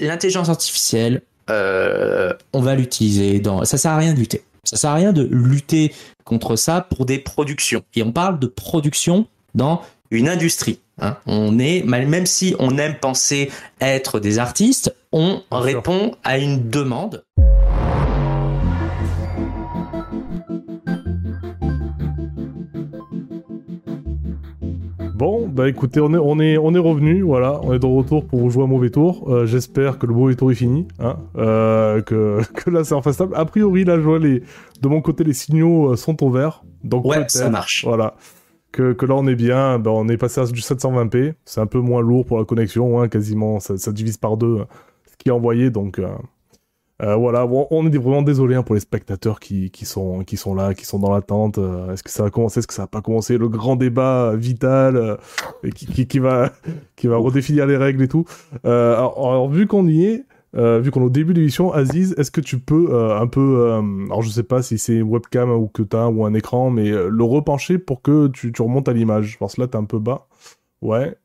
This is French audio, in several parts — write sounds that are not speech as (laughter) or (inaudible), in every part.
l'intelligence artificielle, on va l'utiliser dans. Ça sert à rien de lutter. Ça sert à rien de lutter contre ça pour des productions. Et on parle de production dans une industrie. Hein. On est, même si on aime penser être des artistes, on répond à une demande. Bon, bah écoutez, on est, on est, on est revenu, voilà, on est de retour pour vous jouer un mauvais tour. Euh, j'espère que le mauvais tour est fini, hein, euh, que, (laughs) que là c'est en face A priori, là, je vois les, de mon côté, les signaux euh, sont au vert. Donc ouais, ça marche. Voilà. Que, que là on est bien, bah, on est passé à du 720p, c'est un peu moins lourd pour la connexion, hein, quasiment, ça, ça, divise par deux ce qui est envoyé, donc euh, voilà, on est vraiment désolé hein, pour les spectateurs qui, qui, sont, qui sont là, qui sont dans l'attente. Euh, est-ce que ça va commencer, est-ce que ça va pas commencer Le grand débat vital euh, qui, qui, qui, va, (laughs) qui va redéfinir les règles et tout. Alors, vu qu'on y est, vu qu'on est au début de l'émission, Aziz, est-ce que tu peux un peu, alors je sais pas si c'est webcam ou que ou un écran, mais le repencher pour que tu, tu remontes à l'image? Pense que là t'es un peu bas. Ouais,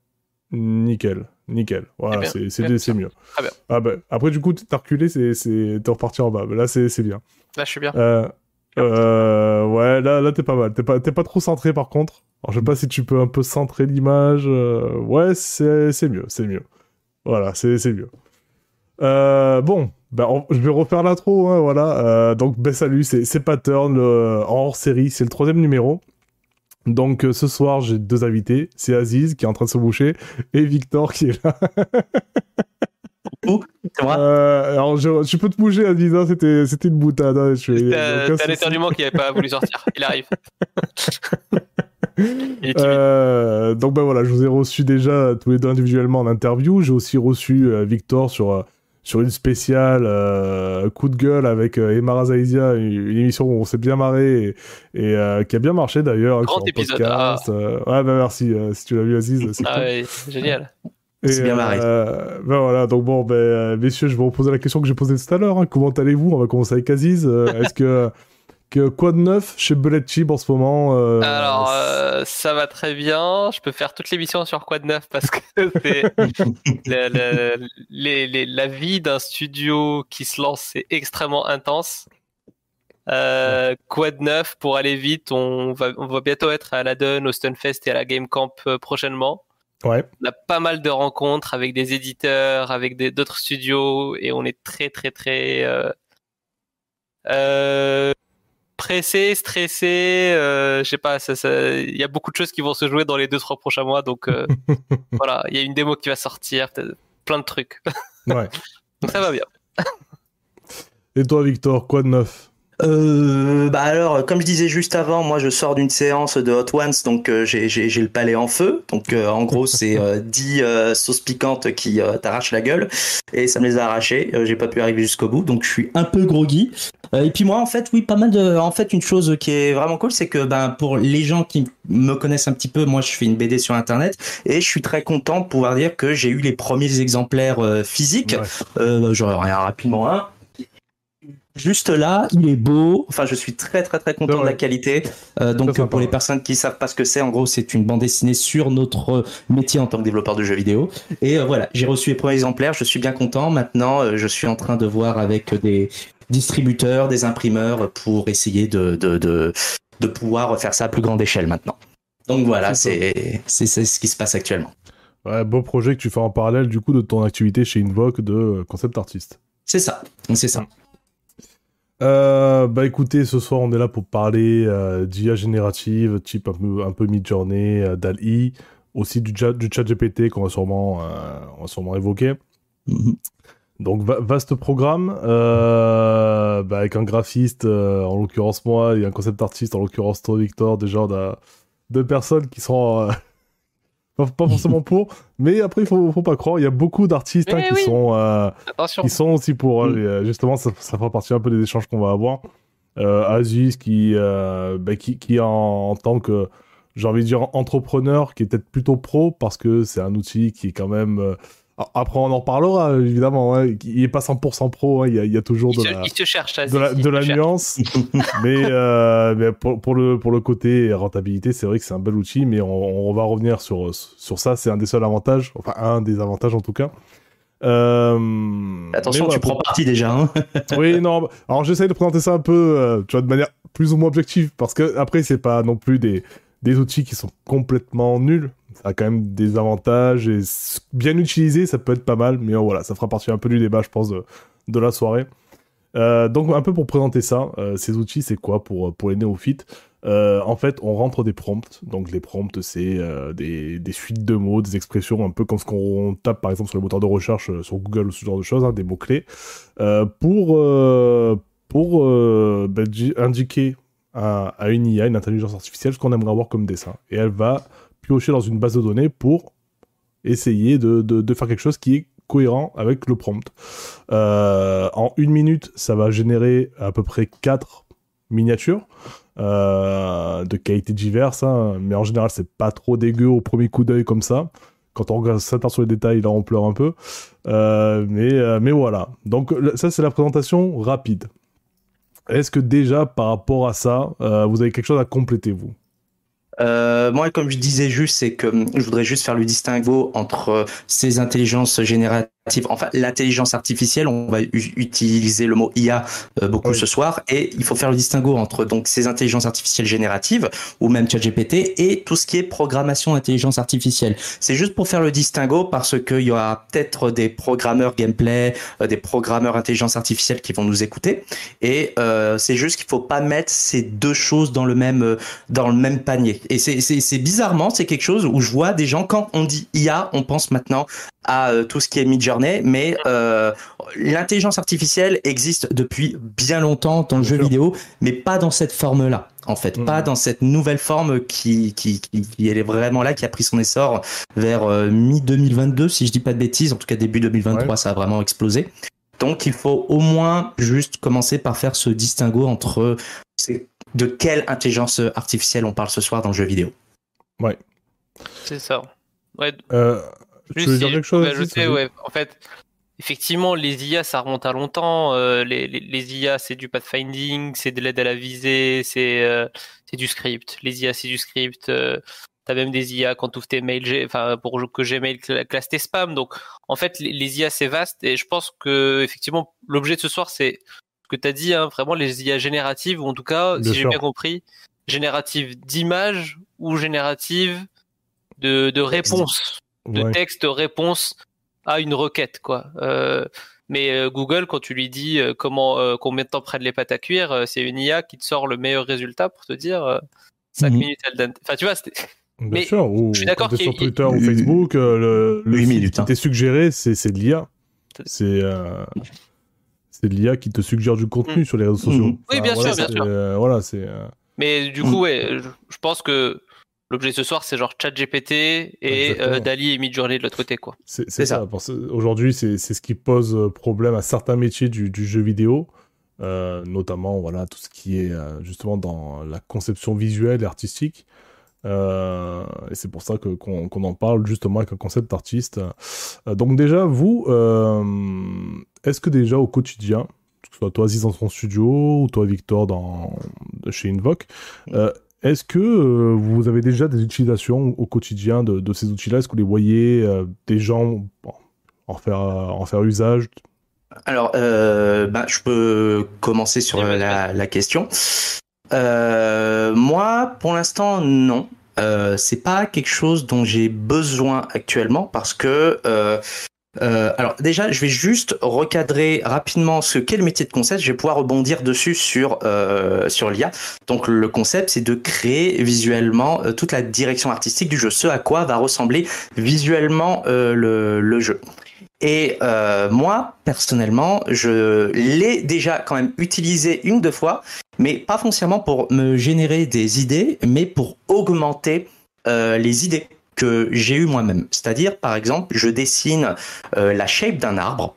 nickel. Nickel. Voilà, c'est c'est mieux. bien. Ah bah, après, du coup, t'as reculé, c'est reparti en bas. Mais là, c'est bien. Là, je suis bien. Euh, euh, ouais, là, là t'es pas mal. T'es pas, pas trop centré, par contre. Alors, je sais pas si tu peux un peu centrer l'image. Euh, ouais, c'est mieux, c'est mieux. Voilà, c'est mieux. Euh, bon, ben, je vais refaire l'intro, hein, voilà. donc, ben salut, c'est Pattern, en hors série, c'est le troisième numéro. Donc euh, ce soir, j'ai deux invités. C'est Aziz qui est en train de se boucher et Victor qui est là. Où euh, alors je, peux te bouger Aziz, hein, c'était, c'était une boutade. Hein, un éternuement qui n'avait pas voulu sortir. Il arrive. (laughs) euh, donc ben voilà, je vous ai reçu déjà tous les deux individuellement en interview. J'ai aussi reçu euh, Victor sur euh, sur une spéciale euh, coup de gueule avec euh, Emma Zaizia, une, émission où on s'est bien marré et, euh, qui a bien marché d'ailleurs. Grand épisode. Ah. ouais, bah merci si tu l'as vu Aziz. C'est ah ouais, génial. C'est bien marré. ben voilà, donc bon, ben, messieurs, je vais vous poser la question que j'ai posée tout à l'heure. Hein. Comment allez-vous? On va commencer avec Aziz. Est-ce que quoi de neuf chez Bullet Chip en ce moment euh, Alors, euh, ça va très bien. Je peux faire toute l'émission sur quoi de neuf parce que (laughs) c'est (laughs) la, vie d'un studio qui se lance, c'est extrêmement intense. Euh, quoi de neuf pour aller vite? On va, on va bientôt être à la Dun, au Stunfest et à la Game Camp prochainement. Ouais. On a pas mal de rencontres avec des éditeurs, avec d'autres studios et on est très très très pressé, stressé, euh, je sais pas, il y a beaucoup de choses qui vont se jouer dans les deux trois prochains mois, donc euh, (laughs) voilà, il y a une démo qui va sortir, plein de trucs. (laughs) Ouais. donc ça va bien. Et toi, Victor, quoi de neuf? Euh, bah alors, comme je disais juste avant, moi je sors d'une séance de Hot Ones, donc euh, j'ai le palais en feu. Donc euh, en gros, (laughs) c'est 10 sauces piquantes qui t'arrachent la gueule, et ça me les a arrachées. j'ai pas pu arriver jusqu'au bout, donc je suis un peu groggy. Et puis moi, en fait, oui, pas mal de. En fait, une chose qui est vraiment cool, c'est que ben pour les gens qui me connaissent un petit peu, moi je fais une BD sur internet, et je suis très content de pouvoir dire que j'ai eu les premiers exemplaires physiques. J'en ai rapidement un juste là, il est beau. Enfin, je suis très très très content de la qualité. Euh, donc pour les personnes qui savent pas ce que c'est, en gros, c'est une bande dessinée sur notre métier en tant que développeur de jeux vidéo. Et euh, voilà, j'ai reçu les premiers exemplaires. Je suis bien content. Maintenant, euh, je suis en train de voir avec des distributeurs, des imprimeurs pour essayer de de, de, de pouvoir faire ça à plus grande échelle maintenant. Donc voilà, c'est ce qui se passe actuellement. Ouais, beau projet que tu fais en parallèle du coup de ton activité chez Invoke de concept artiste. C'est ça, c'est ça. Euh, bah écoutez, ce soir on est là pour parler euh, d'IA générative, type un peu, un peu mid-journée, euh, DAL-I, aussi du chat, du chat GPT qu'on va sûrement, euh, on va sûrement évoquer. Mm-hmm. Donc vaste programme, euh, bah, avec un graphiste, en l'occurrence moi, et un concept artiste, en l'occurrence toi Victor, déjà on a deux personnes qui sont (laughs) pas, forcément pour, mais après il faut, faut pas croire, il y a beaucoup d'artistes hein, qui sont euh, qui sont aussi pour mm. euh, justement ça, ça fera partie un peu des échanges qu'on va avoir. Euh, Aziz qui euh, bah, qui qui en, en tant que j'ai envie de dire entrepreneur qui est peut-être plutôt pro parce que c'est un outil qui est quand même euh, après, on en parlera, évidemment. Hein. Il n'est pas 100% pro, hein. il, y a, toujours de la, de la, nuance. (laughs) mais, euh, mais pour, le, pour le côté rentabilité, c'est vrai que c'est un bel outil, mais on, va revenir sur, sur ça. C'est un des seuls avantages, enfin un des avantages en tout cas. Euh, Attention, tu prends parti déjà. Hein (laughs) oui, non. Alors j'essaye de présenter ça un peu, tu vois, de manière plus ou moins objective, parce que après c'est pas non plus des des outils qui sont complètement nuls. Ça a quand même des avantages et bien utilisé, ça peut être pas mal. Mais voilà, ça fera partie un peu du débat, je pense, de, la soirée. Euh, donc un peu pour présenter ça, euh, ces outils, c'est quoi pour, pour les néophytes? Euh, En fait, on rentre des prompts. Donc les prompts, c'est des, des, suites de mots, des expressions, un peu comme ce qu'on tape par exemple sur le moteur de recherche sur Google ou ce genre de choses, hein, des mots-clés, pour, pour ben, indiquer à, une IA, une intelligence artificielle, ce qu'on aimerait avoir comme dessin. Et elle va piocher dans une base de données pour essayer de, de, faire quelque chose qui est cohérent avec le prompt. Euh, en une minute, ça va générer à peu près 4 miniatures euh, de qualité diverses, hein, mais en général, c'est pas trop dégueu au premier coup d'œil comme ça. Quand on ça sur les détails, là, on pleure un peu. Euh, mais, mais voilà. Donc, ça, c'est la présentation rapide. Est-ce que déjà, par rapport à ça, vous avez quelque chose à compléter, vous? Euh, moi, comme je disais juste, c'est que je voudrais juste faire le distinguo entre ces intelligences génératives enfin l'intelligence artificielle, on va utiliser le mot IA euh, beaucoup ce soir, et il faut faire le distinguo entre donc ces intelligences artificielles génératives ou même ChatGPT et tout ce qui est programmation d'intelligence artificielle. C'est juste pour faire le distinguo parce qu'il y aura peut-être des programmeurs gameplay, euh, des programmeurs intelligence artificielle qui vont nous écouter, et euh, c'est juste qu'il faut pas mettre ces deux choses dans le même dans le même panier. Et c'est bizarrement c'est quelque chose où je vois des gens quand on dit IA, on pense maintenant à tout ce qui est Midjourney mais euh, l'intelligence artificielle existe depuis bien longtemps dans le jeu vidéo, mais pas dans cette forme-là. En fait, pas mm. dans cette nouvelle forme qui, qui, qui, est vraiment là, qui a pris son essor vers euh, mi 2022, si je dis pas de bêtises. En tout cas, début 2023, ça a vraiment explosé. Donc, il faut au moins juste commencer par faire ce distinguo entre de quelle intelligence artificielle on parle ce soir dans le jeu vidéo. Ouais. C'est ça. Ouais. Euh, tu veux dire quelque chose ajouter, ouais. En fait, effectivement, les IA, ça remonte à longtemps. Euh, les, les, les, IA, c'est du pathfinding, c'est de l'aide à la visée, c'est euh, c'est du script. Les IA, c'est du script. Euh, T'as même des IA quand tu ouvres tes mails, enfin pour que Gmail classe tes spams. Donc, en fait, les, les IA, c'est vaste. Et je pense que effectivement, l'objet de ce soir, c'est ce que tu as dit, hein, vraiment les IA génératives, ou en tout cas, si j'ai bien compris, génératives d'images ou génératives de, de réponses de texte réponse à une requête quoi. Euh, mais euh, Google, quand tu lui dis euh, comment combien de temps prennent les pâtes à cuire, c'est une IA qui te sort le meilleur résultat pour te dire 5 mhm. minutes. Enfin, tu vois, Bien mais sûr, ou je suis d'accord sur Twitter ou Facebook, le, le minutes, qui hein. t'est suggéré, c'est de l'IA. C'est c'est de l'IA qui te suggère du contenu mm. sur les réseaux sociaux. Mm. oui, bien sûr, bien sûr. voilà, c'est. Mais du coup, ouais, je pense que L'objet ce soir, c'est genre ChatGPT et euh, Dali et Midjourney de l'autre côté, quoi. C'est ça. Aujourd'hui, c'est ce qui pose euh, problème à certains métiers du, jeu vidéo, euh, notamment voilà tout ce qui est justement dans la conception visuelle et artistique. et c'est pour ça que qu'on en parle justement avec un concept artiste. donc déjà, vous, est-ce que déjà au quotidien, que ce soit toi Aziz dans ton studio ou toi Victor dans, chez Invoke, est-ce que euh, vous avez déjà des utilisations au quotidien de, ces outils-là? Est-ce que vous les voyez euh, des gens en, faire, en faire usage? Alors, euh, bah, je peux commencer sur la, question. moi, pour l'instant, non. c'est pas quelque chose dont j'ai besoin actuellement parce que euh, alors déjà, je vais juste recadrer rapidement ce qu'est le métier de concept. Je vais pouvoir rebondir dessus sur euh, sur l'IA. Donc le concept, c'est de créer visuellement euh, toute la direction artistique du jeu, ce à quoi va ressembler visuellement euh, le, le, jeu. Et moi, personnellement, je l'ai déjà quand même utilisé une ou deux fois, mais pas foncièrement pour me générer des idées, mais pour augmenter les idées que j'ai eu moi-même. C'est-à-dire, par exemple, je dessine euh, la shape d'un arbre.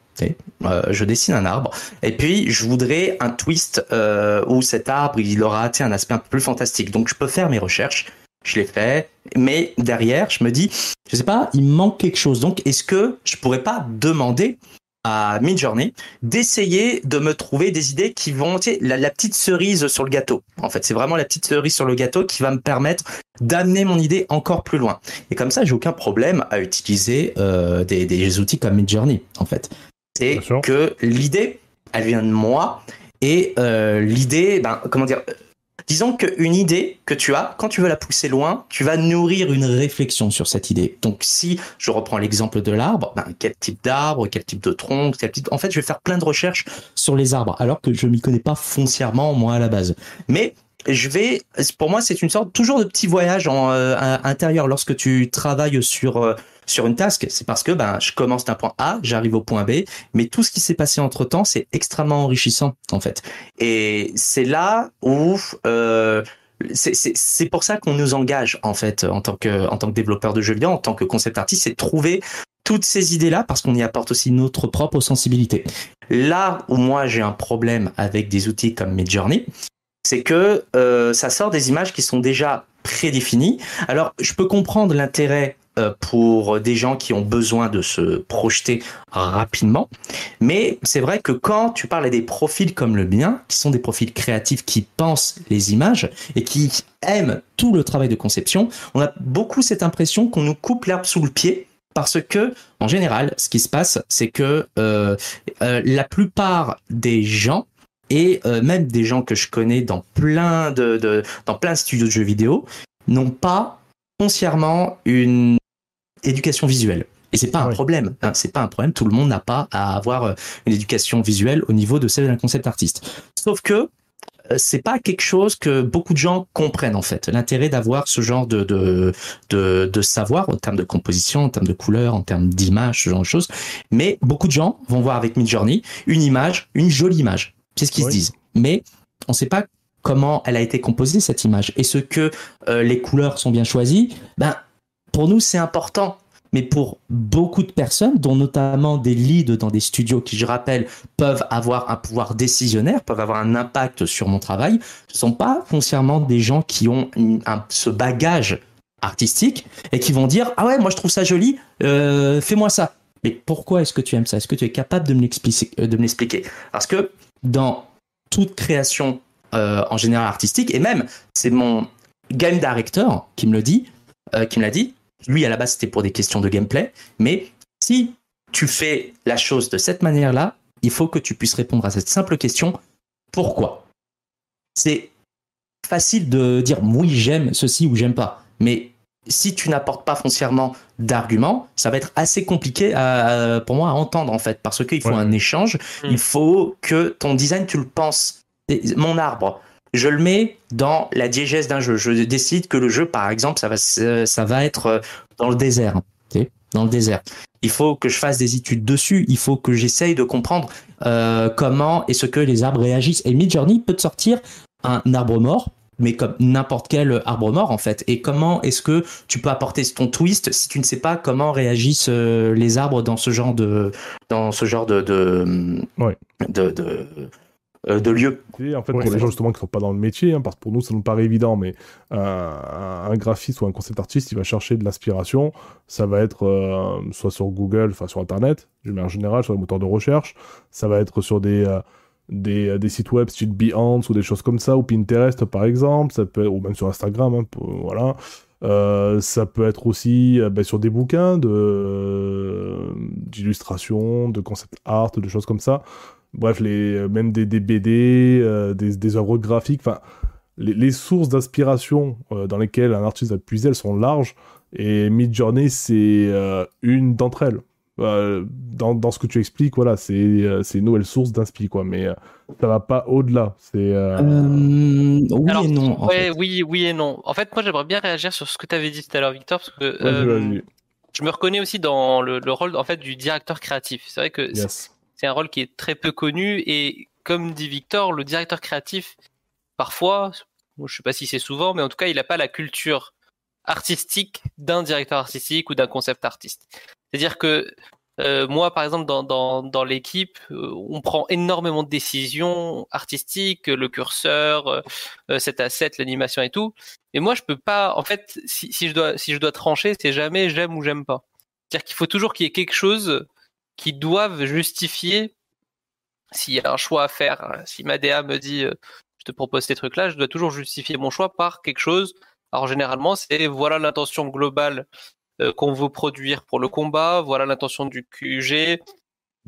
Euh, je dessine un arbre et puis je voudrais un twist euh, où cet arbre il aura un aspect un peu plus fantastique. Donc je peux faire mes recherches, je les fais, mais derrière je me dis, je sais pas, il manque quelque chose. Donc est-ce que je pourrais pas demander à Midjourney d'essayer de me trouver des idées qui vont la, la petite cerise sur le gâteau. En fait, c'est vraiment la petite cerise sur le gâteau qui va me permettre d'amener mon idée encore plus loin. Et comme ça, j'ai aucun problème à utiliser euh, des, des, outils comme Midjourney, en fait. C'est que l'idée, elle vient de moi. Et euh, l'idée, ben, comment dire Disons qu'une idée que tu as, quand tu veux la pousser loin, tu vas nourrir une réflexion sur cette idée. Donc si je reprends l'exemple de l'arbre, ben, quel type d'arbre, quel type de tronc, quel type... En fait, je vais faire plein de recherches sur les arbres, alors que je m'y connais pas foncièrement, moi, à la base. Mais je vais, pour moi, c'est une sorte toujours de petit voyage en, euh, intérieur lorsque tu travailles sur euh, sur une task, c'est parce que ben je commence d'un point A, j'arrive au point B, mais tout ce qui s'est passé entre temps, c'est extrêmement enrichissant en fait. Et c'est là où euh, c'est pour ça qu'on nous engage en fait en tant que en tant que développeur de jeux vidéo, en tant que concept artiste, c'est trouver toutes ces idées-là parce qu'on y apporte aussi notre propre sensibilité. Là où moi j'ai un problème avec des outils comme Midjourney, c'est que euh, ça sort des images qui sont déjà prédéfinies. Alors je peux comprendre l'intérêt pour des gens qui ont besoin de se projeter rapidement. Mais c'est vrai que quand tu parles à des profils comme le mien, qui sont des profils créatifs qui pensent les images et qui aiment tout le travail de conception, on a beaucoup cette impression qu'on nous coupe l'herbe sous le pied parce que en général, ce qui se passe, c'est que euh, euh, la plupart des gens et même des gens que je connais dans plein de, dans plein de studios de jeux vidéo n'ont pas foncièrement une éducation visuelle. Et c'est pas un problème. Hein, c'est pas un problème. Tout le monde n'a pas à avoir euh, une éducation visuelle au niveau de celle d'un concept artiste. Sauf que euh, c'est pas quelque chose que beaucoup de gens comprennent en fait. L'intérêt d'avoir ce genre de, de, de, de, savoir en termes de composition, en termes de couleur, en termes d'image, ce genre de choses. Mais beaucoup de gens vont voir avec Midjourney une image, une jolie image. C'est ce qu'ils se disent. Mais on sait pas comment elle a été composée cette image. Et ce que euh, les couleurs sont bien choisies, ben pour nous, c'est important. Mais pour beaucoup de personnes, dont notamment des leads dans des studios qui, je rappelle, peuvent avoir un pouvoir décisionnaire, peuvent avoir un impact sur mon travail, ce ne sont pas foncièrement des gens qui ont ce bagage artistique et qui vont dire ah ouais moi je trouve ça joli euh, fais-moi ça mais pourquoi est-ce que tu aimes ça? Est-ce que tu es capable de me l'expliquer parce que dans toute création euh, en général artistique et même c'est mon game director qui me le dit euh, qui me l'a dit lui, à la base, c'était pour des questions de gameplay. Mais si tu fais la chose de cette manière-là, il faut que tu puisses répondre à cette simple question pourquoi? C'est facile de dire oui, j'aime ceci ou j'aime pas. Mais si tu n'apportes pas foncièrement d'arguments, ça va être assez compliqué pour moi à entendre en fait, parce qu'il faut un échange. Hmm. Il faut que ton design, tu le penses. Mon arbre, je le mets dans la diégèse d'un jeu. Je décide que le jeu, par exemple, ça va, ça va être euh, dans le désert. Dans le désert. Il faut que je fasse des études dessus. Il faut que j'essaye de comprendre euh, comment et ce que les arbres réagissent. Et Midjourney peut te sortir un arbre mort, mais comme n'importe quel arbre mort en fait. Et comment est-ce que tu peux apporter ton twist si tu ne sais pas comment réagissent euh, les arbres dans ce genre de dans ce genre de de, de, de euh, de lieu. en fait, pour les gens justement qui ne sont pas dans le métier, hein, parce que pour nous ça nous paraît évident, mais un, graphiste ou un concept artiste, il va chercher de l'inspiration. Ça va être euh, soit sur Google, enfin sur Internet, en général, sur les moteurs de recherche. Ça va être sur des, euh, des, des, sites web style Behance ou des choses comme ça, ou Pinterest par exemple, ça peut, ou même sur Instagram, hein, voilà. ça peut être aussi ben, sur des bouquins d'illustration, de concept art, de choses comme ça bref, les, euh, même des, des BD, euh, des, des, œuvres graphiques, enfin, les, les, sources d'inspiration euh, dans lesquelles un artiste a puisé, elles sont larges, et Midjourney, c'est une d'entre elles. Dans, dans, ce que tu expliques, voilà, c'est une nouvelle source d'inspiration, quoi, mais ça va pas au-delà. C'est oui et non. Oui, oui et non. En fait, moi, j'aimerais bien réagir sur ce que tu avais dit tout à l'heure, Victor, parce que je me reconnais aussi dans le, le, rôle en fait du directeur créatif. C'est vrai que c'est un rôle qui est très peu connu et comme dit Victor, le directeur créatif, parfois, je ne sais pas si c'est souvent, mais en tout cas, il n'a pas la culture artistique d'un directeur artistique ou d'un concept artiste. C'est-à-dire que euh, moi, par exemple, dans, l'équipe, euh, on prend énormément de décisions artistiques, le curseur, euh, cet asset, l'animation et tout. Et moi, je peux pas. En fait, si je dois si je dois trancher, c'est jamais j'aime ou j'aime pas. C'est-à-dire qu'il faut toujours qu'il y ait quelque chose qui doivent justifier s'il y a un choix à faire. Si ma DA me dit euh, je te propose ces trucs-là, je dois toujours justifier mon choix par quelque chose. Alors généralement, c'est voilà l'intention globale euh, qu'on veut produire pour le combat, voilà l'intention du QG,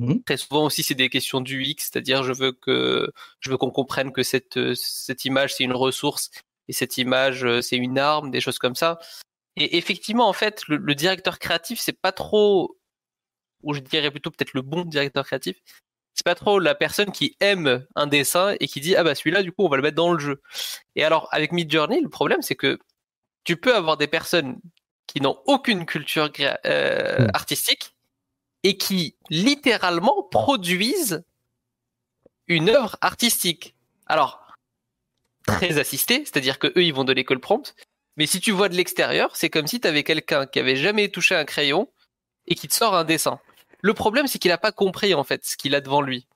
Mhm. Très souvent aussi, c'est des questions du X, c'est-à-dire je veux que je veux qu'on comprenne que cette cette image c'est une ressource et cette image euh, c'est une arme, des choses comme ça. Et effectivement, en fait, le, le directeur créatif, c'est pas trop, ou je dirais plutôt peut-être le bon directeur créatif, c'est pas trop la personne qui aime un dessin et qui dit ah bah celui-là du coup on va le mettre dans le jeu. Et alors avec Midjourney, le problème c'est que tu peux avoir des personnes qui n'ont aucune culture euh, Mm. artistique et qui littéralement produisent une œuvre artistique. Alors très assistée, c'est-à-dire que eux ils vont donner que le prompt, mais si tu vois de l'extérieur, c'est comme si tu avais quelqu'un qui avait jamais touché un crayon et qui te sort un dessin. Le problème, c'est qu'il n'a pas compris en fait ce qu'il a devant lui.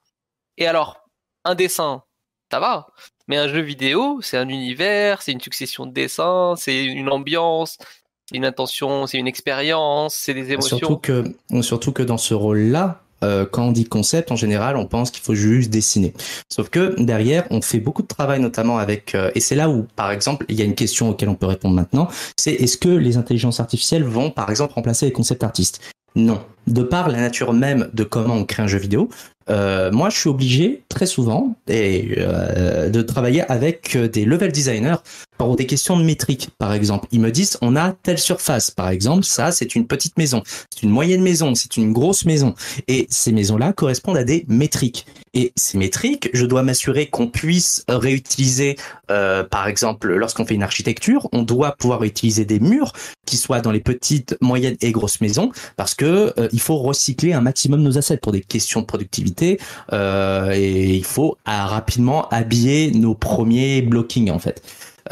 Et alors, un dessin, ça va. Mais un jeu vidéo, c'est un univers, c'est une succession de dessins, c'est une ambiance, c'est une intention, c'est une expérience, c'est des émotions. Surtout que, surtout que dans ce rôle-là, euh, quand on dit concept, en général, on pense qu'il faut juste dessiner. Sauf que derrière, on fait beaucoup de travail, notamment avec, euh, et c'est là où, par exemple, il y a une question auquel on peut répondre maintenant, c'est est-ce que les intelligences artificielles vont, par exemple, remplacer les concept artistes? Non. De par la nature même de comment on crée un jeu vidéo, euh, moi, je suis obligé très souvent et, euh, de travailler avec euh, des level designers pour des questions de métrique, par exemple. Ils me disent, on a telle surface, par exemple, ça, c'est une petite maison, c'est une moyenne maison, c'est une grosse maison. Et ces maisons-là correspondent à des métriques. Et ces métriques, je dois m'assurer qu'on puisse réutiliser, euh, par exemple, lorsqu'on fait une architecture, on doit pouvoir utiliser des murs qui soient dans les petites, moyennes et grosses maisons, parce que euh, il faut recycler un maximum nos assets pour des questions de productivité, euh, et il faut ah, rapidement habiller nos premiers blockings en fait.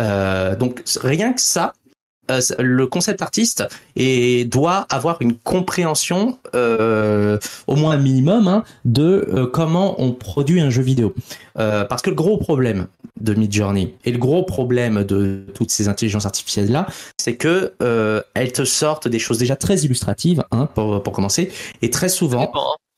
Euh, donc rien que ça, euh, le concept artiste et doit avoir une compréhension euh, au moins un minimum hein, de euh, comment on produit un jeu vidéo. Euh, parce que le gros problème de Midjourney. Et le gros problème de toutes ces intelligences artificielles là, c'est que euh, elles te sortent des choses déjà très illustratives hein, pour, pour commencer. Et très souvent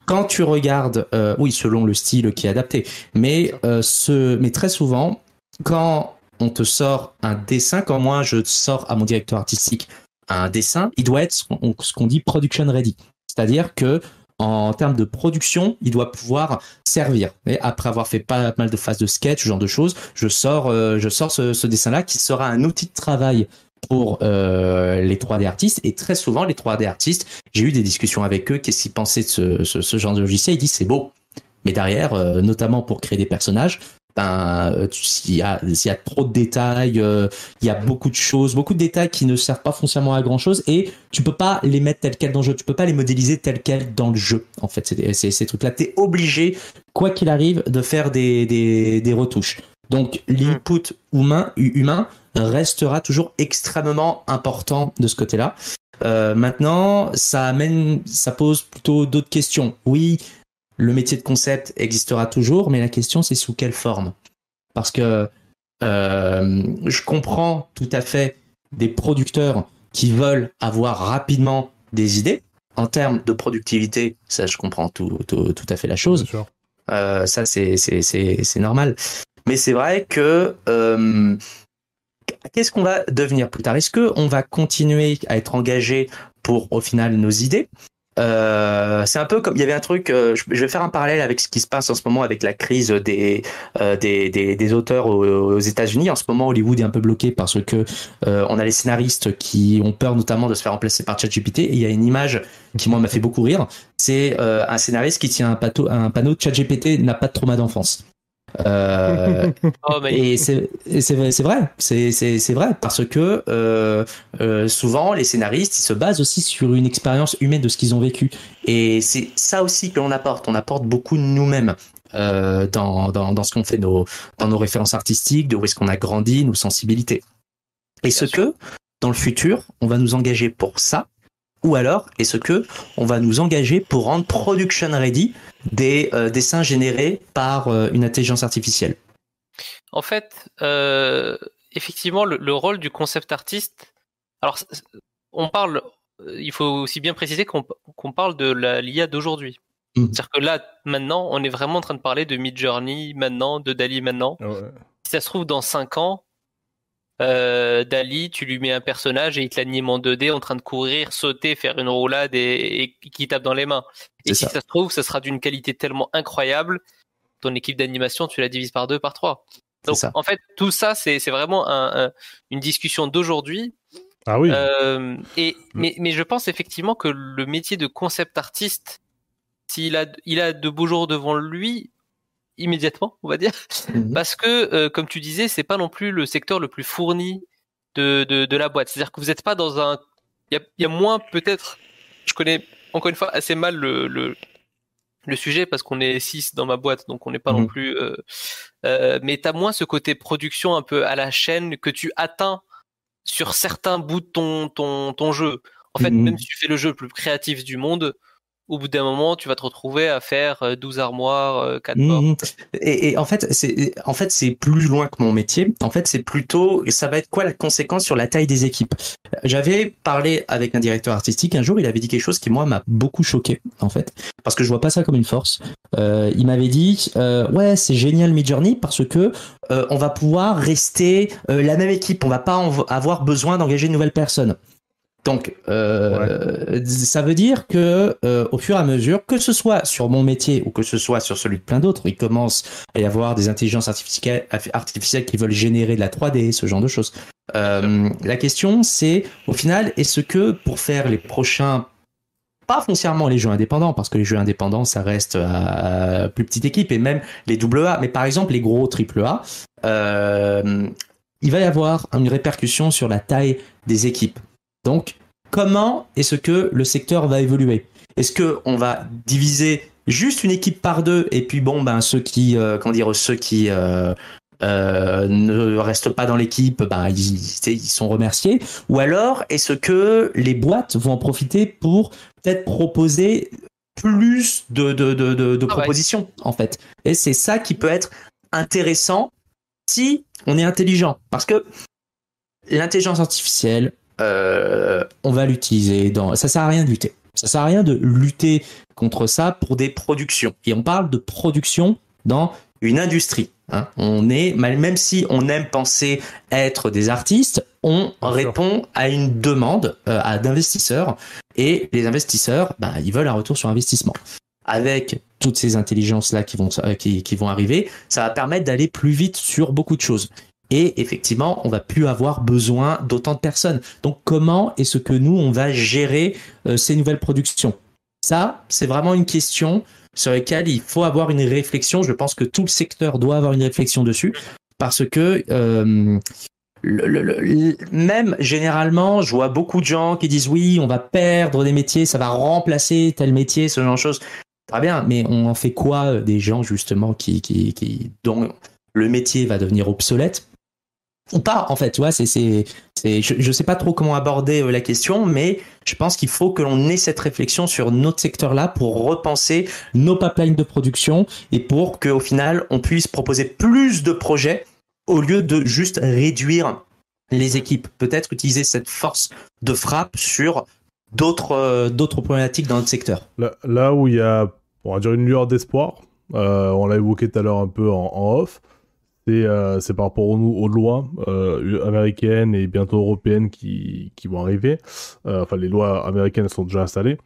quand tu regardes, euh, oui, selon le style qui est adapté, mais euh, ce, mais très souvent, quand on te sort un dessin, quand moi je sors à mon directeur artistique un dessin, il doit être ce qu'on ce qu'on dit production ready, c'est-à-dire que en termes de production, il doit pouvoir servir. Après avoir fait pas mal de phases de sketch, ce genre de choses, je sors, euh, ce, dessin-là qui sera un outil de travail pour euh, les 3D artistes. Et très souvent, les 3D artistes, j'ai eu des discussions avec eux, qu'est-ce qu'ils pensaient de ce genre de logiciel? Ils disent c'est beau. Mais derrière, euh, notamment pour créer des personnages, ben, s'il y, a, y a trop de détails, euh, il y a beaucoup de choses, beaucoup de détails qui ne servent pas foncièrement à grand chose et tu peux pas les mettre tels quels dans le jeu, tu peux pas les modéliser tels quels dans le jeu. En fait, c'est, c'est, ces trucs-là, t'es obligé, quoi qu'il arrive, de faire des, des, des retouches. Donc, l'input humain, hu- humain restera toujours extrêmement important de ce côté-là. Euh, maintenant, ça amène, ça pose plutôt d'autres questions. Oui, le métier de concept existera toujours, mais la question c'est sous quelle forme? Parce que euh, je comprends tout à fait des producteurs qui veulent avoir rapidement des idées. En termes de productivité, ça je comprends tout, tout, tout à fait la chose. Euh, ça, c'est, c'est, c'est, c'est normal. Mais c'est vrai que euh, qu'est-ce qu'on va devenir plus tard? Est-ce qu'on va continuer à être engagé pour, au final, nos idées? Euh, c'est un peu comme il y avait un truc. euh, je, vais faire un parallèle avec ce qui se passe en ce moment avec la crise des euh, des, des, auteurs aux, États-Unis. En ce moment, Hollywood est un peu bloqué parce que on a les scénaristes qui ont peur notamment de se faire remplacer par ChatGPT. Et il y a une image qui moi m'a fait beaucoup rire. C'est un scénariste qui tient un, pato- un panneau ChatGPT n'a pas de trauma d'enfance. Euh, (laughs) Oh, mais et c'est vrai, c'est vrai, c'est c'est c'est vrai parce que euh, euh, souvent les scénaristes ils se basent aussi sur une expérience humaine de ce qu'ils ont vécu et c'est ça aussi que l'on apporte. On apporte beaucoup de nous-mêmes euh, dans dans dans ce qu'on fait nos dans nos références artistiques, de où est-ce qu'on a grandi, nos sensibilités. Et ce sûr. que dans le futur on va nous engager pour ça ou alors est-ce que on va nous engager pour rendre production ready des euh, dessins générés par euh, une intelligence artificielle? En fait, euh, effectivement, le, le rôle du concept artiste. Alors, on parle. Il faut aussi bien préciser qu'on qu'on parle de la l'IA d'aujourd'hui. Mhm. C'est-à-dire que là, maintenant, on est vraiment en train de parler de Midjourney maintenant, de Dali maintenant. Ah ouais. Si ça se trouve, dans 5 ans, Euh, Dali, tu lui mets un personnage et il te l'anime en 2D en train de courir, sauter, faire une roulade et, qui tape dans les mains. Et si ça. se trouve, ça sera d'une qualité tellement incroyable, ton équipe d'animation, tu la divises par deux, par trois. Donc en fait, tout ça, c'est vraiment une discussion d'aujourd'hui. Ah oui. Euh, et, mais, mais je pense effectivement que le métier de concept artiste, s'il a, il a de beaux jours devant lui, immédiatement, on va dire, mhm. parce que, euh, comme tu disais, c'est pas non plus le secteur le plus fourni de, de, de la boîte. C'est-à-dire que vous n'êtes pas dans un, il y a, y a, moins peut-être, je connais encore une fois assez mal le, le, le sujet parce qu'on est six dans ma boîte, donc on n'est pas non mhm. plus, euh, euh, mais t'as moins ce côté production un peu à la chaîne que tu atteins sur certains bouts de ton, ton, ton jeu. En fait, mhm. même si tu fais le jeu le plus créatif du monde, au bout d'un moment, tu vas te retrouver à faire 12 euh, armoires, 4 euh, mmh, portes. Et, et, en fait, c'est en fait c'est plus loin que mon métier. En fait, c'est plutôt ça va être quoi la conséquence sur la taille des équipes? J'avais parlé avec un directeur artistique un jour, il avait dit quelque chose qui moi m'a beaucoup choqué en fait, parce que je vois pas ça comme une force. Euh, il m'avait dit euh, ouais c'est génial Midjourney parce que euh, on va pouvoir rester euh, la même équipe, on va pas avoir besoin d'engager de nouvelles personnes. Donc, euh, ça veut dire que euh, au fur et à mesure, que ce soit sur mon métier ou que ce soit sur celui de plein d'autres, il commence à y avoir des intelligences artificielles, artificielles qui veulent générer de la 3D, ce genre de choses. Euh, la question, c'est au final, est-ce que pour faire les prochains pas foncièrement les jeux indépendants, parce que les jeux indépendants, ça reste à, plus petite équipe, et même les AA, mais par exemple les gros AAA, euh, il va y avoir une répercussion sur la taille des équipes. Donc, comment est-ce que le secteur va évoluer? Est-ce que on va diviser juste une équipe par deux et puis bon, ben ceux qui, euh, comment dire, ceux qui euh, euh, ne restent pas dans l'équipe, ben ils, ils, sont remerciés? Ou alors, est-ce que les boîtes vont en profiter pour peut-être proposer plus de, de, de, de, de ah propositions en fait? Et c'est ça qui peut être intéressant si on est intelligent, parce que l'intelligence artificielle, euh, on va l'utiliser dans. Ça sert à rien de lutter. Ça sert à rien de lutter contre ça pour des productions. Et on parle de production dans une industrie. Hein. On est, même si on aime penser être des artistes, on répond à une demande euh, à d'investisseurs et les investisseurs, bah, ils veulent un retour sur investissement. Avec toutes ces intelligences là qui vont qui, qui vont arriver, ça va permettre d'aller plus vite sur beaucoup de choses. Et effectivement, on va plus avoir besoin d'autant de personnes. Donc comment est-ce que nous, on va gérer euh, ces nouvelles productions? Ça, c'est vraiment une question sur laquelle il faut avoir une réflexion. Je pense que tout le secteur doit avoir une réflexion dessus parce que euh, même généralement, je vois beaucoup de gens qui disent oui, on va perdre des métiers, ça va remplacer tel métier, ce genre de choses. Très bien, mais on en fait quoi euh, des gens justement qui dont le métier va devenir obsolète? Ou pas en fait tu vois c'est c'est je, je sais pas trop comment aborder euh, la question mais je pense qu'il faut que l'on ait cette réflexion sur notre secteur là pour repenser nos pipelines de production et pour qu'au final on puisse proposer plus de projets au lieu de juste réduire les équipes. Peut-être utiliser cette force de frappe sur d'autres euh, problématiques dans notre secteur. Là, où il y a on va dire une lueur d'espoir euh, on l'a évoqué tout à l'heure un peu en off euh, c'est par rapport aux, aux lois euh, américaines et bientôt européennes qui, qui vont arriver. Euh, enfin, les lois américaines sont déjà installées.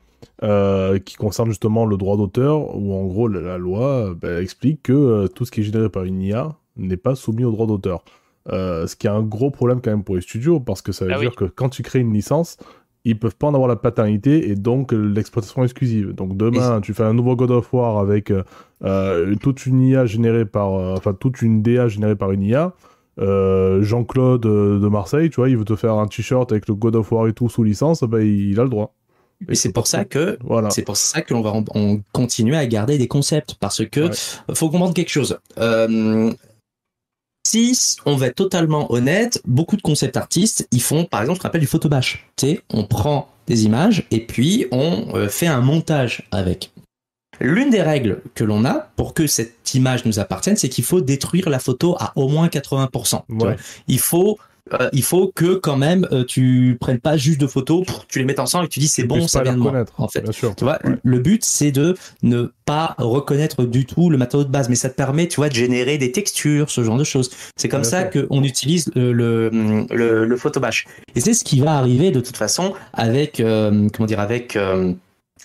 qui concernent justement le droit d'auteur, où en gros la, loi bah, explique que tout ce qui est généré par une IA n'est pas soumis au droit d'auteur. ce qui est un gros problème quand même pour les studios, parce que ça veut ah dire que quand tu crées une licence, ils peuvent pas en avoir la paternité et donc l'exploitation exclusive. Donc demain, tu fais un nouveau God of War avec euh, toute une IA générée par, euh, enfin toute une DA générée par une IA. Euh, Jean-Claude de Marseille, tu vois, il veut te faire un t-shirt avec le God of War et tout sous licence, bah, il, a le droit. Et c'est pour ça que voilà. c'est pour ça que l'on va on continuer à garder des concepts parce que faut comprendre quelque chose. Euh, si on va être totalement honnête, beaucoup de concept artistes, ils font par exemple ce qu'on appelle du photobash. Tu sais, on prend des images et puis on fait un montage avec. L'une des règles que l'on a pour que cette image nous appartienne, c'est qu'il faut détruire la photo à au moins 80%. Il faut euh, il faut que quand même euh, tu prennes pas juste de photos, tu les mettes ensemble et tu dis c'est bon, ça vient de moi. En fait, bien sûr. tu vois, le but c'est de ne pas reconnaître du tout le matériau de base, mais ça te permet, tu vois, de générer des textures, ce genre de choses. C'est comme ça qu'on utilise le, le, le, le photobash. Et c'est ce qui va arriver de toute façon avec, euh, comment dire, avec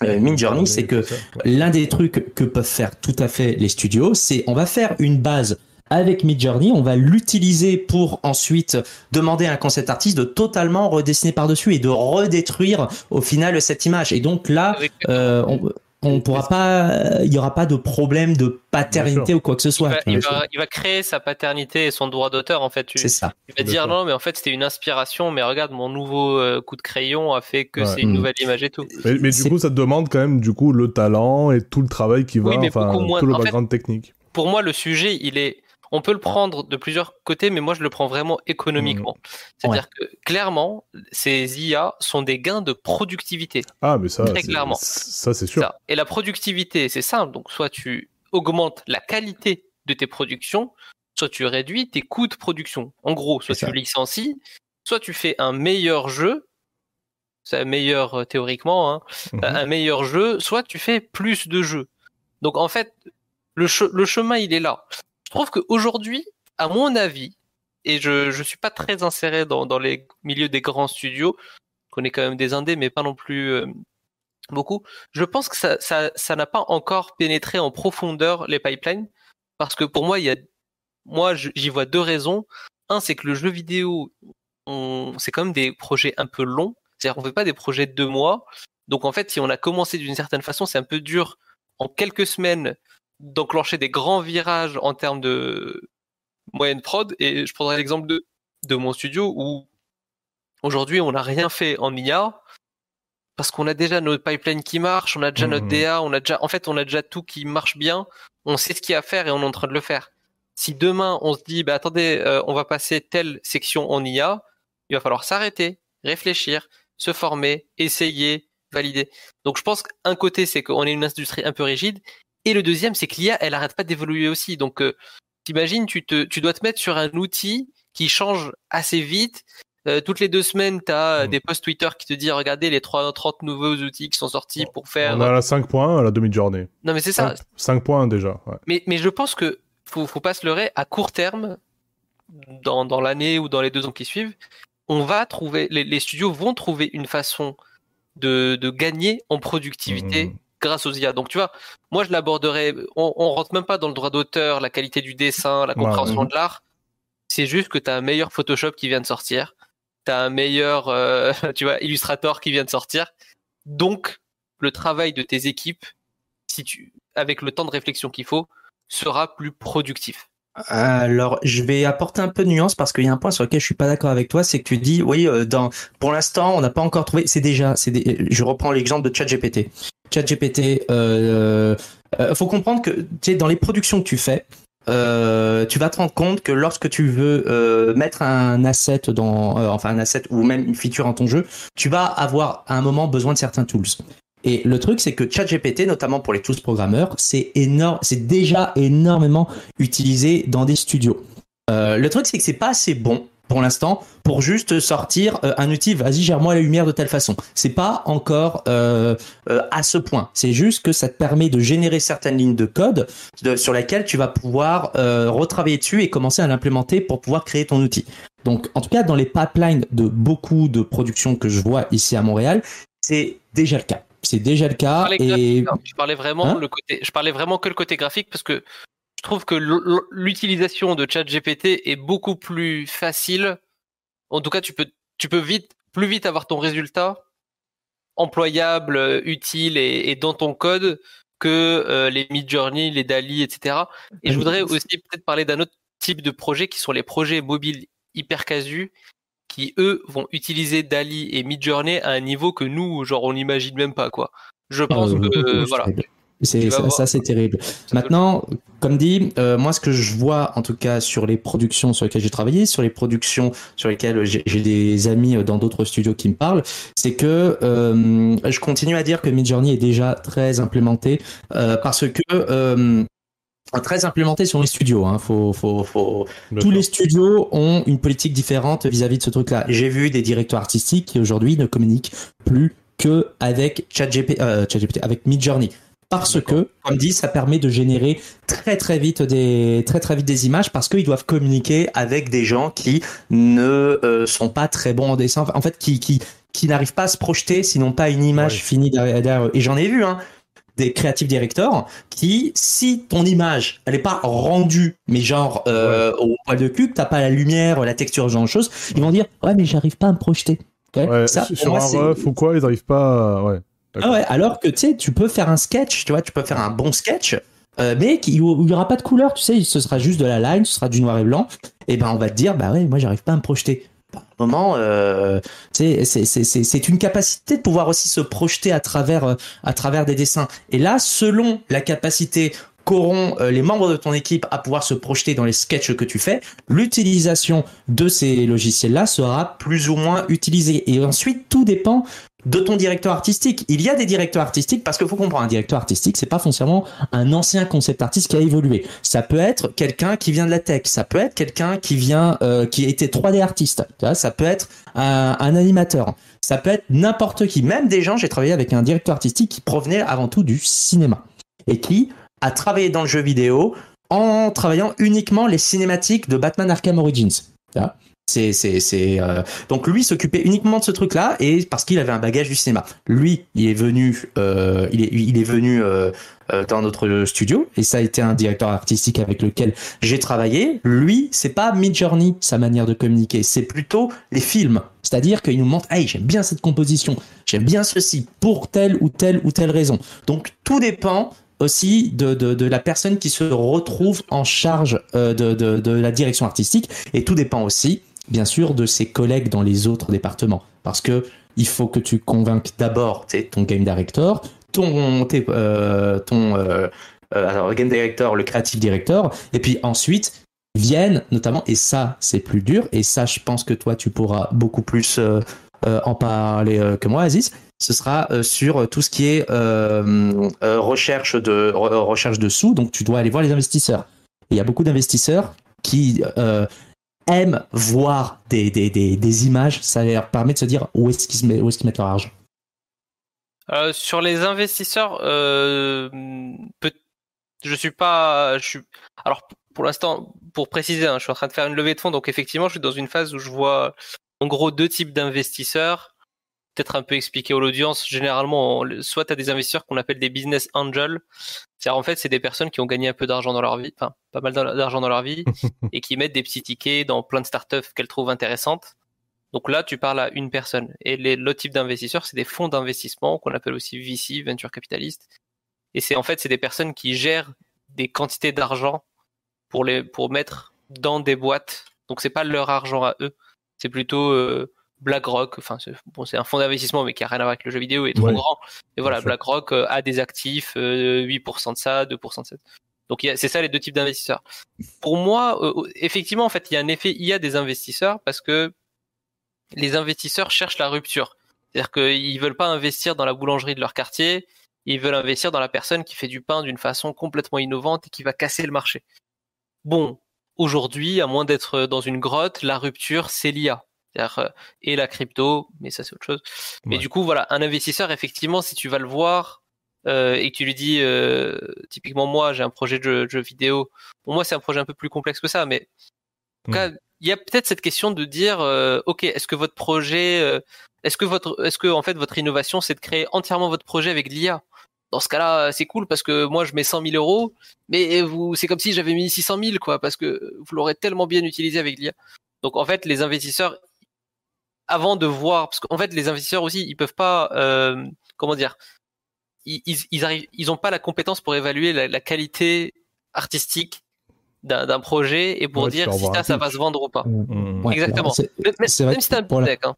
euh, Midjourney, c'est que l'un des trucs que peuvent faire tout à fait les studios, c'est on va faire une base avec Midjourney, on va l'utiliser pour ensuite demander à un concept artiste de totalement redessiner par-dessus et de redétruire au final cette image. Et donc là, euh, on, on pourra pas, il y aura pas de problème de paternité ou quoi que ce soit. Il va, créer sa paternité et son droit d'auteur en fait. C'est ça. Il va dire non, mais en fait c'était une inspiration, mais regarde mon nouveau euh, coup de crayon a fait que c'est une mm. nouvelle image et tout. Mais, du coup, ça te demande quand même du coup le talent et tout le travail qui va, enfin tout le background technique. Pour moi, le sujet, il est on peut le prendre de plusieurs côtés, mais moi je le prends vraiment économiquement. Mmh. C'est-à-dire que clairement, ces IA sont des gains de productivité. Ah, mais ça, très clairement. Ça, c'est sûr. Et la productivité, c'est simple. Donc, soit tu augmentes la qualité de tes productions, soit tu réduis tes coûts de production. En gros, soit tu licencies, soit tu fais un meilleur jeu, c'est meilleur euh, théoriquement, hein, mmh. un meilleur jeu, soit tu fais plus de jeux. Donc en fait, le, le chemin il est là trouve qu'aujourd'hui, à mon avis, et je ne suis pas très inséré dans, les milieux des grands studios, je connais quand même des indés, mais pas non plus euh, beaucoup, je pense que ça n'a pas encore pénétré en profondeur les pipelines, parce que pour moi, il y a, moi j'y vois deux raisons. Un, c'est que le jeu vidéo, c'est quand même des projets un peu longs, c'est-à-dire qu'on fait pas des projets de deux mois, donc en fait, si on a commencé d'une certaine façon, c'est un peu dur en quelques semaines d'enclencher des grands virages en termes de moyenne prod. Et je prendrai l'exemple de, de mon studio où aujourd'hui on n'a rien fait en IA parce qu'on a déjà notre pipeline qui marche, on a déjà notre mmh. DA, on a déjà, en fait, on a déjà tout qui marche bien. On sait ce qu'il y a à faire et on est en train de le faire. Si demain on se dit, bah attendez, euh, on va passer telle section en IA, il va falloir s'arrêter, réfléchir, se former, essayer, valider. Donc je pense qu'un côté c'est qu'on est une industrie un peu rigide et le deuxième, c'est que l'IA, elle arrête pas d'évoluer aussi. Donc, euh, t'imagines, tu te, tu dois te mettre sur un outil qui change assez vite. Euh, toutes les deux semaines, tu as mmh. des posts Twitter qui te disent regardez les 3, 30 nouveaux outils qui sont sortis pour faire. On a la 5.1 à la demi-journée. Non, mais c'est ça. 5.1 déjà. Mais, mais je pense que faut, faut pas se leurrer, à court terme, dans, dans l'année ou dans les deux ans qui suivent, on va trouver, les, les studios vont trouver une façon de, de gagner en productivité mmh grâce aux IA. Donc tu vois, moi je l'aborderai, on, on rentre même pas dans le droit d'auteur, la qualité du dessin, la compréhension de l'art. C'est juste que tu as un meilleur Photoshop qui vient de sortir, tu as un meilleur euh, (laughs) tu vois, Illustrator qui vient de sortir. Donc le travail de tes équipes, si tu avec le temps de réflexion qu'il faut, sera plus productif. Alors, je vais apporter un peu de nuance parce qu'il y a un point sur lequel je suis pas d'accord avec toi, c'est que tu dis, oui, euh, dans, pour l'instant, on n'a pas encore trouvé. C'est déjà, c'est je reprends l'exemple de ChatGPT. ChatGPT, euh, euh, faut comprendre que dans les productions que tu fais, euh, tu vas te rendre compte que lorsque tu veux euh, mettre un asset dans, euh, enfin un asset ou même une feature dans ton jeu, tu vas avoir à un moment besoin de certains tools. Et le truc, c'est que ChatGPT, notamment pour les tools programmeurs, c'est c'est déjà énormément utilisé dans des studios. Le truc, c'est que c'est pas assez bon pour l'instant pour juste sortir euh, un outil vas-y gère-moi la lumière de telle façon. C'est pas encore euh, euh, à ce point. C'est juste que ça te permet de générer certaines lignes de code sur lesquelles tu vas pouvoir retravailler dessus et commencer à l'implémenter pour pouvoir créer ton outil. Donc en tout cas dans les pipelines de beaucoup de productions que je vois ici à Montréal c'est déjà le cas. C'est déjà le cas et je parlais vraiment hein le côté je parlais vraiment que le côté graphique parce que trouve que l'utilisation de ChatGPT est beaucoup plus facile. En tout cas, tu peux, tu peux vite, plus vite avoir ton résultat employable, utile et, dans ton code que euh, les Midjourney, les Dali, etc. Et je voudrais aussi peut-être parler d'un autre type de projet qui sont les projets mobiles hyper casus qui eux vont utiliser Dali et Midjourney à un niveau que nous, genre, on n'imagine même pas quoi. Je ah, pense que voilà. C'est ça, c'est terrible. Maintenant, comme dit, euh, moi ce que je vois en tout cas sur les productions sur lesquelles j'ai travaillé, sur les productions sur lesquelles j'ai des amis dans d'autres studios qui me parlent, c'est que euh, je continue à dire que Midjourney est déjà très implémenté euh, parce que très implémenté sur les studios. Hein. Faut, faut, faut... Tous les studios ont une politique différente vis-à-vis de ce truc-là. J'ai vu des directeurs artistiques qui aujourd'hui ne communiquent plus que avec ChatGPT, euh, avec Midjourney. Parce que, comme dit, ça permet de générer très très vite des très très vite des images parce qu'ils doivent communiquer avec des gens qui ne euh, sont pas très bons en dessin. En fait, qui qui qui n'arrivent pas à se projeter, sinon pas une image finie derrière, Et j'en ai vu, hein, des creative directors qui, si ton image, elle est pas rendue, mais genre euh, au poil de cul, t'as pas la lumière, la texture, ce genre de choses, ils vont dire ouais mais j'arrive pas à me projeter. ça, sur un ref ou quoi, ils n'arrivent pas. Ouais. Ah ouais, alors que tu sais, tu peux faire un sketch, tu vois, tu peux faire un bon sketch, euh, mais il n'y aura pas de couleur, tu sais, ce sera juste de la line, ce sera du noir et blanc. Et ben on va te dire bah ouais, moi j'arrive pas à me projeter moment, euh, c'est une capacité de pouvoir aussi se projeter à travers, euh, à travers des dessins. Et là, selon la capacité qu'auront euh, les membres de ton équipe à pouvoir se projeter dans les sketchs que tu fais, l'utilisation de ces logiciels-là sera plus ou moins utilisée. Et ensuite, tout dépend de ton directeur artistique. Il y a des directeurs artistiques parce qu'il faut comprendre un directeur artistique, c'est pas foncièrement un ancien concept artiste qui a évolué. Ça peut être quelqu'un qui vient de la tech, ça peut être quelqu'un qui vient euh, qui a été 3D artiste, ça peut être un, animateur, ça peut être n'importe qui, même des gens. J'ai travaillé avec un directeur artistique qui provenait avant tout du cinéma et qui a travaillé dans le jeu vidéo en travaillant uniquement les cinématiques de Batman Arkham Origins. C'est, c'est, c'est euh, donc lui s'occupait uniquement de ce truc-là et parce qu'il avait un bagage du cinéma. Lui, il est venu, euh, il est, il est venu euh, euh, dans notre studio et ça a été un directeur artistique avec lequel j'ai travaillé. Lui, c'est pas Midjourney sa manière de communiquer, c'est plutôt les films. C'est-à-dire qu'il nous montre, hey, j'aime bien cette composition, j'aime bien ceci pour telle ou telle ou telle raison. Donc tout dépend aussi de, de, de, la personne qui se retrouve en charge euh, de, de, de, la direction artistique et tout dépend aussi bien sûr, de ses collègues dans les autres départements. Parce que il faut que tu convainques d'abord ton game director, ton, euh, ton euh, euh, game director, le creative director, et puis ensuite viennent notamment, et ça c'est plus dur, et ça je pense que toi tu pourras beaucoup plus en parler que moi, Aziz, ce sera sur tout ce qui est recherche de recherche de sous. Donc tu dois aller voir les investisseurs. il y a beaucoup d'investisseurs qui aiment voir des, des, des, des, images, ça leur permet de se dire où est-ce qu'ils est mettent leur argent. Euh, sur les investisseurs, euh, je suis pas, je suis. Alors pour l'instant, pour préciser, hein, je suis en train de faire une levée de fonds, donc effectivement, je suis dans une phase où je vois en gros deux types d'investisseurs peut-être un peu expliquer à l'audience. Généralement, soit tu as des investisseurs qu'on appelle des business angels. C'est-à-dire, en fait, c'est des personnes qui ont gagné un peu d'argent dans leur vie, enfin, pas mal d'argent dans leur vie, (laughs) et qui mettent des petits tickets dans plein de startups qu'elles trouvent intéressantes. Donc là, tu parles à une personne. Et l'autre type d'investisseurs, c'est des fonds d'investissement qu'on appelle aussi VC, venture capitaliste. Et c'est en fait, c'est des personnes qui gèrent des quantités d'argent pour les, pour mettre dans des boîtes. Donc c'est pas leur argent à eux. C'est plutôt, euh, BlackRock, enfin c'est un fonds d'investissement mais qui a rien à voir avec le jeu vidéo, est trop grand. Et voilà, BlackRock euh, a des actifs, 8% euh, de ça, 2% de ça. Donc c'est ça les deux types d'investisseurs. Pour moi, euh, effectivement, en fait, il y a un effet, il y a des investisseurs parce que les investisseurs cherchent la rupture. C'est-à-dire qu'ils veulent pas investir dans la boulangerie de leur quartier, ils veulent investir dans la personne qui fait du pain d'une façon complètement innovante et qui va casser le marché. Bon, aujourd'hui, à moins d'être dans une grotte, la rupture, c'est l'IA. Euh, et la crypto, mais ça c'est autre chose. Mais du coup, voilà, un investisseur, effectivement, si tu vas le voir euh, et que tu lui dis, euh, typiquement moi, j'ai un projet de jeu, vidéo. Pour moi, c'est un projet un peu plus complexe que ça, mais en tout cas, il y a peut-être cette question de dire, ok, est-ce que votre projet, est-ce que votre, est-ce que en fait votre innovation, c'est de créer entièrement votre projet avec l'IA dans ce cas-là, c'est cool parce que moi, je mets 100 000 euros, mais vous, c'est comme si j'avais mis 600 000, quoi, parce que vous l'aurez tellement bien utilisé avec l'IA. Donc, en fait, les investisseurs, avant de voir, parce qu'en fait, les investisseurs aussi, ils peuvent pas, euh, comment dire, ils, ils, arrivent, ils ont pas la compétence pour évaluer la, qualité artistique d'un projet et pour dire si ça, ça va se vendre ou pas. Mmh. Exactement. même si c'est un peu hein.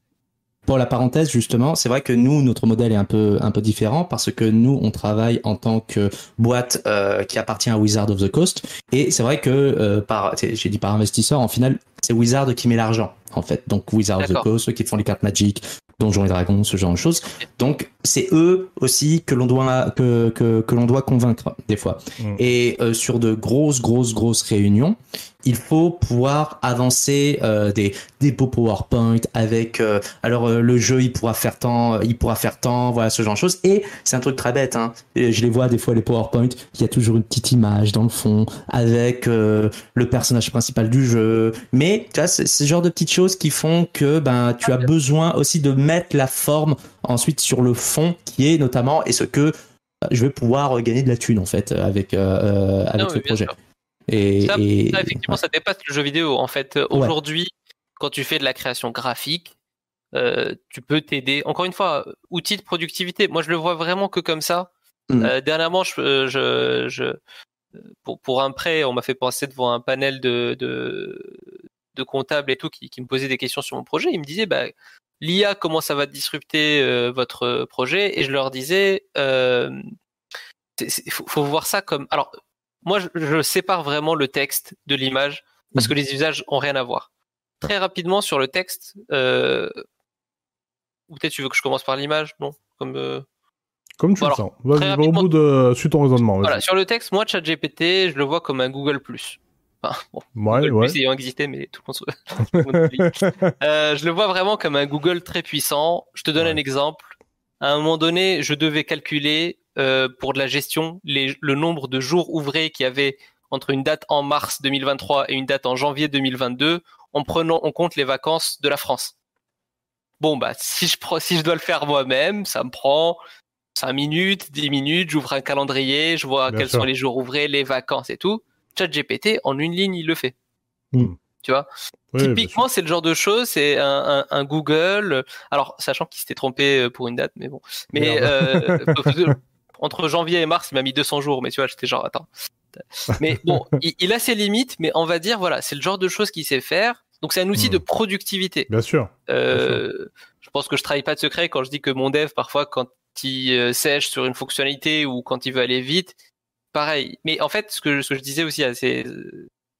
Pour la parenthèse, justement, c'est vrai que nous, notre modèle est un peu un peu différent parce que nous, on travaille en tant que boîte euh, qui appartient à Wizard of the Coast. Et c'est vrai que euh, par, j'ai dit par investisseur, en final, c'est Wizard qui met l'argent en fait. Donc Wizard of the Coast, ceux qui font les cartes Magic, Donjons et Dragons, ce genre de choses. Donc c'est eux aussi que l'on doit que, que, que l'on doit convaincre des fois. Mm. Et euh, sur de grosses grosses grosses réunions, il faut pouvoir avancer euh, des des beaux PowerPoint avec euh, alors euh, le jeu il pourra faire tant, il pourra faire tant, voilà ce genre de choses. Et c'est un truc très bête, hein. Et Je les vois des fois les PowerPoint, il y a toujours une petite image dans le fond avec euh, le personnage principal du jeu. Mais tu vois, c'est ce genre de petites choses qui font que ben tu as besoin aussi de mettre la forme ensuite sur le fond qui est notamment et ce que euh, je vais pouvoir gagner de la thune en fait avec euh, euh, avec Non, ce projet. Et, Ça, et- ça, effectivement, ça dépasse le jeu vidéo. En fait, euh, aujourd'hui, quand tu fais de la création graphique, euh, tu peux t'aider. Encore une fois, euh, outil de productivité. Moi, je le vois vraiment que comme ça. Mm. Euh, dernièrement, je, euh, je, je, pour, pour un prêt, on m'a fait passer devant un panel de, de, de comptables et tout qui, qui me posaient des questions sur mon projet. Ils me disaient, bah, l'IA, comment ça va disrupter euh, votre projet? Et je leur disais, euh, il faut, faut voir ça comme. Alors, moi, je, je sépare vraiment le texte de l'image parce que les usages ont rien à voir. Très rapidement sur le texte, euh... ou peut-être tu veux que je commence par l'image, non? Comme Comme tu Alors, le sens. Vas-y, au bout de. Suis ton raisonnement. voilà, sur le texte, moi, ChatGPT, je le vois comme un Google Plus. Enfin, bon, Ouais, Google ouais. Plus ayant existé, mais tout le monde. se- (laughs) tout le monde. Euh, je le vois vraiment comme un Google très puissant. Je te donne Ouais. un exemple. À un moment donné, je devais calculer euh, pour de la gestion les, le nombre de jours ouvrés qu'il y avait entre une date en mars 2023 et une date en janvier 2022, en prenant en compte les vacances de la France. Bon bah si je prends, si je dois le faire moi-même, ça me prend 5 minutes, 10 minutes, j'ouvre un calendrier, je vois Bien quels sûr. sont les jours ouvrés, les vacances et tout. ChatGPT en une ligne, il le fait. Hmm. Tu vois? Oui, bien Typiquement, c'est le genre de choses, c'est un, un, un Google. Alors, sachant qu'il s'était trompé euh, pour une date, mais bon. Mais euh, (laughs) entre janvier et mars, il m'a mis 200 jours, mais tu vois, j'étais genre, attends. Mais bon, (laughs) il, il a ses limites, mais on va dire, voilà, c'est le genre de choses qu'il sait faire. Donc, c'est un outil Hmm. de productivité. Bien sûr. Euh, je pense que je trahis pas de secret quand je dis que mon dev, parfois, quand il euh, sèche sur une fonctionnalité ou quand il veut aller vite, pareil. Mais en fait, ce que, ce que je disais aussi à ces,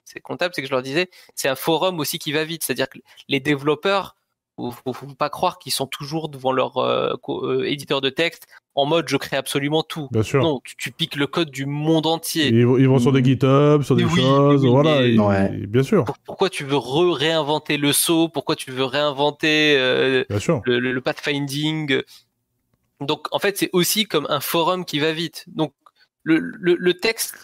ces comptables, c'est que je leur disais, c'est un forum aussi qui va vite. C'est-à-dire que les développeurs, faut, faut, faut pas croire qu'ils sont toujours devant leur euh, euh, éditeur de texte en mode je crée absolument tout. Bien sûr. Non, tu, tu piques le code du monde entier. Ils, vont- ils vont sur des GitHub, sur des oui, choses, oui, voilà. mais- et- Ouais. et bien sûr, Pour- Pourquoi tu veux réinventer le saut? Pourquoi tu veux réinventer euh, bien sûr. le, le, le pathfinding? Donc en fait, c'est aussi comme un forum qui va vite. Donc le, le, le texte,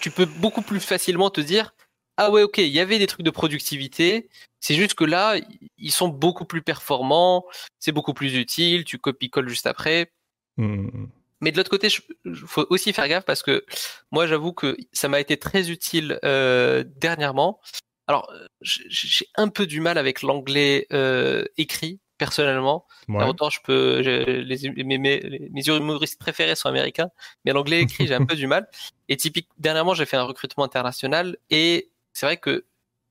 tu peux beaucoup plus facilement te dire ah ouais ok, il y avait des trucs de productivité. C'est juste que là, ils sont beaucoup plus performants, c'est beaucoup plus utile. Tu copies-colles juste après. Mm, Mais de l'autre côté, il faut aussi faire gaffe parce que moi, j'avoue que ça m'a été très utile euh, dernièrement. Alors, euh, j'ai j'ai un peu du mal avec l'anglais euh, écrit personnellement. Ouais. Autant je peux, je- les, mes, mes, mes humoristes préférés sont américains, mais l'anglais écrit, j'ai un (laughs) peu du mal. Et typique, dernièrement, j'ai fait un recrutement international et c'est vrai que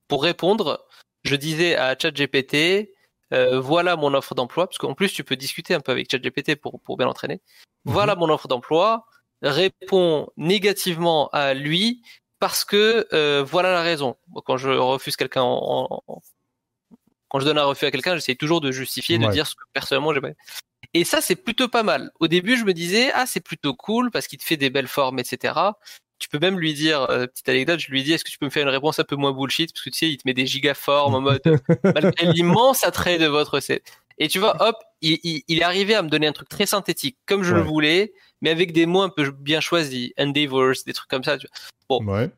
pour répondre, je disais à ChatGPT, euh, voilà mon offre d'emploi, parce qu'en plus tu peux discuter un peu avec ChatGPT pour, pour bien l'entraîner. Voilà mon offre d'emploi, réponds négativement à lui parce que euh, voilà la raison. Quand je refuse quelqu'un en, en- quand je donne un refus à quelqu'un, j'essaie toujours de justifier, de Ouais. dire ce que personnellement j'ai pas. Et ça, c'est plutôt pas mal. Au début, je me disais, ah, c'est plutôt cool parce qu'il te fait des belles formes, etc. Tu peux même lui dire, euh, petite anecdote, je lui dis, est-ce que tu peux me faire une réponse un peu moins bullshit? Parce que tu sais, il te met des gigaformes en mode, (laughs) malgré l'immense attrait de votre recette. Et tu vois, hop, il, il- il est arrivé à me donner un truc très synthétique, comme je le voulais, mais avec des mots un peu bien choisis, endeavors, des trucs comme ça. Tu vois. Ouais.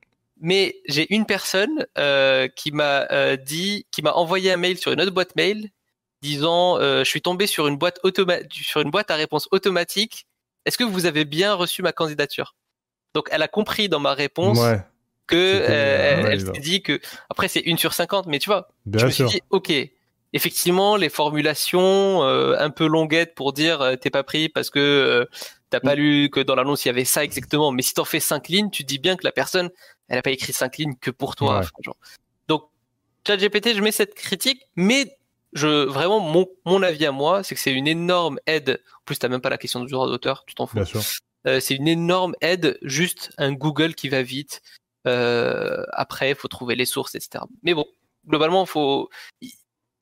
Mais j'ai une personne euh, qui m'a euh, dit, qui m'a envoyé un mail sur une autre boîte mail disant euh, je suis tombé sur une boîte automa- sur une boîte à réponse automatique. Est-ce que vous avez bien reçu ma candidature? Donc elle a compris dans ma réponse Ouais. que elle, ouais, elle il s'est dit que après c'est une sur 50 mais tu vois je Bien me suis dit ok effectivement les formulations un peu longuettes pour dire t'es pas pris parce que t'as pas lu que dans l'annonce il y avait ça exactement. Mais si t'en fais cinq lignes tu dis bien que la personne elle a pas écrit cinq lignes que pour toi Ouais. enfin, genre. donc ChatGPT je mets cette critique mais je vraiment mon, mon avis à moi c'est que c'est une énorme aide en plus t'as même pas la question du droit d'auteur tu t'en fous Bien sûr. euh, c'est une énorme aide, juste un Google qui va vite. Euh, après, il faut trouver les sources, etc. Mais bon, globalement, faut,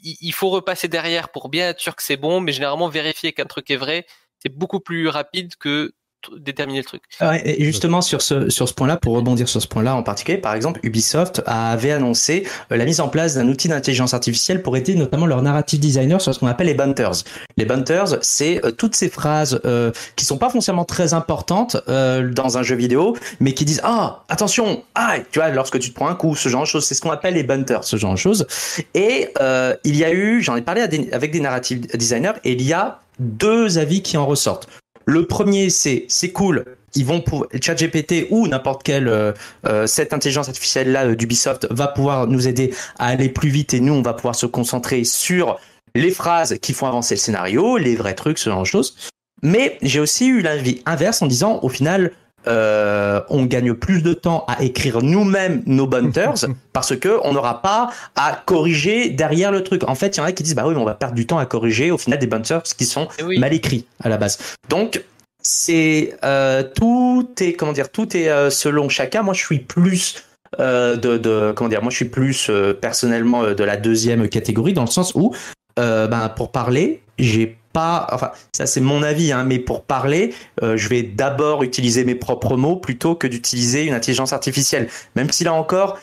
il, faut repasser derrière pour bien être sûr que c'est bon, mais généralement vérifier qu'un truc est vrai, c'est beaucoup plus rapide que déterminer le truc. Ouais, et justement sur ce sur ce point-là, pour rebondir sur ce point-là en particulier, par exemple, Ubisoft avait annoncé euh, la mise en place d'un outil d'intelligence artificielle pour aider notamment leurs narrative designers sur ce qu'on appelle les bunters. Les bunters, c'est euh, toutes ces phrases euh, qui sont pas foncièrement très importantes euh, dans un jeu vidéo, mais qui disent ah attention, ah tu vois lorsque tu te prends un coup, ce genre de choses, c'est ce qu'on appelle les bunters, ce genre de choses. Et euh, il y a eu, j'en ai parlé avec des narrative designers, et il y a deux avis qui en ressortent. Le premier, c'est c'est cool. Ils vont pour ChatGPT ou n'importe quelle euh, euh, cette intelligence artificielle là d'Ubisoft va pouvoir nous aider à aller plus vite et nous on va pouvoir se concentrer sur les phrases qui font avancer le scénario, les vrais trucs, ce genre de choses. Mais j'ai aussi eu l'avis inverse en disant au final euh, on gagne plus de temps à écrire nous-mêmes nos bunters (laughs) parce que on n'aura pas à corriger derrière le truc. En fait, il y en a qui disent bah oui, mais on va perdre du temps à corriger au final des bunters qui sont oui. mal écrits à la base. Donc c'est euh, tout est comment dire tout est euh, selon chacun. Moi, je suis plus euh, de, de comment dire moi je suis plus euh, personnellement euh, de la deuxième catégorie dans le sens où euh, ben pour parler j'ai pas enfin ça c'est mon avis hein, mais pour parler euh, je vais d'abord utiliser mes propres mots plutôt que d'utiliser une intelligence artificielle. Même si là encore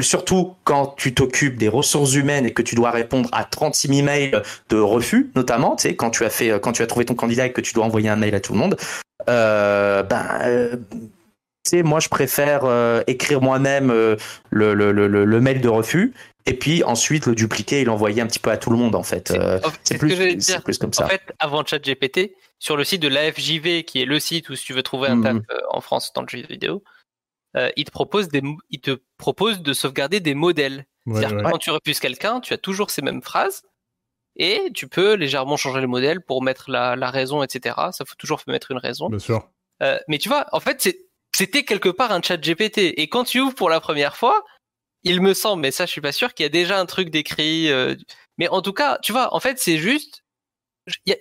Surtout quand tu t'occupes des ressources humaines et que tu dois répondre à 36 000 mails de refus, notamment, tu sais, quand tu as fait, quand tu as trouvé ton candidat et que tu dois envoyer un mail à tout le monde, euh, ben, moi, je préfère euh, écrire moi-même euh, le, le, le, le- mail de refus et puis ensuite le dupliquer et l'envoyer un petit peu à tout le monde, en fait. C'est- Euh, c'est ce plus, comme ça. En fait, avant ChatGPT, sur le site de l'AFJV, qui est le site où si tu veux trouver un Mhm. taf euh, en France dans le jeu vidéo, euh, il te propose des, il te propose de sauvegarder des modèles. Ouais, C'est-à-dire ouais. que quand tu refuses quelqu'un, tu as toujours ces mêmes phrases et tu peux légèrement changer le modèle pour mettre la, la raison, etc. Ça faut toujours mettre une raison. Bien sûr. Euh, mais tu vois, en fait, c'est- c'était quelque part un chat GPT. Et quand tu ouvres pour la première fois, il me semble, mais ça, je suis pas sûr, qu'il y a déjà un truc décrit. euh, mais en tout cas, tu vois, en fait, c'est juste, il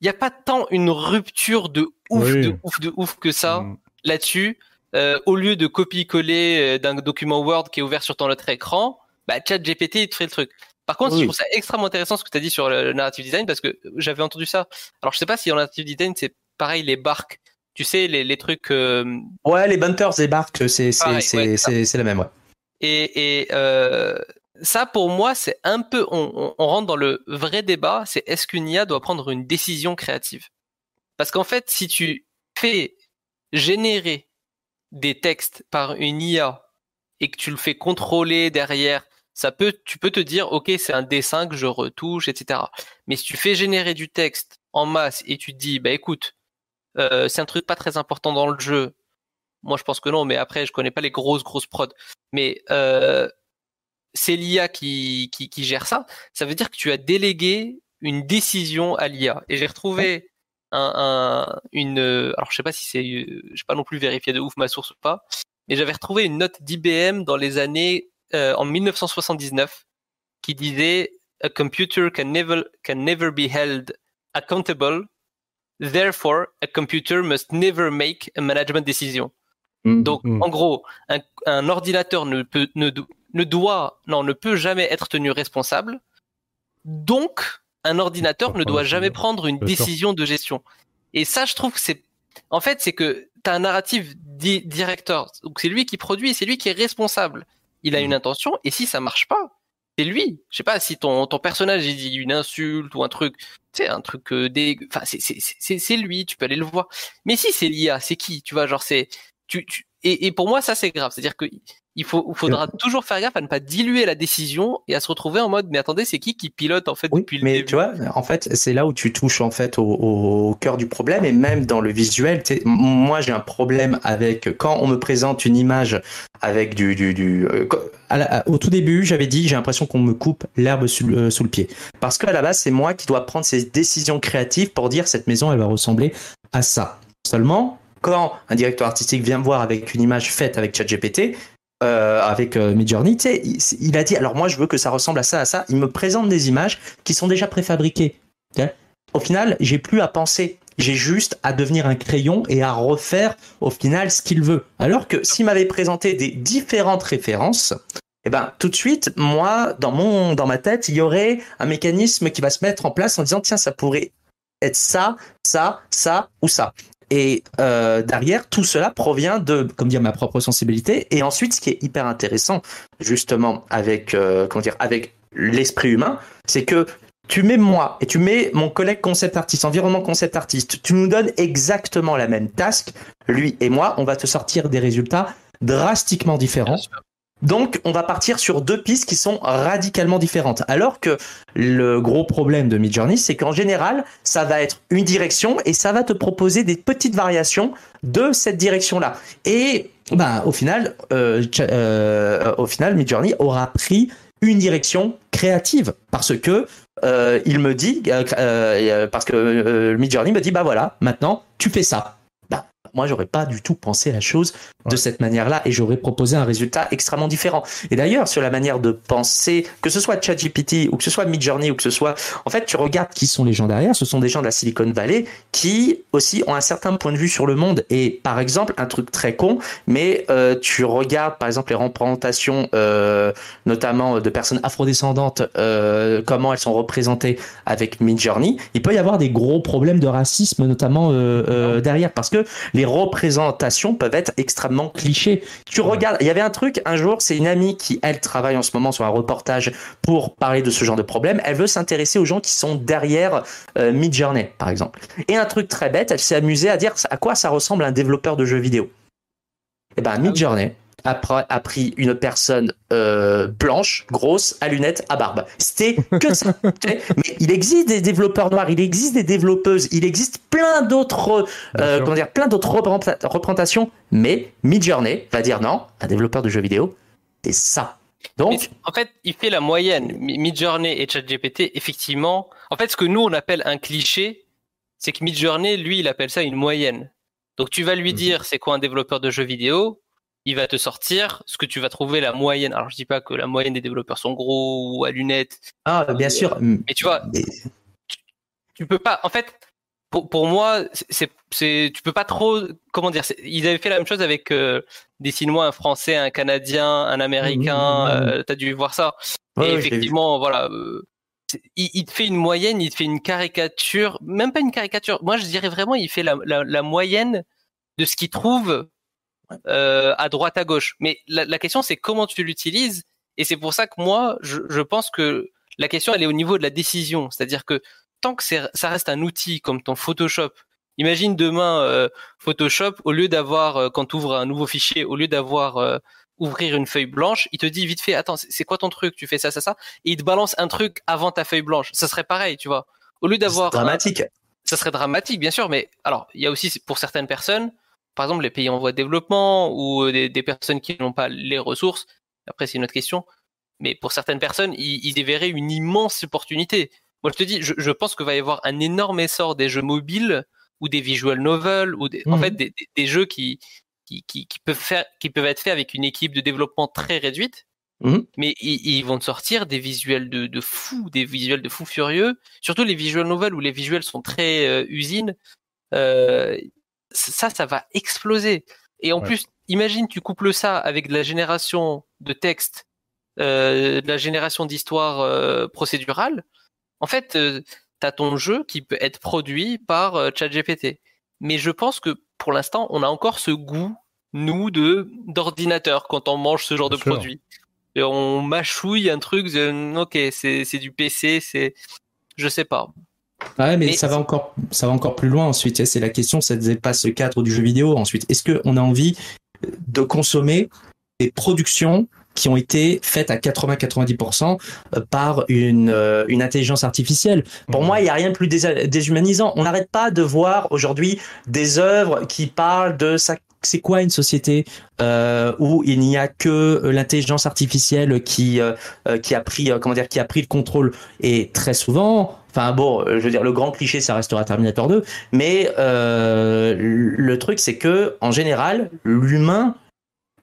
y a, a pas tant une rupture de ouf, Oui. de ouf, de ouf que ça Mm. là-dessus. Euh, au lieu de copier-coller euh, d'un document Word qui est ouvert sur ton autre écran, bah, ChatGPT, il te fait le truc. Par contre, Oui. je trouve ça extrêmement intéressant ce que tu as dit sur le, le narrative design parce que j'avais entendu ça. Alors, je sais pas si en narrative design, c'est pareil, les barques. Tu sais, les, les trucs. euh, Ouais, les bunters débarquent, c'est c'est la même, ouais. et et euh, ça, pour moi, c'est un peu. On, on, on rentre dans le vrai débat c'est est-ce qu'une IA doit prendre une décision créative? Parce qu'en fait, si tu fais générer des textes par une IA et que tu le fais contrôler derrière, ça peut, tu peux te dire, ok, c'est un dessin que je retouche, etc. Mais si tu fais générer du texte en masse et tu te dis, bah écoute, euh, c'est un truc pas très important dans le jeu. Moi, je pense que non, mais après, je connais pas les grosses grosses prods. Mais euh, c'est l'IA qui, qui qui gère ça. Ça veut dire que tu as délégué une décision à l'IA. Et j'ai retrouvé un, un une, alors je sais pas si c'est, j'ai pas non plus vérifié de ouf ma source ou pas, mais j'avais retrouvé une note d'IBM dans les années euh, en 1979 qui disait a computer can never can never be held accountable. Therefore, a computer must never make a management decision. Donc, Mm. en gros, un, un ordinateur ne peut, ne, do- ne doit, non, ne peut jamais être tenu responsable. Donc, un ordinateur ne doit jamais prendre une décision de gestion. Et ça, je trouve que c'est, en fait, c'est que tu as un narrative di- directeur. Donc, c'est lui qui produit, c'est lui qui est responsable. Il a Mhm. une intention, et si ça marche pas, c'est lui. Je sais pas si ton, ton personnage il dit une insulte ou un truc, tu sais, un truc euh, dégueu. Enfin, c'est, c'est, c'est, c'est lui, tu peux aller le voir. Mais si c'est l'IA, c'est qui? Tu vois, genre, c'est, tu, tu, et, et pour moi, ça c'est grave. C'est-à-dire que il faut, faudra toujours faire gaffe à ne pas diluer la décision et à se retrouver en mode, mais attendez, c'est qui qui pilote en fait Oui, depuis le mais début? tu vois, en fait, c'est là où tu touches en fait au, cœur du problème et même dans le visuel. Moi, j'ai un problème avec quand on me présente une image avec du du, du euh, co- à la- à- au tout début, j'avais dit j'ai l'impression qu'on me coupe l'herbe sous, le- sous le pied parce qu'à la base, c'est moi qui dois prendre ces décisions créatives pour dire cette maison, elle va ressembler à ça. Seulement, quand un directeur artistique vient me voir avec une image faite avec ChatGPT, euh, avec euh, tu sais, il, a dit alors moi je veux que ça ressemble à ça, à ça. Il me présente des images qui sont déjà préfabriquées. Au final, j'ai plus à penser. J'ai juste à devenir un crayon et à refaire au final ce qu'il veut. Alors que s'il m'avait présenté des différentes références eh ben tout de suite, moi, dans mon, dans ma tête, il y aurait un mécanisme qui va se mettre en place en disant tiens, ça pourrait être ça, ça, ça ou ça. Et euh, derrière, tout cela provient de, comme dire, ma propre sensibilité. Et ensuite, ce qui est hyper intéressant, justement, avec, euh, comment dire, avec l'esprit humain, c'est que tu mets moi et tu mets mon collègue concept artiste, environnement concept artiste, tu nous donnes exactement la même task, lui et moi, on va te sortir des résultats drastiquement différents. Donc, on va partir sur deux pistes qui sont radicalement différentes. Alors que le gros problème de Midjourney, c'est qu'en général, ça va être une direction et ça va te proposer des petites variations de cette direction-là. Et bah, au final, euh, euh, au final, Midjourney aura pris une direction créative parce que euh, il me dit, parce que Midjourney me dit, bah voilà, maintenant tu fais ça moi, j'aurais pas du tout pensé la chose de cette manière-là et j'aurais proposé un résultat extrêmement différent. Et d'ailleurs, sur la manière de penser, que ce soit ChatGPT ou que ce soit Midjourney ou que ce soit, en fait, tu regardes qui sont les gens derrière. Ce sont des gens de la Silicon Valley qui aussi ont un certain point de vue sur le monde. Et par exemple, un truc très con, mais euh, tu regardes par exemple les représentations, euh, notamment de personnes afrodescendantes, euh, comment elles sont représentées avec Midjourney. Il peut y avoir des gros problèmes de racisme, notamment euh, euh, derrière, parce que les représentations peuvent être extrêmement clichés. Tu regardes, il y avait un truc un jour, c'est une amie qui elle travaille en ce moment sur un reportage pour parler de ce genre de problème. Elle veut s'intéresser aux gens qui sont derrière euh, Midjourney, par exemple. Et un truc très bête, elle s'est amusée à dire à quoi ça ressemble un développeur de jeux vidéo. Eh ben Midjourney, a, pris une personne euh, blanche, grosse, à lunettes, à barbe. C'était que ça. (laughs) Mais il existe des développeurs noirs, il existe des développeuses, il existe plein d'autres, euh, comment dire, plein d'autres représentations. Mais Midjourney va dire non, un développeur de jeux vidéo, c'est ça. Donc, en fait, il fait la moyenne. Midjourney et ChatGPT, effectivement. En fait, ce que nous on appelle un cliché, c'est que Midjourney, lui, il appelle ça une moyenne. Donc, tu vas lui mhm. dire c'est quoi un développeur de jeux vidéo? Il va te sortir ce que tu vas trouver la moyenne. Alors je dis pas que la moyenne des développeurs sont gros ou à lunettes. Ah bien sûr. Mais tu vois, Tu, peux pas. En fait, pour, pour moi, c'est c'est tu peux pas trop comment dire. Ils avaient fait la même chose avec euh, des Chinois, un Français, un Canadien, un Américain. tu as Euh, T'as dû voir ça. Et effectivement, voilà. Euh, il, il, te fait une moyenne, il te fait une caricature, même pas une caricature. Moi, je dirais vraiment, il fait la, la, la moyenne de ce qu'il trouve euh, à droite à gauche. Mais la, la question c'est comment tu l'utilises et c'est pour ça que moi je, je, pense que la question elle est au niveau de la décision, c'est-à-dire que tant que ça reste un outil comme ton Photoshop, imagine demain euh, Photoshop au lieu d'avoir euh, quand tu ouvres un nouveau fichier, au lieu d'avoir ouvrir une feuille blanche, il te dit vite fait attends c'est quoi ton truc, tu fais ça ça ça et il te balance un truc avant ta feuille blanche. Ça serait pareil, tu vois. Au lieu d'avoir dramatique. ça serait dramatique bien sûr, mais alors il y a aussi pour certaines personnes par exemple les pays en voie de développement ou euh, des, personnes qui n'ont pas les ressources. Après, c'est une autre question. Mais pour certaines personnes, ils, ils y verraient une immense opportunité. Moi, je te dis, je, pense qu'il va y avoir un énorme essor des jeux mobiles ou des visual novels ou en mmh. fait des, jeux qui qui, qui, peuvent faire, qui peuvent être faits avec une équipe de développement très réduite. Mmh. Mais ils, vont sortir des visuels de, de fous, des visuels de fous furieux. Surtout les visual novels où les visuels sont très euh, usines. Euh, ça, ça va exploser. Et en plus, imagine, tu couples ça avec de la génération de texte, euh, de la génération d'histoire euh, procédurale. En fait, euh, tu as ton jeu qui peut être produit par euh, ChatGPT. Mais je pense que pour l'instant, on a encore ce goût, nous, de d'ordinateur quand on mange ce genre de produit. Et on mâchouille un truc, ok, c'est du PC, c'est, je sais pas. Ouais, mais, ça va encore, ça va encore plus loin ensuite. C'est la question, ça dépasse le cadre du jeu vidéo ensuite. Est-ce qu'on a envie de consommer des productions qui ont été faites à 80-90% par une, euh, une intelligence artificielle? Pour moi, il n'y a rien de plus déshumanisant. On n'arrête pas de voir aujourd'hui des œuvres qui parlent de ça. C'est quoi une société euh, où il n'y a que l'intelligence artificielle qui euh, qui a pris comment dire qui a pris le contrôle et très souvent Enfin bon, je veux dire, le grand cliché, ça restera Terminator 2, mais euh, le truc, c'est que en général, l'humain,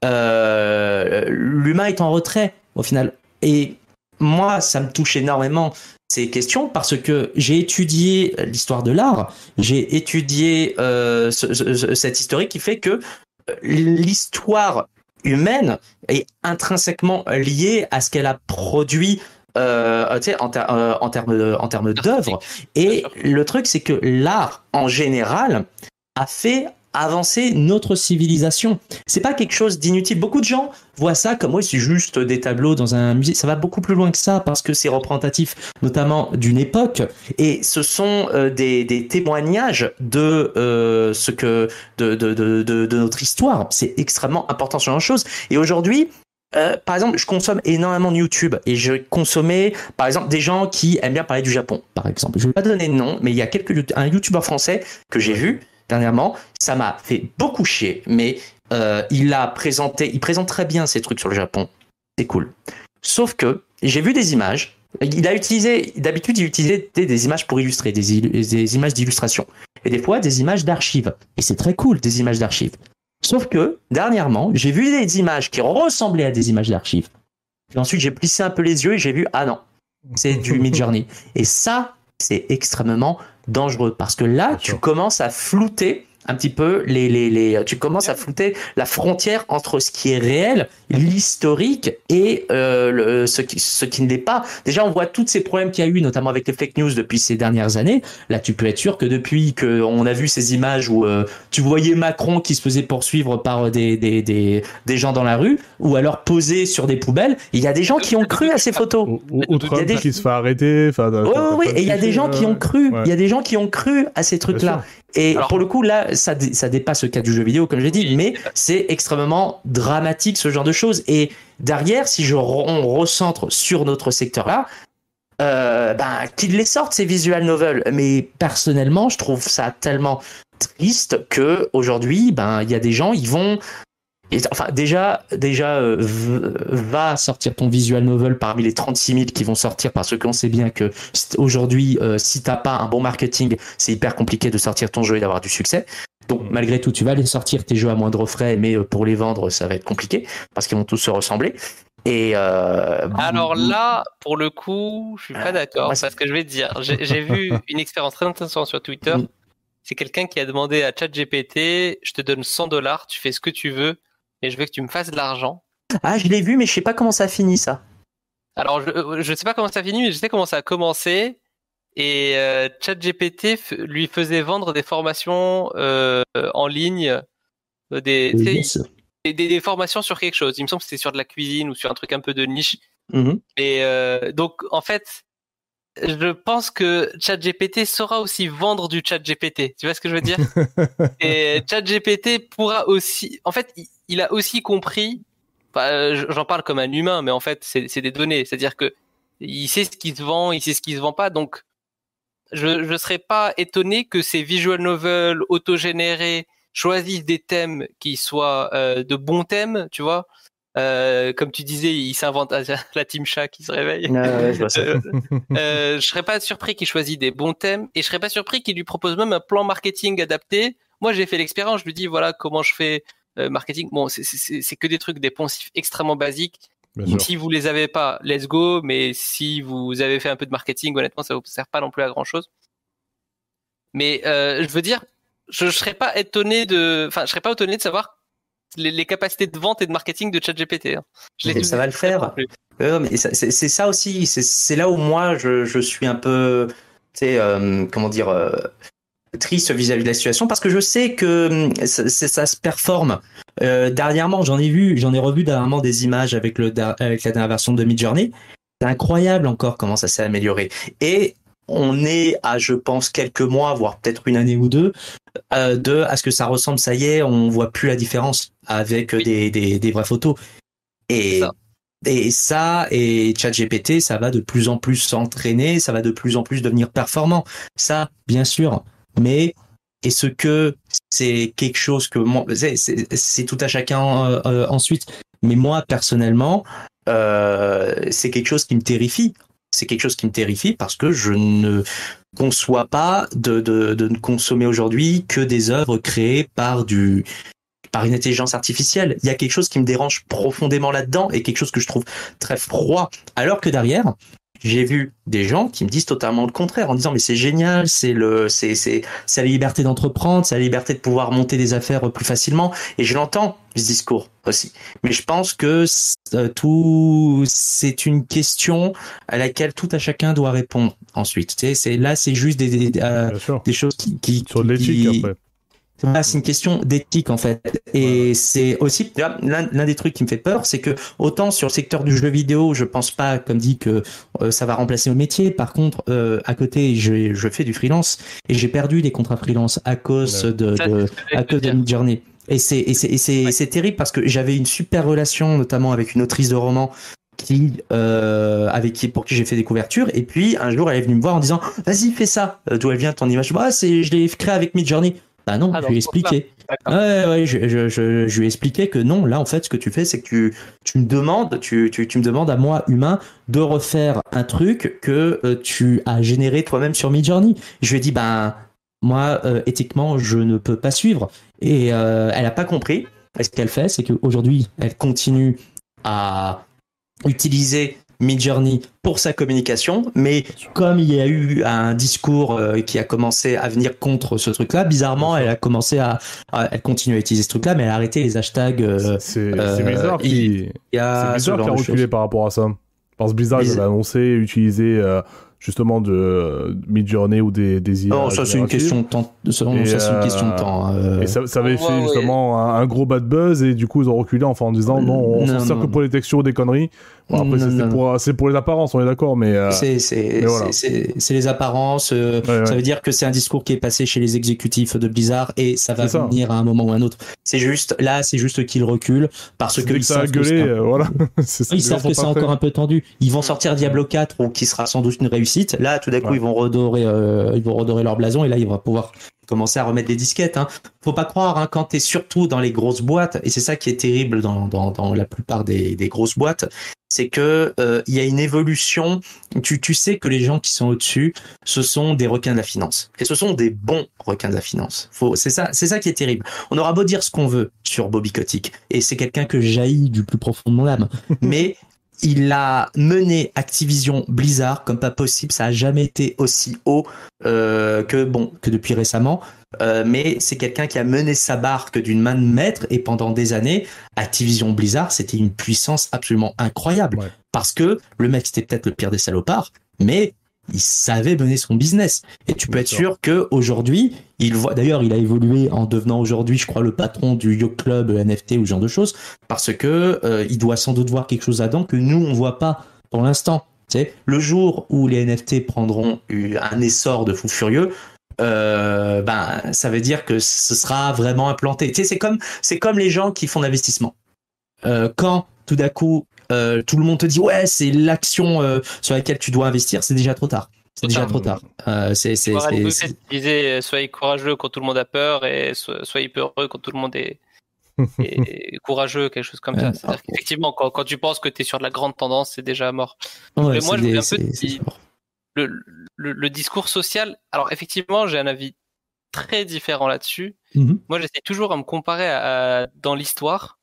euh, l'humain est en retrait au final. Et moi, ça me touche énormément ces questions parce que j'ai étudié l'histoire de l'art, j'ai étudié euh, ce, cette historique qui fait que l'histoire humaine est intrinsèquement liée à ce qu'elle a produit euh, tu sais, en, ter- euh, en termes de- en termes d'œuvre. Et le truc, c'est que l'art, en général, a fait avancer notre civilisation. C'est pas quelque chose d'inutile. Beaucoup de gens voient ça comme, oui, c'est juste des tableaux dans un musée. Ça va beaucoup plus loin que ça parce que c'est représentatif, notamment d'une époque. Et ce sont euh, des, des témoignages de euh, ce que, de, de, de, de, de notre histoire. C'est extrêmement important sur la chose. Et aujourd'hui, euh, par exemple, je consomme énormément de YouTube et je consommais, par exemple, des gens qui aiment bien parler du Japon, par exemple. Je vais pas donner de nom, mais il y a quelques un YouTuber français que j'ai vu dernièrement. Ça m'a fait beaucoup chier, mais euh, il a présenté, il présente très bien ces trucs sur le Japon. C'est cool. Sauf que j'ai vu des images. Il a utilisé, d'habitude, il utilisait des, images pour illustrer, des, des images d'illustration. Et des fois, des images d'archives. Et c'est très cool, des images d'archives. Sauf que, dernièrement, j'ai vu des images qui ressemblaient à des images d'archives. Puis ensuite, j'ai plissé un peu les yeux et j'ai vu, ah non, c'est du Midjourney. Et ça, c'est extrêmement dangereux parce que là, tu commences à flouter un petit peu les, les, les, tu commences à flouter la frontière entre ce qui est réel, l'historique et euh, le, ce qui, ce qui ne l'est pas. Déjà, on voit tous ces problèmes qu'il y a eu, notamment avec les fake news depuis ces dernières années. Là, tu peux être sûr que depuis que on a vu ces images où euh, tu voyais Macron qui se faisait poursuivre par des, des, des, des gens dans la rue, ou alors posé sur des poubelles, il y a des gens qui ont cru à ces photos. Ou, ou- ou Trump Il y a des- qui se fait arrêter. Enfin, Oui, oui, oui. Et il y a des gens qui ont cru. Ouais. Il y a des gens qui ont cru à ces trucs-là. Et Alors- pour le coup, là, ça, ça dépasse le cadre du jeu vidéo, comme je l'ai dit, mais c'est extrêmement dramatique, ce genre de choses. Et derrière, si je, on recentre sur notre secteur-là, euh, ben, qu'ils les sortent, ces visual novels. Mais personnellement, je trouve ça tellement triste que aujourd'hui, ben, il y a des gens, ils vont. Et- Enfin, déjà, déjà euh, va sortir ton visual novel parmi les 36 000 qui vont sortir parce qu'on sait bien que aujourd'hui, euh, si t'as pas un bon marketing, c'est hyper compliqué de sortir ton jeu et d'avoir du succès. Donc, Mm. malgré tout, tu vas les sortir tes jeux à moindre frais, mais euh, pour les vendre, ça va être compliqué parce qu'ils vont tous se ressembler. Et euh, Alors là, pour le coup, je suis pas d'accord moi, c'est- parce que je vais te dire, j'ai j'ai vu (laughs) une expérience très intéressante sur Twitter. Mm. C'est quelqu'un qui a demandé à ChatGPT, je te donne 100 dollars, tu fais ce que tu veux, et je veux que tu me fasses de l'argent. ah, je l'ai vu, mais je sais pas comment ça finit ça. Alors je euh, je sais pas comment ça finit, mais je sais comment ça a commencé. Et euh, ChatGPT lui faisait vendre des formations euh, en ligne, des, des, des- des formations sur quelque chose. Il me semble que c'était sur de la cuisine ou sur un truc un peu de niche. Mhm. Et euh, donc, en fait, je pense que ChatGPT saura aussi vendre du ChatGPT. Tu vois ce que je veux dire? (laughs) Et ChatGPT pourra aussi... En fait, il- il a aussi compris... euh, J'en parle comme un humain, mais en fait, c'est des données. C'est-à-dire que il sait ce qui se vend, il sait ce qui se vend pas. Donc, je ne serais pas étonné que ces visual novels autogénérés choisissent des thèmes qui soient euh, de bons thèmes, tu vois. Euh, comme tu disais, il s'invente (laughs) la team chat qui se réveille. Ah ouais, je euh, je serais pas surpris qu'il choisisse des bons thèmes et je serais pas surpris qu'il lui propose même un plan marketing adapté. Moi, j'ai fait l'expérience, je lui dis voilà comment je fais euh, marketing. Bon, c'est- que des trucs, des poncifs extrêmement basiques. Bien sûr. Si vous les avez pas, let's go. Mais si vous avez fait un peu de marketing, honnêtement, ça vous sert pas non plus à grand chose. Mais euh, je veux dire, je, je serais pas étonné de, enfin, je serais pas étonné de savoir les, les capacités de vente et de marketing de ChatGPT. Hein. Ça va le faire. Euh, c'est ça aussi, c'est- c'est là où moi je, je suis un peu, tu sais, euh, comment dire, euh, triste vis-à-vis de la situation parce que je sais que hum, ça, ça- se performe. Euh, dernièrement, j'en ai vu, j'en ai revu dernièrement des images avec le avec la dernière version de Midjourney. C'est incroyable encore comment ça s'est amélioré. Et on est à, je pense, quelques mois, voire peut-être une année ou deux, euh, de à ce que ça ressemble. Ça y est, on voit plus la différence avec des, des, des vraies photos. Et ça. et ça, et ChatGPT, ça va de plus en plus s'entraîner, ça va de plus en plus devenir performant. Ça, bien sûr. Mais est-ce que c'est quelque chose que c'est- tout à chacun euh, euh, ensuite. Mais moi, personnellement, euh, c'est quelque chose qui me terrifie. C'est quelque chose qui me terrifie parce que je ne conçois pas de, de, de consommer aujourd'hui que des œuvres créées par du par une intelligence artificielle. Il y a quelque chose qui me dérange profondément là-dedans et quelque chose que je trouve très froid. Alors que derrière, j'ai vu des gens qui me disent totalement le contraire en disant mais c'est génial, c'est le, c'est, c'est, c'est la liberté d'entreprendre, c'est la liberté de pouvoir monter des affaires plus facilement. Et je l'entends ce discours aussi. Mais je pense que euh, tout, c'est une question à laquelle tout à chacun doit répondre ensuite. Tu sais, c'est là, c'est juste des, des, euh, des choses qui, qui sur l'éthique après c'est une question d'éthique en fait. Et c'est aussi l'un des trucs qui me fait peur, c'est que autant sur le secteur du jeu vidéo, je pense pas, comme dit, que euh, ça va remplacer mon métier. Par contre, euh, à côté, je, je, fais du freelance et j'ai perdu des contrats freelance à cause de, de à cause de Midjourney. Et c'est et c'est c'est c'est terrible parce que j'avais une super relation, notamment avec une autrice de roman qui euh, avec qui pour qui j'ai fait des couvertures. Et puis un jour elle est venue me voir en disant vas-y fais ça. D'où elle vient ton image bah c'est je l'ai créé avec Midjourney bah non, ah, je lui ai expliqué. Ouais, ouais, je, je, je, je, lui ai expliqué que non, là en fait, ce que tu fais, c'est que tu, tu me demandes, tu, tu, tu me demandes à moi, humain, de refaire un truc que euh, tu as généré toi-même sur Midjourney. Je lui ai dit, ben, moi, euh, éthiquement, je ne peux pas suivre. Et euh, elle n'a pas compris. Et ce qu'elle fait, c'est qu'aujourd'hui, elle continue à utiliser Midjourney pour sa communication, mais comme il y a eu un discours euh, qui a commencé à venir contre ce truc-là, bizarrement, elle a commencé à, elle continue à utiliser ce truc-là, mais elle a arrêté les hashtags. Euh, c'est bizarre qui, a, bizarre a reculé par rapport à ça. Parce que Blizzard a annoncé utiliser euh, justement de euh, Midjourney ou des, des IA. Non, ça c'est une question de temps. Ça, c'est une euh, question de temps. Et ça, ça avait fait justement un, gros bad buzz et du coup ils ont reculé enfin en disant non, on s'en sert que pour les textures ou des conneries. Bon, après, c'est pour, pour, les apparences, on est d'accord, mais. Euh, c'est voilà. les apparences. Euh, ça veut dire que c'est un discours qui est passé chez les exécutifs de Blizzard et ça va venir à un moment ou à un autre. C'est juste, là, c'est juste qu'ils reculent parce que. Ils gueulé, euh, voilà. (laughs) ils savent que c'est encore un peu tendu. Ils vont sortir Diablo 4 ou qui sera sans doute une réussite. Là, tout d'un coup, ils vont redorer, ils vont redorer leur blason et là, ils vont pouvoir commencer à remettre des disquettes. Hein. Faut pas croire hein, quand tu es surtout dans les grosses boîtes, et c'est ça qui est terrible dans, dans, dans la plupart des, des grosses boîtes, c'est que euh, il y a une évolution. Tu, tu sais que les gens qui sont au-dessus, ce sont des requins de la finance, et ce sont des bons requins de la finance. Faut, c'est ça, c'est ça qui est terrible. On aura beau dire ce qu'on veut sur Bobby Kotick, et c'est quelqu'un que jaillit du plus profond de mon âme, (laughs) mais il a mené Activision Blizzard comme pas possible. Ça a jamais été aussi haut euh, que bon que depuis récemment. Euh, mais c'est quelqu'un qui a mené sa barque d'une main de maître et pendant des années, Activision Blizzard, c'était une puissance absolument incroyable. Parce que le mec, c'était peut-être le pire des salopards, mais il savait mener son business. Et tu peux être sûr que aujourd'hui, il voit. D'ailleurs, il a évolué en devenant aujourd'hui, je crois, le patron du Yo Club NFT ou ce genre de choses, parce que euh, il doit sans doute voir quelque chose là-dedans que nous on voit pas pour l'instant. C'est le jour où les NFT prendront un essor de fou furieux. Euh, ben, ça veut dire que ce sera vraiment implanté. Tu sais, c'est comme, c'est comme les gens qui font l'investissement. Euh, quand tout d'un coup euh, tout le monde te dit ouais c'est l'action euh, sur laquelle tu dois investir, c'est déjà trop tard. C'est déjà trop tard. Euh, c'est, c'est, disait soyez courageux quand tout le monde a peur et soyez peureux quand tout le monde est, (laughs) courageux, quelque chose comme ça. C'est-à-dire qu'effectivement, quand, quand, tu penses que tu es sur de la grande tendance, c'est déjà mort. Mais moi, je voulais un peu le, le, le, discours social. Alors, effectivement, j'ai un avis très différent là-dessus. Mm-hmm. Moi, j'essaie toujours à me comparer à dans l'histoire.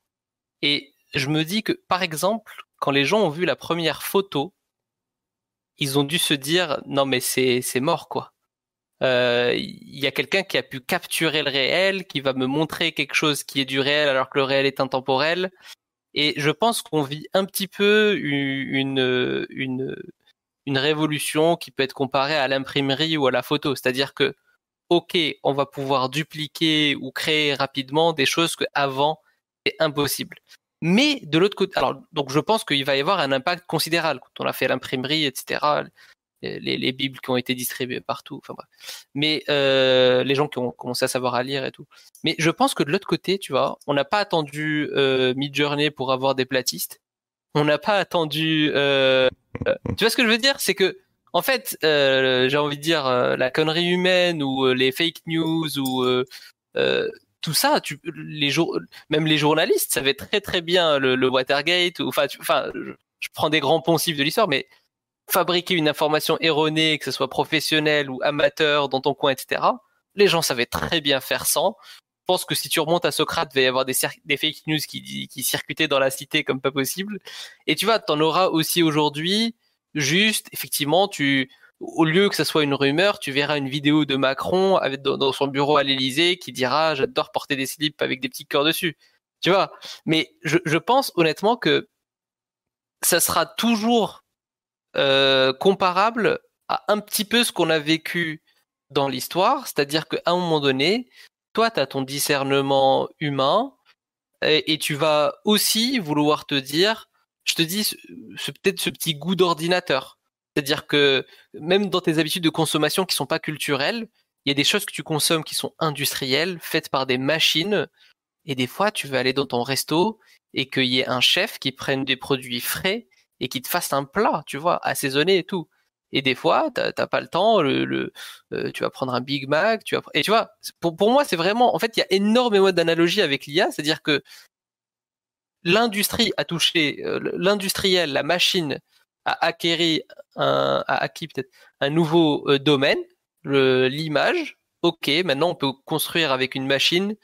Et je me dis que, par exemple, quand les gens ont vu la première photo, ils ont dû se dire non mais c'est mort quoi. Il euh, y a quelqu'un qui a pu capturer le réel, qui va me montrer quelque chose qui est du réel alors que le réel est intemporel. Et je pense qu'on vit un petit peu une, une, révolution qui peut être comparée à l'imprimerie ou à la photo. C'est-à-dire que, ok, on va pouvoir dupliquer ou créer rapidement des choses que avant c'est impossible. Mais de l'autre côté, alors donc je pense qu'il va y avoir un impact considérable quand on a fait l'imprimerie, etc. Les, les, bibles qui ont été distribuées partout, enfin bref. Mais euh, les gens qui ont commencé à savoir à lire et tout. Mais je pense que de l'autre côté, tu vois, on n'a pas attendu euh, Midjourney pour avoir des platistes. On n'a pas attendu. Euh, euh, tu vois ce que je veux dire? C'est que en fait, euh, j'ai envie de dire la connerie humaine ou les fake news ou tout ça, tu, les même les journalistes savaient très très bien le, Watergate. Enfin, enfin, je, prends des grands poncifs de l'histoire, mais fabriquer une information erronée, que ce soit professionnel ou amateur dans ton coin, etc. Les gens savaient très bien faire sans. Je pense que si tu remontes à Socrate, il va y avoir des, fake news qui, qui circutaient dans la cité comme pas possible. Et tu vois, t'en auras aussi aujourd'hui juste, effectivement, tu, au lieu que ça soit une rumeur, tu verras une vidéo de Macron avec, dans, son bureau à l'Élysée qui dira j'adore porter des slips avec des petits cœurs dessus. Tu vois Mais je, pense honnêtement que ça sera toujours euh, comparable à un petit peu ce qu'on a vécu dans l'histoire, c'est-à-dire qu'à un moment donné, toi, tu as ton discernement humain et, et, tu vas aussi vouloir te dire, je te dis, peut-être ce petit goût d'ordinateur. C'est-à-dire que même dans tes habitudes de consommation qui sont pas culturelles, il y a des choses que tu consommes qui sont industrielles, faites par des machines. Et des fois, tu veux aller dans ton resto et qu'il y ait un chef qui prenne des produits frais et qui te fasse un plat, tu vois, assaisonné et tout. Et des fois, t'as pas le temps, le, euh, tu vas prendre un Big Mac, tu vas, et tu vois, pour, pour moi, c'est vraiment, en fait, il y a énormément d'analogies avec l'IA, c'est-à-dire que l'industrie a touché, euh, l'industriel, la machine a acquéri un, a acquis peut-être un nouveau euh, domaine, l'image. Ok, maintenant on peut construire avec une machine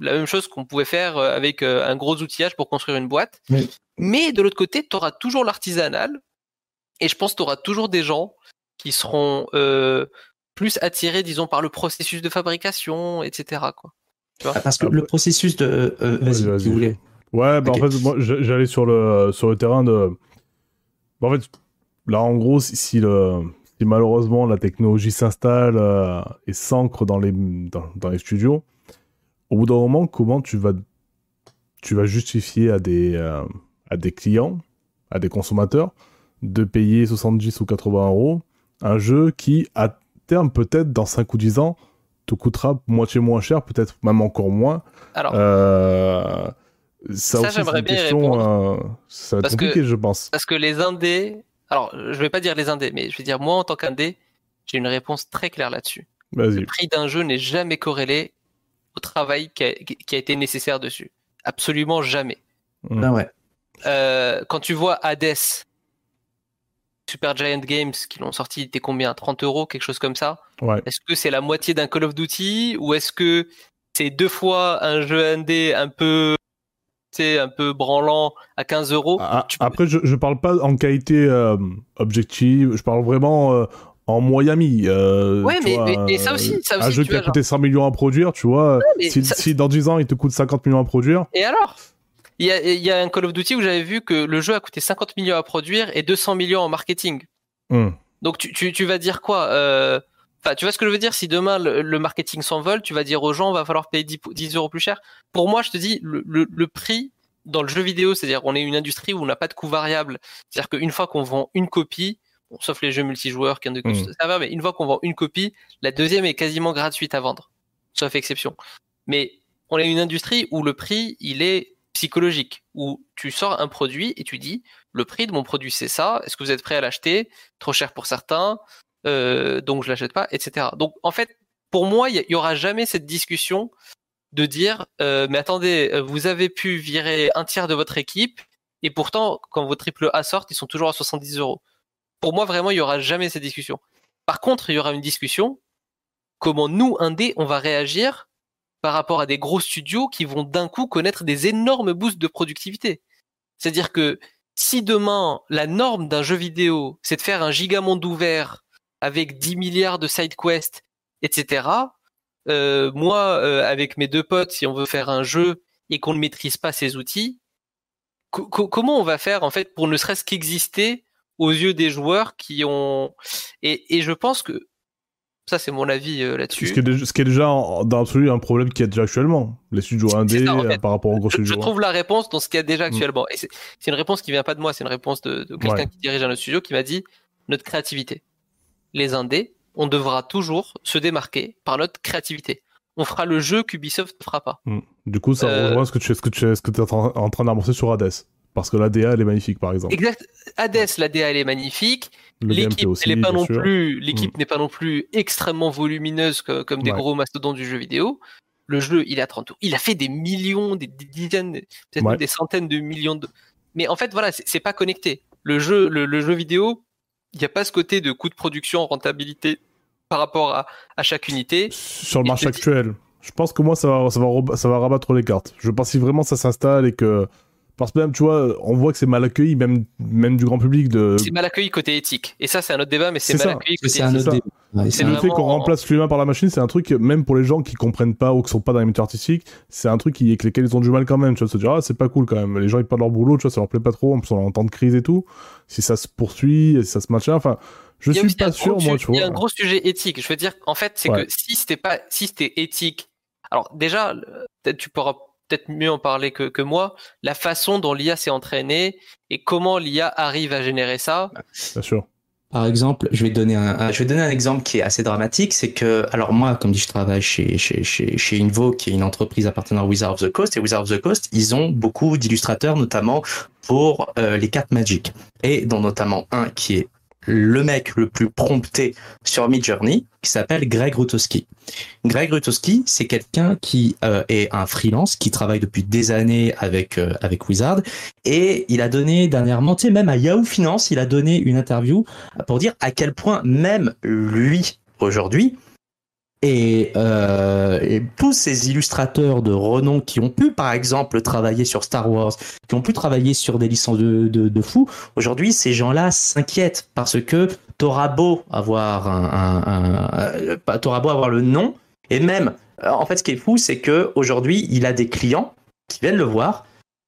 la même chose qu'on pouvait faire euh, avec euh, un gros outillage pour construire une boîte. Mais de l'autre côté, tu auras toujours l'artisanal. Et je pense que tu auras toujours des gens qui seront plus attirés, disons, par le processus de fabrication, etc. Quoi. Ah, parce que le processus de... Vas-y, vas voulais. Ouais, bah en fait, moi, j'allais sur le, sur le terrain de... En fait, là, en gros, si, le, si malheureusement la technologie s'installe euh, et s'ancre dans les, dans, les studios, au bout d'un moment, comment tu vas, tu vas justifier à des, euh, à des clients, à des consommateurs, de payer 70 ou 80 euros un jeu qui, à terme, peut-être dans 5 ou 10 ans, te coûtera moitié moins cher, peut-être même encore moins. Alors, euh, ça, ça j'aimerais bien question, ça va être compliqué, je pense. Parce que les indés, alors, je vais pas dire les indés, mais je vais dire moi en tant qu'indé, j'ai une réponse très claire là-dessus. Le prix d'un jeu n'est jamais corrélé au travail qui a, été nécessaire dessus. Absolument jamais. Ah ouais. Euh, quand tu vois Hades, Super Giant Games qui l'ont sorti, était combien? 30 euros, quelque chose comme ça? Ouais. Est-ce que c'est la moitié d'un Call of Duty ou est-ce que c'est deux fois un jeu indé un peu un peu branlant à 15 euros. Ah, après, je, je parle pas en qualité euh, objective, je parle vraiment euh, en moyami. Euh, ouais, mais, mais, ça aussi, ça aussi. Un jeu qui a coûté 100 millions à produire, tu vois. si, dans 10 ans il te coûte 50 millions à produire. Et alors? Il y, a, il y a un Call of Duty où j'avais vu que le jeu a coûté 50 millions à produire et 200 millions en marketing. Hmm. Donc tu, tu, tu, vas dire quoi euh, Enfin, tu vois ce que je veux dire? Si demain le, marketing s'envole, tu vas dire aux gens, va falloir payer 10, euros plus cher. Pour moi, je te dis, le, le, prix dans le jeu vidéo, c'est-à-dire qu'on est une industrie où on n'a pas de coût variable. C'est-à-dire qu'une fois qu'on vend une copie, sauf les jeux multijoueurs qui ont de coûts mmh. mais une fois qu'on vend une copie, la deuxième est quasiment gratuite à vendre, sauf exception. Mais on est une industrie où le prix, il est psychologique, où tu sors un produit et tu dis, le prix de mon produit c'est ça, est-ce que vous êtes prêt à l'acheter? Trop cher pour certains, euh, donc je l'achète pas, etc. Donc en fait, pour moi, il y, aura jamais cette discussion de dire, euh, mais attendez, euh, vous avez pu virer un tiers de votre équipe et pourtant, quand vos triple A sortent, ils sont toujours à 70 euros. Pour moi, vraiment, il y aura jamais cette discussion. Par contre, il y aura une discussion comment nous, indés, on va réagir par rapport à des gros studios qui vont d'un coup connaître des énormes boosts de productivité. C'est-à-dire que si demain la norme d'un jeu vidéo, c'est de faire un gigamonde ouvert avec 10 milliards de side quests, etc. Euh, moi, euh, avec mes deux potes, si on veut faire un jeu et qu'on ne maîtrise pas ces outils, comment on va faire en fait pour ne serait-ce qu'exister aux yeux des joueurs qui ont et, je pense que ça c'est mon avis euh, là-dessus. Ce, qui est déjà dans l'absolu un problème qui est déjà actuellement les studios indés par rapport aux gros je, studios. Je trouve la réponse dans ce qu'il y a déjà mm. actuellement et c'est une réponse qui vient pas de moi, c'est une réponse de, quelqu'un qui dirige un autre studio qui m'a dit notre créativité les indés, on devra toujours se démarquer par notre créativité. On fera le jeu qu'Ubisoft ne fera pas. Hmm. Du coup, ça euh, rejoint ce que tu, ce que tu, ce que es en train d'amorcer sur Hades. Parce que l'ADA, elle est magnifique, par exemple. Exact. Hades, l'ADA, elle est magnifique. L'équipe n'est pas non plus, l'équipe hmm. n'est pas non plus extrêmement volumineuse comme, des gros mastodontes du jeu vidéo. Le jeu, il a 30 tours. Il a fait des millions, des, dizaines, peut-être des centaines de millions de. Mais en fait, voilà, c'est pas connecté. Le jeu, le jeu vidéo, il n'y a pas ce côté de coût de production, rentabilité par rapport à, à chaque unité. Sur le marché actuel, je pense que moi, ça va, ça, va, ça va rabattre les cartes. Je pense si vraiment ça s'installe et que. Parce que même, tu vois, on voit que c'est mal accueilli, même, même du grand public. De... C'est mal accueilli côté éthique. Et ça, c'est un autre débat, mais c'est mal ça. accueilli côté C'est un éthique. Ouais, C'est le fait qu'on remplace l'humain par la machine, c'est un truc, même pour les gens qui comprennent pas ou qui sont pas dans les métiers artistiques, c'est un truc qui, avec lesquels ils ont du mal quand même. Tu vois, se dire, ah, c'est pas cool quand même. Les gens, ils perdent leur boulot, tu vois, ça leur plaît pas trop, en plus, on est en temps de crise et tout. Si ça se poursuit, si ça se maintient, enfin, je suis pas sûr, moi, tu Il y a vois. un gros sujet éthique. Je veux dire, en fait, c'est Ouais. que si c'était pas, si c'était éthique, alors déjà, euh, peut-être tu pourras peut-être mieux en parler que, que moi, la façon dont l'IA s'est entraînée et comment l'IA arrive à générer ça. Bien sûr. Par exemple, je vais donner un, un- Je vais donner un exemple qui est assez dramatique, c'est que, alors moi, comme dit, je travaille chez, chez, chez, chez Invo, qui est une entreprise appartenant à Wizard of the Coast, et Wizard of the Coast, ils ont beaucoup d'illustrateurs, notamment pour euh, les cartes Magic, et dont notamment un qui est le mec le plus prompté sur Midjourney, qui s'appelle Greg Rutowski. Greg Rutowski, c'est quelqu'un qui euh, est un freelance, qui travaille depuis des années avec euh, avec Wizard, et il a donné dernièrement, tu sais, même à Yahoo Finance, il a donné une interview pour dire à quel point même lui aujourd'hui et, euh, et tous ces illustrateurs de renom qui ont pu par exemple travailler sur Star Wars, qui ont pu travailler sur des licences de, fous, aujourd'hui ces gens-là s'inquiètent parce que t'auras beau avoir euh, beau avoir le nom et même euh, en fait ce qui est fou c'est que aujourd'hui il a des clients qui viennent le voir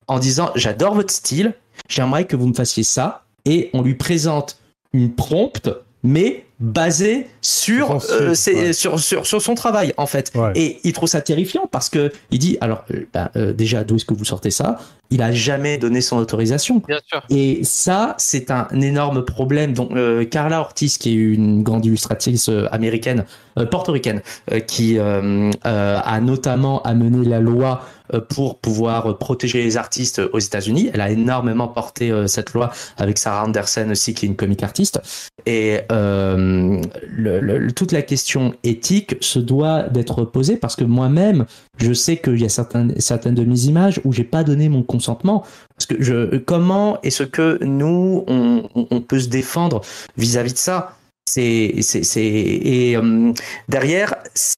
en disant j'adore votre style, j'aimerais que vous me fassiez ça et on lui présente une prompte mais basée sur, Sur son euh, style, ses- ouais. sur, sur, sur son travail en fait. Ouais. Et il trouve ça terrifiant parce que il dit alors euh, bah, euh, déjà d'où est-ce que vous sortez ça? Il a jamais donné son autorisation. Bien sûr. Et ça, c'est un énorme problème. Donc, euh, Carla Ortiz, qui est une grande illustratrice américaine, euh, portoricaine, euh, qui euh, euh, a notamment amené la loi euh, pour pouvoir euh, protéger les artistes aux États-Unis. Elle a énormément porté euh, cette loi avec Sarah Anderson aussi, qui est une comique artiste. Et euh, le- le- toute la question éthique se doit d'être posée parce que moi-même, je sais qu'il y a certaines, certaines de mes images où j'ai pas donné mon consentement. Parce que je, comment est-ce que nous, on- on peut se défendre vis-à-vis de ça? C'est, c'est, c'est, et euh, derrière,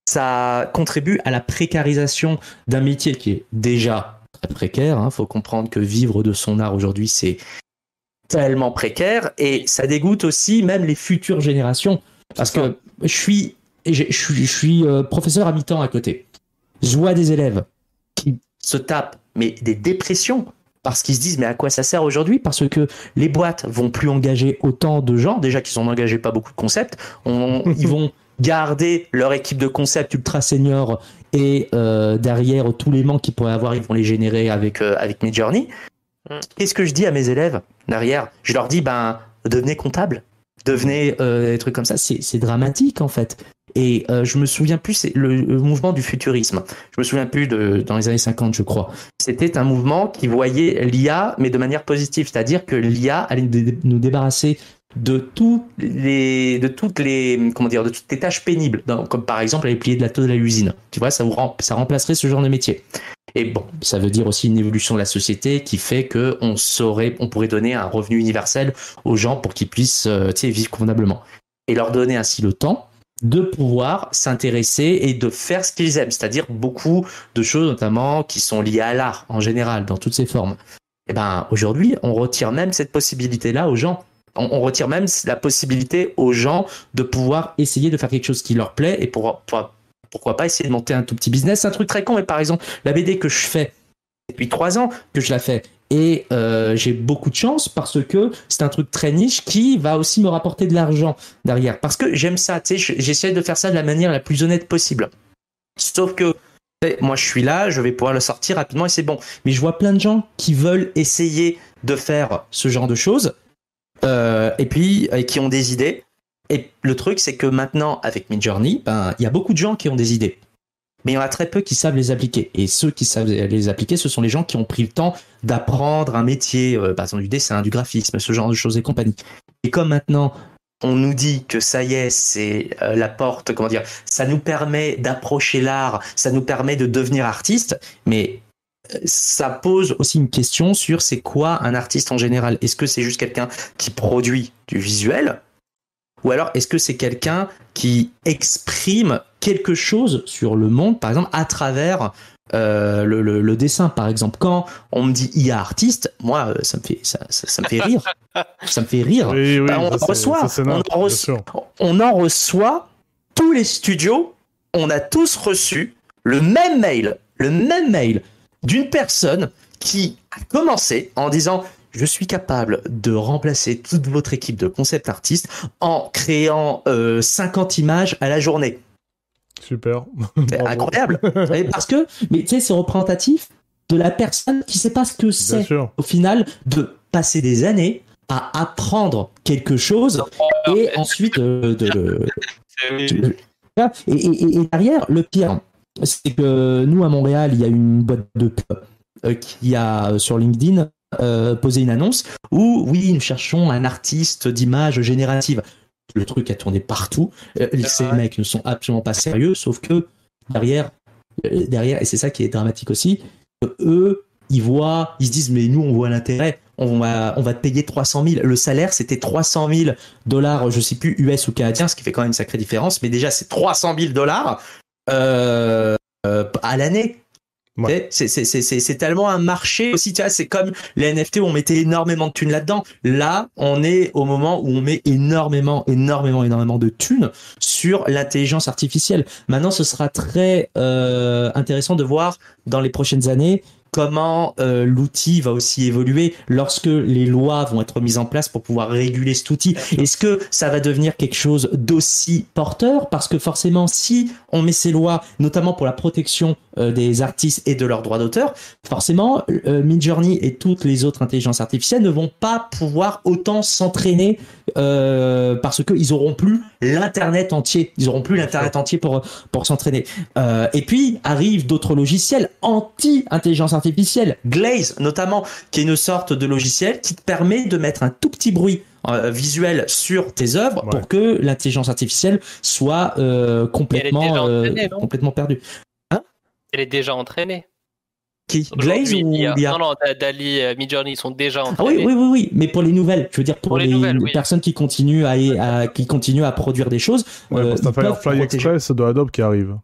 ça contribue à la précarisation d'un métier qui est déjà très précaire. Il faut comprendre que vivre de son art aujourd'hui, c'est tellement précaire et ça dégoûte aussi même les futures générations. Parce que je suis, je je je suis euh, professeur à mi-temps à côté. Je vois des élèves qui se tapent mais des dépressions parce qu'ils se disent mais à quoi ça sert aujourd'hui? Parce que les boîtes vont plus engager autant de gens, déjà qu'ils ont engagé pas beaucoup de concepts, On- (laughs) ils vont garder leur équipe de concepts ultra seniors et euh, derrière tous les manques qu'ils pourraient avoir, ils vont les générer avec euh, avec Midjourney. Mm. Qu'est-ce que je dis à mes élèves derrière? Je leur dis ben devenez comptable, devenez euh, des trucs comme ça. C'est dramatique en fait. Et euh, je me souviens plus, c'est le, mouvement du futurisme. Je me souviens plus de dans les années 50, je crois. C'était un mouvement qui voyait l'IA, mais de manière positive, c'est-à-dire que l'IA allait nous dé- nous débarrasser de tous les, de toutes les, comment dire, de toutes les tâches pénibles, comme par exemple aller plier de la tôle à l'usine. Tu vois, ça vous ça remplacerait ce genre de métier. Et bon, ça veut dire aussi une évolution de la société qui fait que on saurait, on pourrait donner un revenu universel aux gens pour qu'ils puissent, euh, vivre convenablement. Et leur donner ainsi le temps de pouvoir s'intéresser et de faire ce qu'ils aiment, c'est-à-dire beaucoup de choses notamment qui sont liées à l'art en général, dans toutes ses formes. Et ben aujourd'hui, on retire même cette possibilité-là aux gens. On, retire même la possibilité aux gens de pouvoir essayer de faire quelque chose qui leur plaît et pour, pour- pourquoi pas essayer de monter un tout petit business. Un truc très con, mais par exemple, la BD que je fais depuis trois ans que je la fais. Et euh, j'ai beaucoup de chance parce que c'est un truc très niche qui va aussi me rapporter de l'argent derrière. Parce que j'aime ça, tu sais, je- j'essaie de faire ça de la manière la plus honnête possible. Sauf que moi je suis là, je vais pouvoir le sortir rapidement et c'est bon. Mais je vois plein de gens qui veulent essayer de faire ce genre de choses euh, et puis euh, qui ont des idées. Et le truc, c'est que maintenant, avec Midjourney, ben, il y a beaucoup de gens qui ont des idées. Mais il y en a très peu qui savent les appliquer. Et ceux qui savent les appliquer, ce sont les gens qui ont pris le temps d'apprendre un métier, euh, par exemple du dessin, du graphisme, ce genre de choses et compagnie. Et comme maintenant, on nous dit que ça y est, c'est euh, la porte, comment dire, ça nous permet d'approcher l'art, ça nous permet de devenir artiste, mais euh, ça pose aussi une question sur c'est quoi un artiste en général? Est-ce que c'est juste quelqu'un qui produit du visuel ou alors est-ce que c'est quelqu'un qui exprime quelque chose sur le monde, par exemple, à travers euh, le, le, le dessin, par exemple? Quand on me dit IA artiste, moi, euh, ça me fait, ça, ça, ça me fait rire. (laughs) ça me fait rire. Oui, oui, Bah, on, reçoit, ça, en bien reço- sûr. on en reçoit tous les studios. On a tous reçu le même mail, le même mail d'une personne qui a commencé en disant je suis capable de remplacer toute votre équipe de concept artistes en créant euh, 50 images à la journée. Super. (laughs) C'est incroyable. (laughs) Et parce que, mais tu sais, c'est représentatif de la personne qui sait pas ce que c'est au final de passer des années à apprendre quelque chose et ensuite euh, de le C'est- et, et- et derrière, le pire, c'est que nous à Montréal, il y a une boîte de pub euh, qui a euh, sur LinkedIn euh, posé une annonce où oui, nous cherchons un artiste d'image générative. Le truc a tourné partout. Euh, ces Ouais. mecs ne sont absolument pas sérieux, sauf que derrière, euh, derrière, et c'est ça qui est dramatique aussi, eux, ils voient, ils se disent mais nous on voit l'intérêt. On va, on va te payer 300 000. Le salaire, c'était 300 000 dollars, je sais plus US ou canadien, ce qui fait quand même une sacrée différence. Mais déjà, c'est 300 000 dollars à l'année. C'est tellement un marché aussi, tu vois, c'est comme les NFT où on mettait énormément de thunes là-dedans. Là, on est au moment où on met énormément, énormément, énormément de thunes sur l'intelligence artificielle. Maintenant, ce sera très euh, intéressant de voir dans les prochaines années comment euh, l'outil va aussi évoluer lorsque les lois vont être mises en place pour pouvoir réguler cet outil. Est-ce que ça va devenir quelque chose d'aussi porteur? Parce que forcément, si on met ces lois, notamment pour la protection euh, des artistes et de leurs droits d'auteur, forcément, euh, Midjourney et toutes les autres intelligences artificielles ne vont pas pouvoir autant s'entraîner euh, parce qu'ils auront plus l'internet entier. Ils auront plus l'internet entier pour pour s'entraîner. Euh, et puis arrivent d'autres logiciels anti-intelligence artificielle, Glaze notamment, qui est une sorte de logiciel qui te permet de mettre un tout petit bruit euh, visuel sur tes œuvres Ouais. pour que l'intelligence artificielle soit euh, complètement euh, entraînée, complètement perdue. Elle est déjà entraînée. Qui Glaze ou il y a- Non, non, Da- Dali, euh, Midjourney, ils sont déjà Ah entraînés. oui, oui, oui, oui, mais pour les nouvelles, je veux dire pour, Pour les les, nouvelles, oui. personnes qui continuent à, à- qui continuent à produire des choses. Ouais, euh, Firefly protéger. Express de Adobe qui arrive.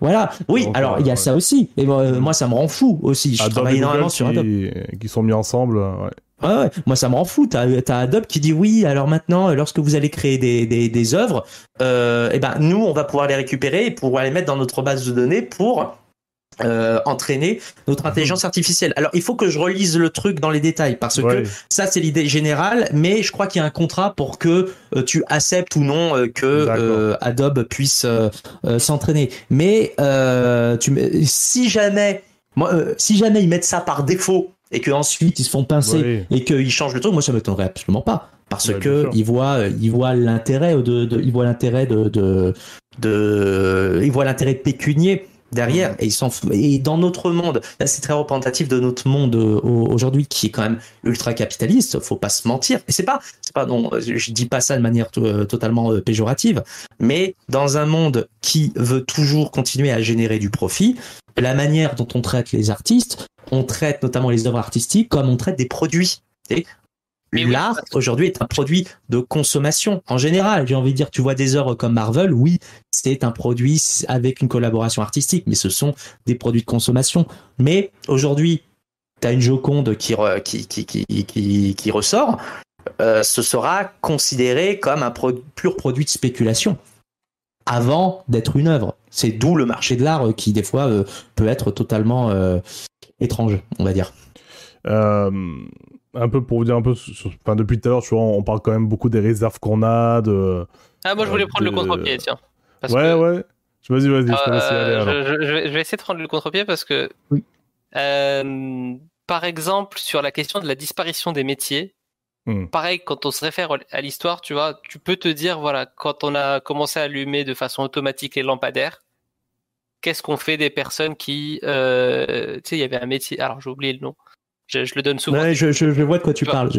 Voilà, oui, Donc, alors euh, il y a ouais. ça aussi. Et euh, moi, ça me rend fou aussi. Je Adobe travaille énormément sur Adobe. qui, qui sont mis ensemble. Ouais. Ouais, ouais. Moi, ça me rend fou. T'as as Adobe qui dit oui. Alors maintenant, euh, lorsque vous allez créer des, des, des œuvres, euh, eh ben nous, on va pouvoir les récupérer et pouvoir les mettre dans notre base de données pour euh, entraîner notre intelligence artificielle. Alors, il faut que je relise le truc dans les détails parce Ouais. que ça, c'est l'idée générale, mais je crois qu'il y a un contrat pour que euh, tu acceptes ou non euh, que euh, Adobe puisse s'entraîner. Mais euh, tu, si jamais, moi, si jamais ils mettent ça par défaut et que ensuite ils se font pincer et qu'ils changent le truc, moi ça m'étonnerait absolument pas parce Ouais, que ils voient, ils voient l'intérêt de, de, ils voient l'intérêt de, de, de, ils voient l'intérêt pécunier derrière. Et ils s'en f- et dans notre monde là c'est très représentatif de notre monde euh, au- aujourd'hui qui est quand même ultra capitaliste faut pas se mentir. Et c'est pas c'est pas non je dis pas ça de manière euh, totalement euh, péjorative mais dans un monde qui veut toujours continuer à générer du profit la manière dont on traite les artistes on traite notamment les œuvres artistiques comme on traite des produits. Et Mais oui, L'art aujourd'hui est un produit de consommation en général. J'ai envie de dire, tu vois des œuvres comme Marvel, oui, c'est un produit avec une collaboration artistique, mais ce sont des produits de consommation. Mais aujourd'hui, tu as une Joconde qui, re- qui, qui, qui, qui, qui ressort, euh, ce sera considéré comme un pro- pur produit de spéculation avant d'être une œuvre. C'est d'où le marché de l'art euh, qui, des fois, euh, peut être totalement euh, étrange, on va dire. Euh, un peu pour vous dire un peu, sur- enfin, depuis tout à l'heure, tu vois, on parle quand même beaucoup des réserves qu'on a, de... Ah, moi, je voulais Euh, prendre le contre-pied, tiens. Parce ouais, que- ouais. Vas-y, vas-y, je Euh, alors. je, je- je vais, je vais essayer de prendre le contre-pied parce que, Oui. euh, par exemple, sur la question de la disparition des métiers, Hmm. pareil, quand on se réfère à l'histoire, tu vois, tu peux te dire, voilà, quand on a commencé à allumer de façon automatique les lampadaires, qu'est-ce qu'on fait des personnes qui, euh, tu sais, il y avait un métier, alors j'ai oublié le nom, je, je le donne souvent. Ouais, je, je, je vois de quoi tu parles.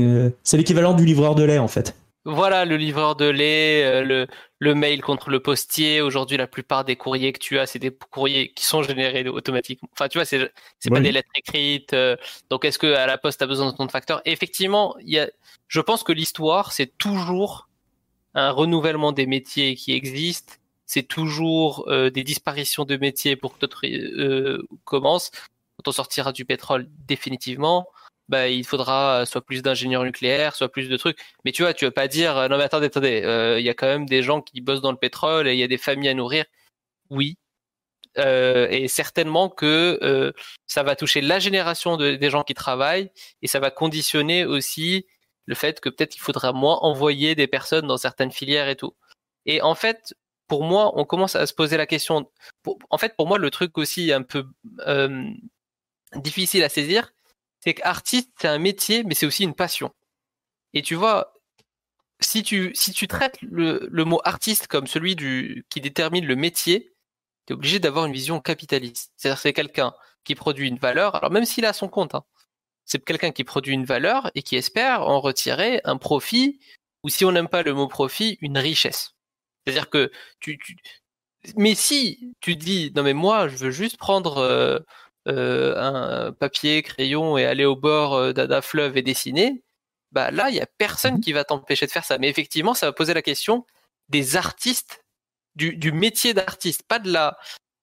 Euh, c'est l'équivalent du livreur de lait, en fait. Voilà, le livreur de lait, euh, le, le mail contre le postier. Aujourd'hui, la plupart des courriers que tu as, c'est des courriers qui sont générés automatiquement. Enfin, tu vois, c'est c'est pas des lettres écrites. euh, donc, est-ce que à la poste, tu as besoin de ton facteur? Et Effectivement, il y a, je pense que l'histoire, c'est toujours un renouvellement des métiers qui existent. c'est toujours euh, des disparitions de métiers pour que d'autres commencent. Quand on sortira du pétrole définitivement, bah, il faudra soit plus d'ingénieurs nucléaires, soit plus de trucs. Mais tu vois, tu veux pas dire non mais attendez, attendez, il y a quand même des gens qui bossent dans le pétrole et il y a des familles à nourrir. Oui, euh, et certainement que euh, ça va toucher la génération de, des gens qui travaillent et ça va conditionner aussi le fait que peut-être il faudra moins envoyer des personnes dans certaines filières et tout. Et en fait, pour moi, on commence à se poser la question. en fait, pour moi, le truc aussi un peu euh, difficile à saisir, c'est qu'artiste, c'est un métier, mais c'est aussi une passion. Et tu vois, si tu, si tu traites le, le mot artiste comme celui du, qui détermine le métier, tu es obligé d'avoir une vision capitaliste. C'est-à-dire c'est quelqu'un qui produit une valeur, alors même s'il a son compte, hein, c'est quelqu'un qui produit une valeur et qui espère en retirer un profit, ou si on n'aime pas le mot profit, une richesse. C'est-à-dire que tu, tu, mais si tu dis non mais moi je veux juste prendre euh, un papier, crayon et aller au bord euh, d'un fleuve et dessiner, bah là il y a personne mmh qui va t'empêcher de faire ça. Mais effectivement, ça va poser la question des artistes du, du métier d'artiste, pas de la,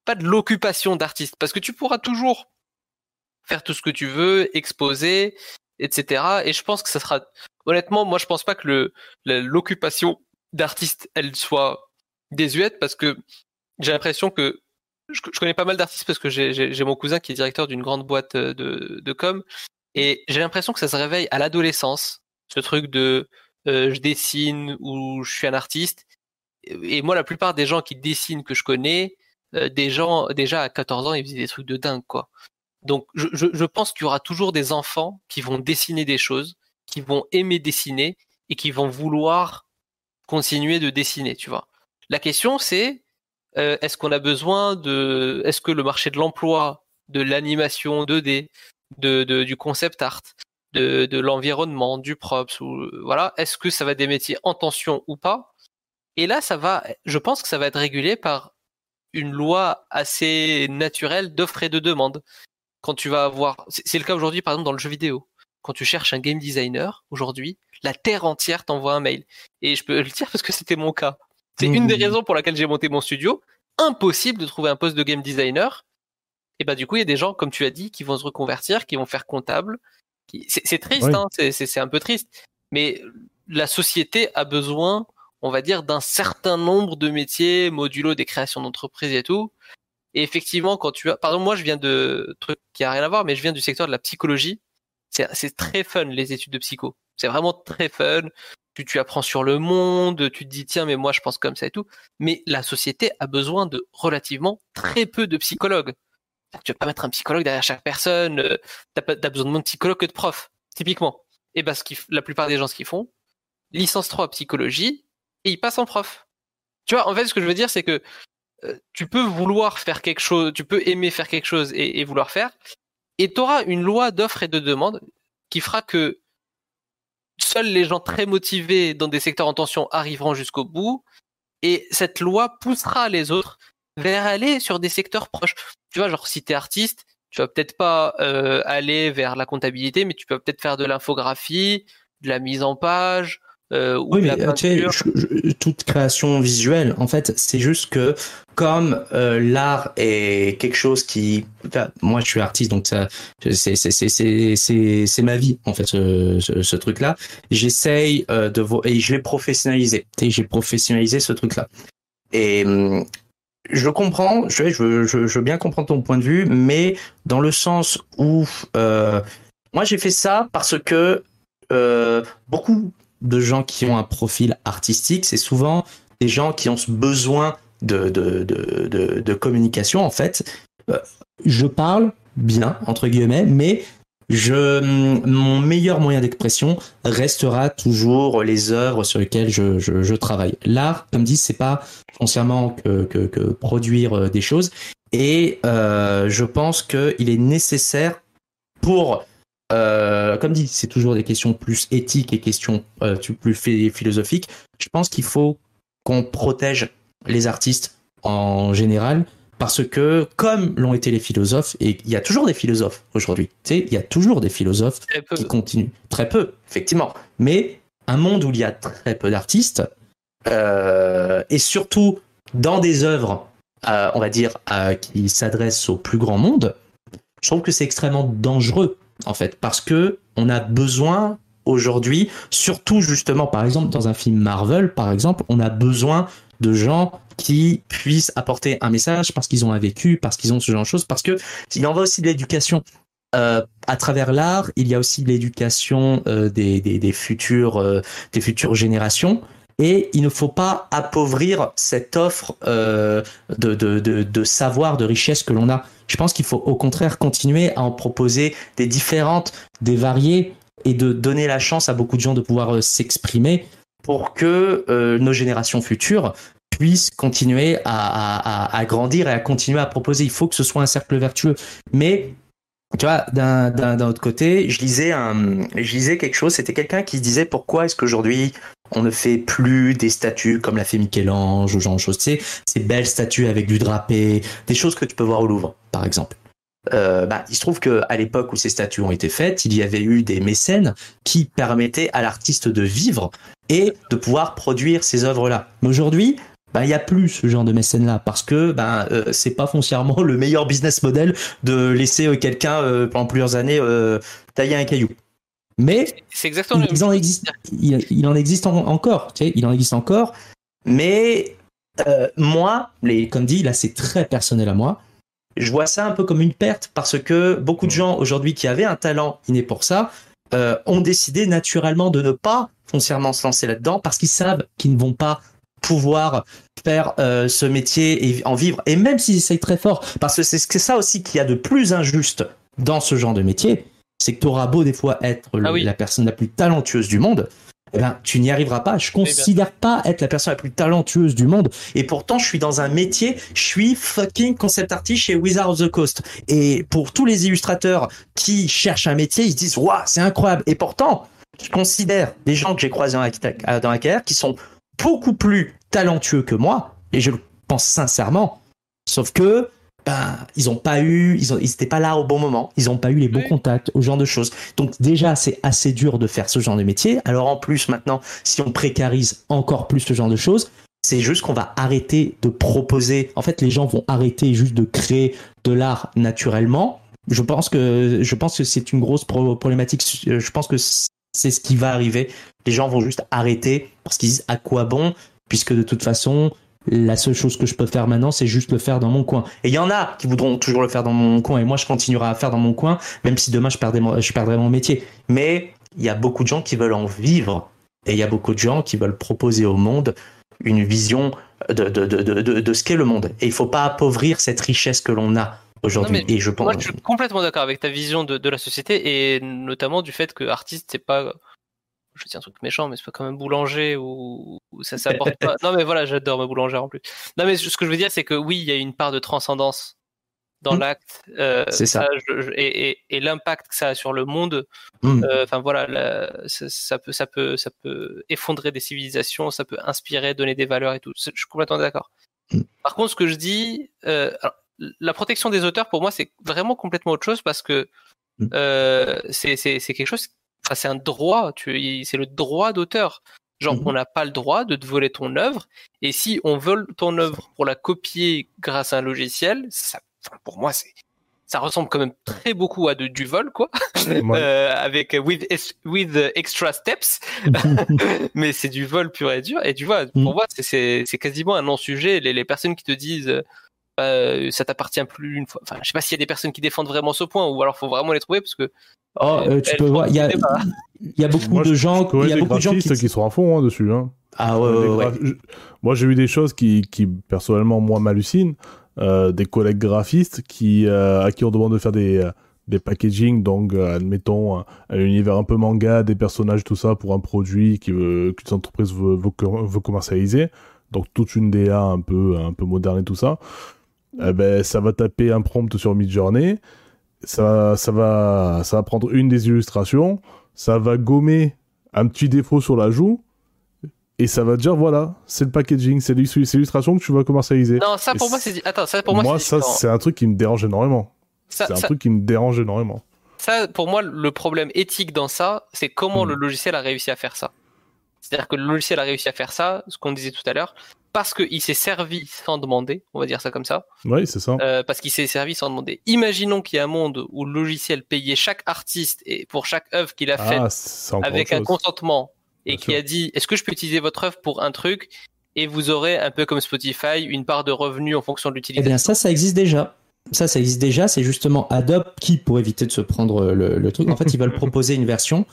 pas de l'occupation d'artiste, parce que tu pourras toujours faire tout ce que tu veux, exposer, etc. Et je pense que ça sera, honnêtement, moi je pense pas que le l'occupation d'artiste elle soit désuète, parce que j'ai l'impression que je, connais pas mal d'artistes parce que j'ai mon cousin qui est directeur d'une grande boîte euh, de, com, et j'ai l'impression que ça se réveille à l'adolescence, ce truc de euh, je dessine ou je suis un artiste, et moi, la plupart des gens qui dessinent que je connais, euh, des gens déjà à 14 ans, ils faisaient des trucs de dingue, quoi. Donc, je, je, je pense qu'il y aura toujours des enfants qui vont dessiner des choses, qui vont aimer dessiner et qui vont vouloir continuer de dessiner, tu vois. La question, c'est euh, est-ce qu'on a besoin de, est-ce que le marché de l'emploi, de l'animation 2D, de, du concept art, de, de l'environnement, du props, ou voilà, est-ce que ça va des métiers en tension ou pas? Et là, ça va, je pense que ça va être régulé par une loi assez naturelle d'offre et de demande. Quand tu vas avoir, c'est le cas aujourd'hui par exemple dans le jeu vidéo. Quand tu cherches un game designer aujourd'hui, la terre entière t'envoie un mail. Et je peux le dire parce que c'était mon cas. C'est une des mmh. raisons pour laquelle j'ai monté mon studio. Impossible de trouver un poste de game designer. Et bah du coup, il y a des gens, comme tu as dit, qui vont se reconvertir, qui vont faire comptable. C'est triste, hein, c'est un peu triste. Mais la société a besoin on va dire, d'un certain nombre de métiers, modulo des créations d'entreprises et tout. Et effectivement, quand tu as, pardon, moi je viens de trucs qui a rien à voir, mais je viens du secteur de la psychologie. C'est très fun les études de psycho. C'est vraiment très fun. Tu, apprends sur le monde, tu te dis tiens mais moi je pense comme ça et tout. Mais la société a besoin de relativement très peu de psychologues. Tu vas pas mettre un psychologue derrière chaque personne. Euh, t'as as besoin de moins de psychologue que de prof, typiquement. Et parce que la plupart des gens ce qu'ils font, licence 3 psychologie, et il passe en prof. Tu vois, en fait, ce que je veux dire, c'est que euh, tu peux vouloir faire quelque chose, tu peux aimer faire quelque chose et, vouloir faire, et tu auras une loi d'offre et de demande qui fera que seuls les gens très motivés dans des secteurs en tension arriveront jusqu'au bout, et cette loi poussera les autres vers aller sur des secteurs proches. Tu vois, genre si t'es artiste, tu vas peut-être pas euh, aller vers la comptabilité, mais tu peux peut-être faire de l'infographie, de la mise en page, euh, oui, mais tu sais, toute création visuelle, en fait, c'est juste que comme euh, l'art est quelque chose qui, moi, je suis artiste, donc ça, c'est c'est c'est c'est c'est ma vie en fait, ce, ce, truc-là. J'essaye euh, de et je l'ai professionnalisé. J'ai professionnalisé ce truc-là. Et hum, je comprends, je, je, je, je veux bien comprendre ton point de vue, mais dans le sens où euh, moi j'ai fait ça parce que euh, beaucoup de gens qui ont un profil artistique, c'est souvent des gens qui ont ce besoin de, de, de, de, communication, en fait. Euh, je parle bien, entre guillemets, mais je, mon meilleur moyen d'expression restera toujours les œuvres sur lesquelles je, je, je travaille. L'art, comme dit, c'est pas foncièrement que, que, que, produire euh, des choses. Et euh, je pense qu'il est nécessaire pour euh, comme dit, c'est toujours des questions plus éthiques et questions euh, plus philosophiques. Je pense qu'il faut qu'on protège les artistes en général parce que comme l'ont été les philosophes, et il y a toujours des philosophes aujourd'hui, tu sais, il y a toujours des philosophes qui continuent. Très peu, effectivement. Mais un monde où il y a très peu d'artistes, euh, et surtout dans des œuvres, euh, on va dire, euh, qui s'adressent au plus grand monde, je trouve que c'est extrêmement dangereux, en fait, parce que on a besoin aujourd'hui, surtout justement, par exemple, dans un film Marvel, par exemple, on a besoin de gens qui puissent apporter un message parce qu'ils ont un vécu, parce qu'ils ont ce genre de choses, parce que il en va aussi de l'éducation. Euh, à travers l'art, il y a aussi l'éducation euh, des, des, futures, euh, des futures générations. Et il ne faut pas appauvrir cette offre euh, de, de, de, savoir, de richesse que l'on a. Je pense qu'il faut au contraire continuer à en proposer des différentes, des variées, et de donner la chance à beaucoup de gens de pouvoir euh, s'exprimer pour que euh, nos générations futures puissent continuer à, à, à, grandir et à continuer à proposer. Il faut que ce soit un cercle vertueux. Mais tu vois, d'un autre côté, je lisais quelque chose. C'était quelqu'un qui disait pourquoi est-ce qu'aujourd'hui on ne fait plus des statues comme l'a fait Michel-Ange ou genre de choses. Tu sais, ces belles statues avec du drapé, des choses que tu peux voir au Louvre, par exemple. Euh, bah, il se trouve que à l'époque où ces statues ont été faites, il y avait eu des mécènes qui permettaient à l'artiste de vivre et de pouvoir produire ces œuvres-là. Mais aujourd'hui, bah, il y a plus ce genre de mécène-là parce que bah, euh, c'est pas foncièrement (laughs) le meilleur business model de laisser euh, quelqu'un euh, pendant plusieurs années euh, tailler un caillou. Mais c'est exactement il, en existe, il, il en existe en, encore, tu sais, il en existe encore. Mais moi, les, comme dit, là c'est très personnel à moi je vois ça un peu comme une perte parce que beaucoup de gens aujourd'hui qui avaient un talent inné pour ça ont décidé naturellement de ne pas foncièrement se lancer là-dedans parce qu'ils savent qu'ils ne vont pas pouvoir faire euh, ce métier et en vivre. Et même s'ils essayent très fort, parce que c'est ça aussi qu'il y a de plus injuste dans ce genre de métier, c'est que tu auras beau des fois être Ah oui. la personne la plus talentueuse du monde, eh ben, tu n'y arriveras pas. Je considère pas être la personne la plus talentueuse du monde. Et pourtant, je suis dans un métier, je suis fucking concept artist chez Wizard of the Coast. Et pour tous les illustrateurs qui cherchent un métier, ils se disent, waouh, c'est incroyable. Et pourtant, je considère des gens que j'ai croisés dans la, dans la carrière qui sont beaucoup plus talentueux que moi. Et je le pense sincèrement. Sauf que, ben, ils ont pas eu, ils ont, ils étaient pas là au bon moment. Ils ont pas eu les bons Oui. contacts, au genre de choses. Donc déjà, c'est assez dur de faire ce genre de métier. Alors en plus, maintenant, si on précarise encore plus ce genre de choses, c'est juste qu'on va arrêter de proposer. En fait, les gens vont arrêter juste de créer de l'art naturellement. Je pense que je pense que c'est une grosse pro- problématique. Je pense que c'est ce qui va arriver. Les gens vont juste arrêter parce qu'ils disent à quoi bon, puisque de toute façon, la seule chose que je peux faire maintenant, c'est juste le faire dans mon coin. Et il y en a qui voudront toujours le faire dans mon coin, et moi, je continuerai à faire dans mon coin, même si demain je perdrai mon, métier. Mais il y a beaucoup de gens qui veulent en vivre, et il y a beaucoup de gens qui veulent proposer au monde une vision de, de, ce qu'est le monde. Et il faut pas appauvrir cette richesse que l'on a aujourd'hui. Et je pense. Moi, je suis complètement d'accord avec ta vision de, de la société et notamment du fait que artiste, c'est pas. Je dis un truc méchant, mais c'est pas comme un boulanger où ça s'apporte (laughs) pas. Non, mais voilà, j'adore ma boulangère en plus. Non, mais ce que je veux dire, c'est que oui, il y a une part de transcendance dans Mm. l'acte. euh, C'est ça. je- je- et et, et l'impact que ça a sur le monde. Mm. euh, Enfin voilà, la- ça, ça peut, ça peut, ça peut effondrer des civilisations, ça peut inspirer, donner des valeurs et tout. Je suis complètement d'accord. Mm. Par contre, ce que je dis, euh, alors, la protection des auteurs, pour moi, c'est vraiment complètement autre chose parce que Mm. euh, c'est quelque chose, enfin, c'est un droit, c'est le droit d'auteur. Genre, Mhm. on n'a pas le droit de te voler ton œuvre, et si on vole ton œuvre pour la copier grâce à un logiciel, ça, enfin, pour moi, c'est ça ressemble quand même très beaucoup à de, du vol, quoi, Ouais. (laughs) Euh, avec with, with extra steps, (laughs) (laughs) mais c'est du vol pur et dur. Et tu vois, pour Mm. moi, c'est quasiment un non-sujet. Les, les personnes qui te disent euh, euh, ça t'appartient plus une fois. Enfin, je sais pas s'il y a des personnes qui défendent vraiment ce point, ou alors faut vraiment les trouver parce que Oh, euh, tu peux voir, il y a, y beaucoup Moi, de gens, il y a des beaucoup de gens qui. sont à fond hein, dessus. Hein. Ah ouais, ouais, ouais. Moi, j'ai eu des choses qui, qui personnellement, moi, m'hallucinent. Euh, des collègues graphistes qui, euh, à qui on demande de faire des, des packaging, donc, euh, admettons, un, un univers un peu manga, des personnages, tout ça, pour un produit qui veut- qu'une entreprise veut, veut, co- veut commercialiser. Donc, toute une DA un peu, un peu moderne et tout ça. Eh ben, ça va taper un prompt sur Midjourney. Ça, ça, va, ça va prendre une des illustrations. Ça va gommer un petit défaut sur la joue. Et ça va dire, voilà, c'est le packaging, c'est l'illus- c'est l'illustration que tu vas commercialiser. non, ça pour Et moi c'est attends, ça pour moi, c'est ça, c'est un truc qui me dérange énormément. C'est un ça- truc qui me dérange énormément. ça, pour moi, le problème éthique dans ça, c'est comment Hmm. le logiciel a réussi à faire ça. C'est-à-dire que le logiciel a réussi à faire ça, ce qu'on disait tout à l'heure, parce qu'il s'est servi sans demander, on va dire ça comme ça, Oui, c'est ça. euh, parce qu'il s'est servi sans demander. Imaginons qu'il y a un monde où le logiciel payait chaque artiste et pour chaque œuvre qu'il a faite Ah, encore avec un chose. consentement et Bien qui sûr. a dit est-ce que je peux utiliser votre œuvre pour un truc? Et vous aurez un peu comme Spotify une part de revenus en fonction de Eh l'utilisation. bien, ça, ça existe déjà. Ça, ça existe déjà. C'est justement Adobe qui, pour éviter de se prendre le, le truc, en fait, ils veulent (laughs) proposer une version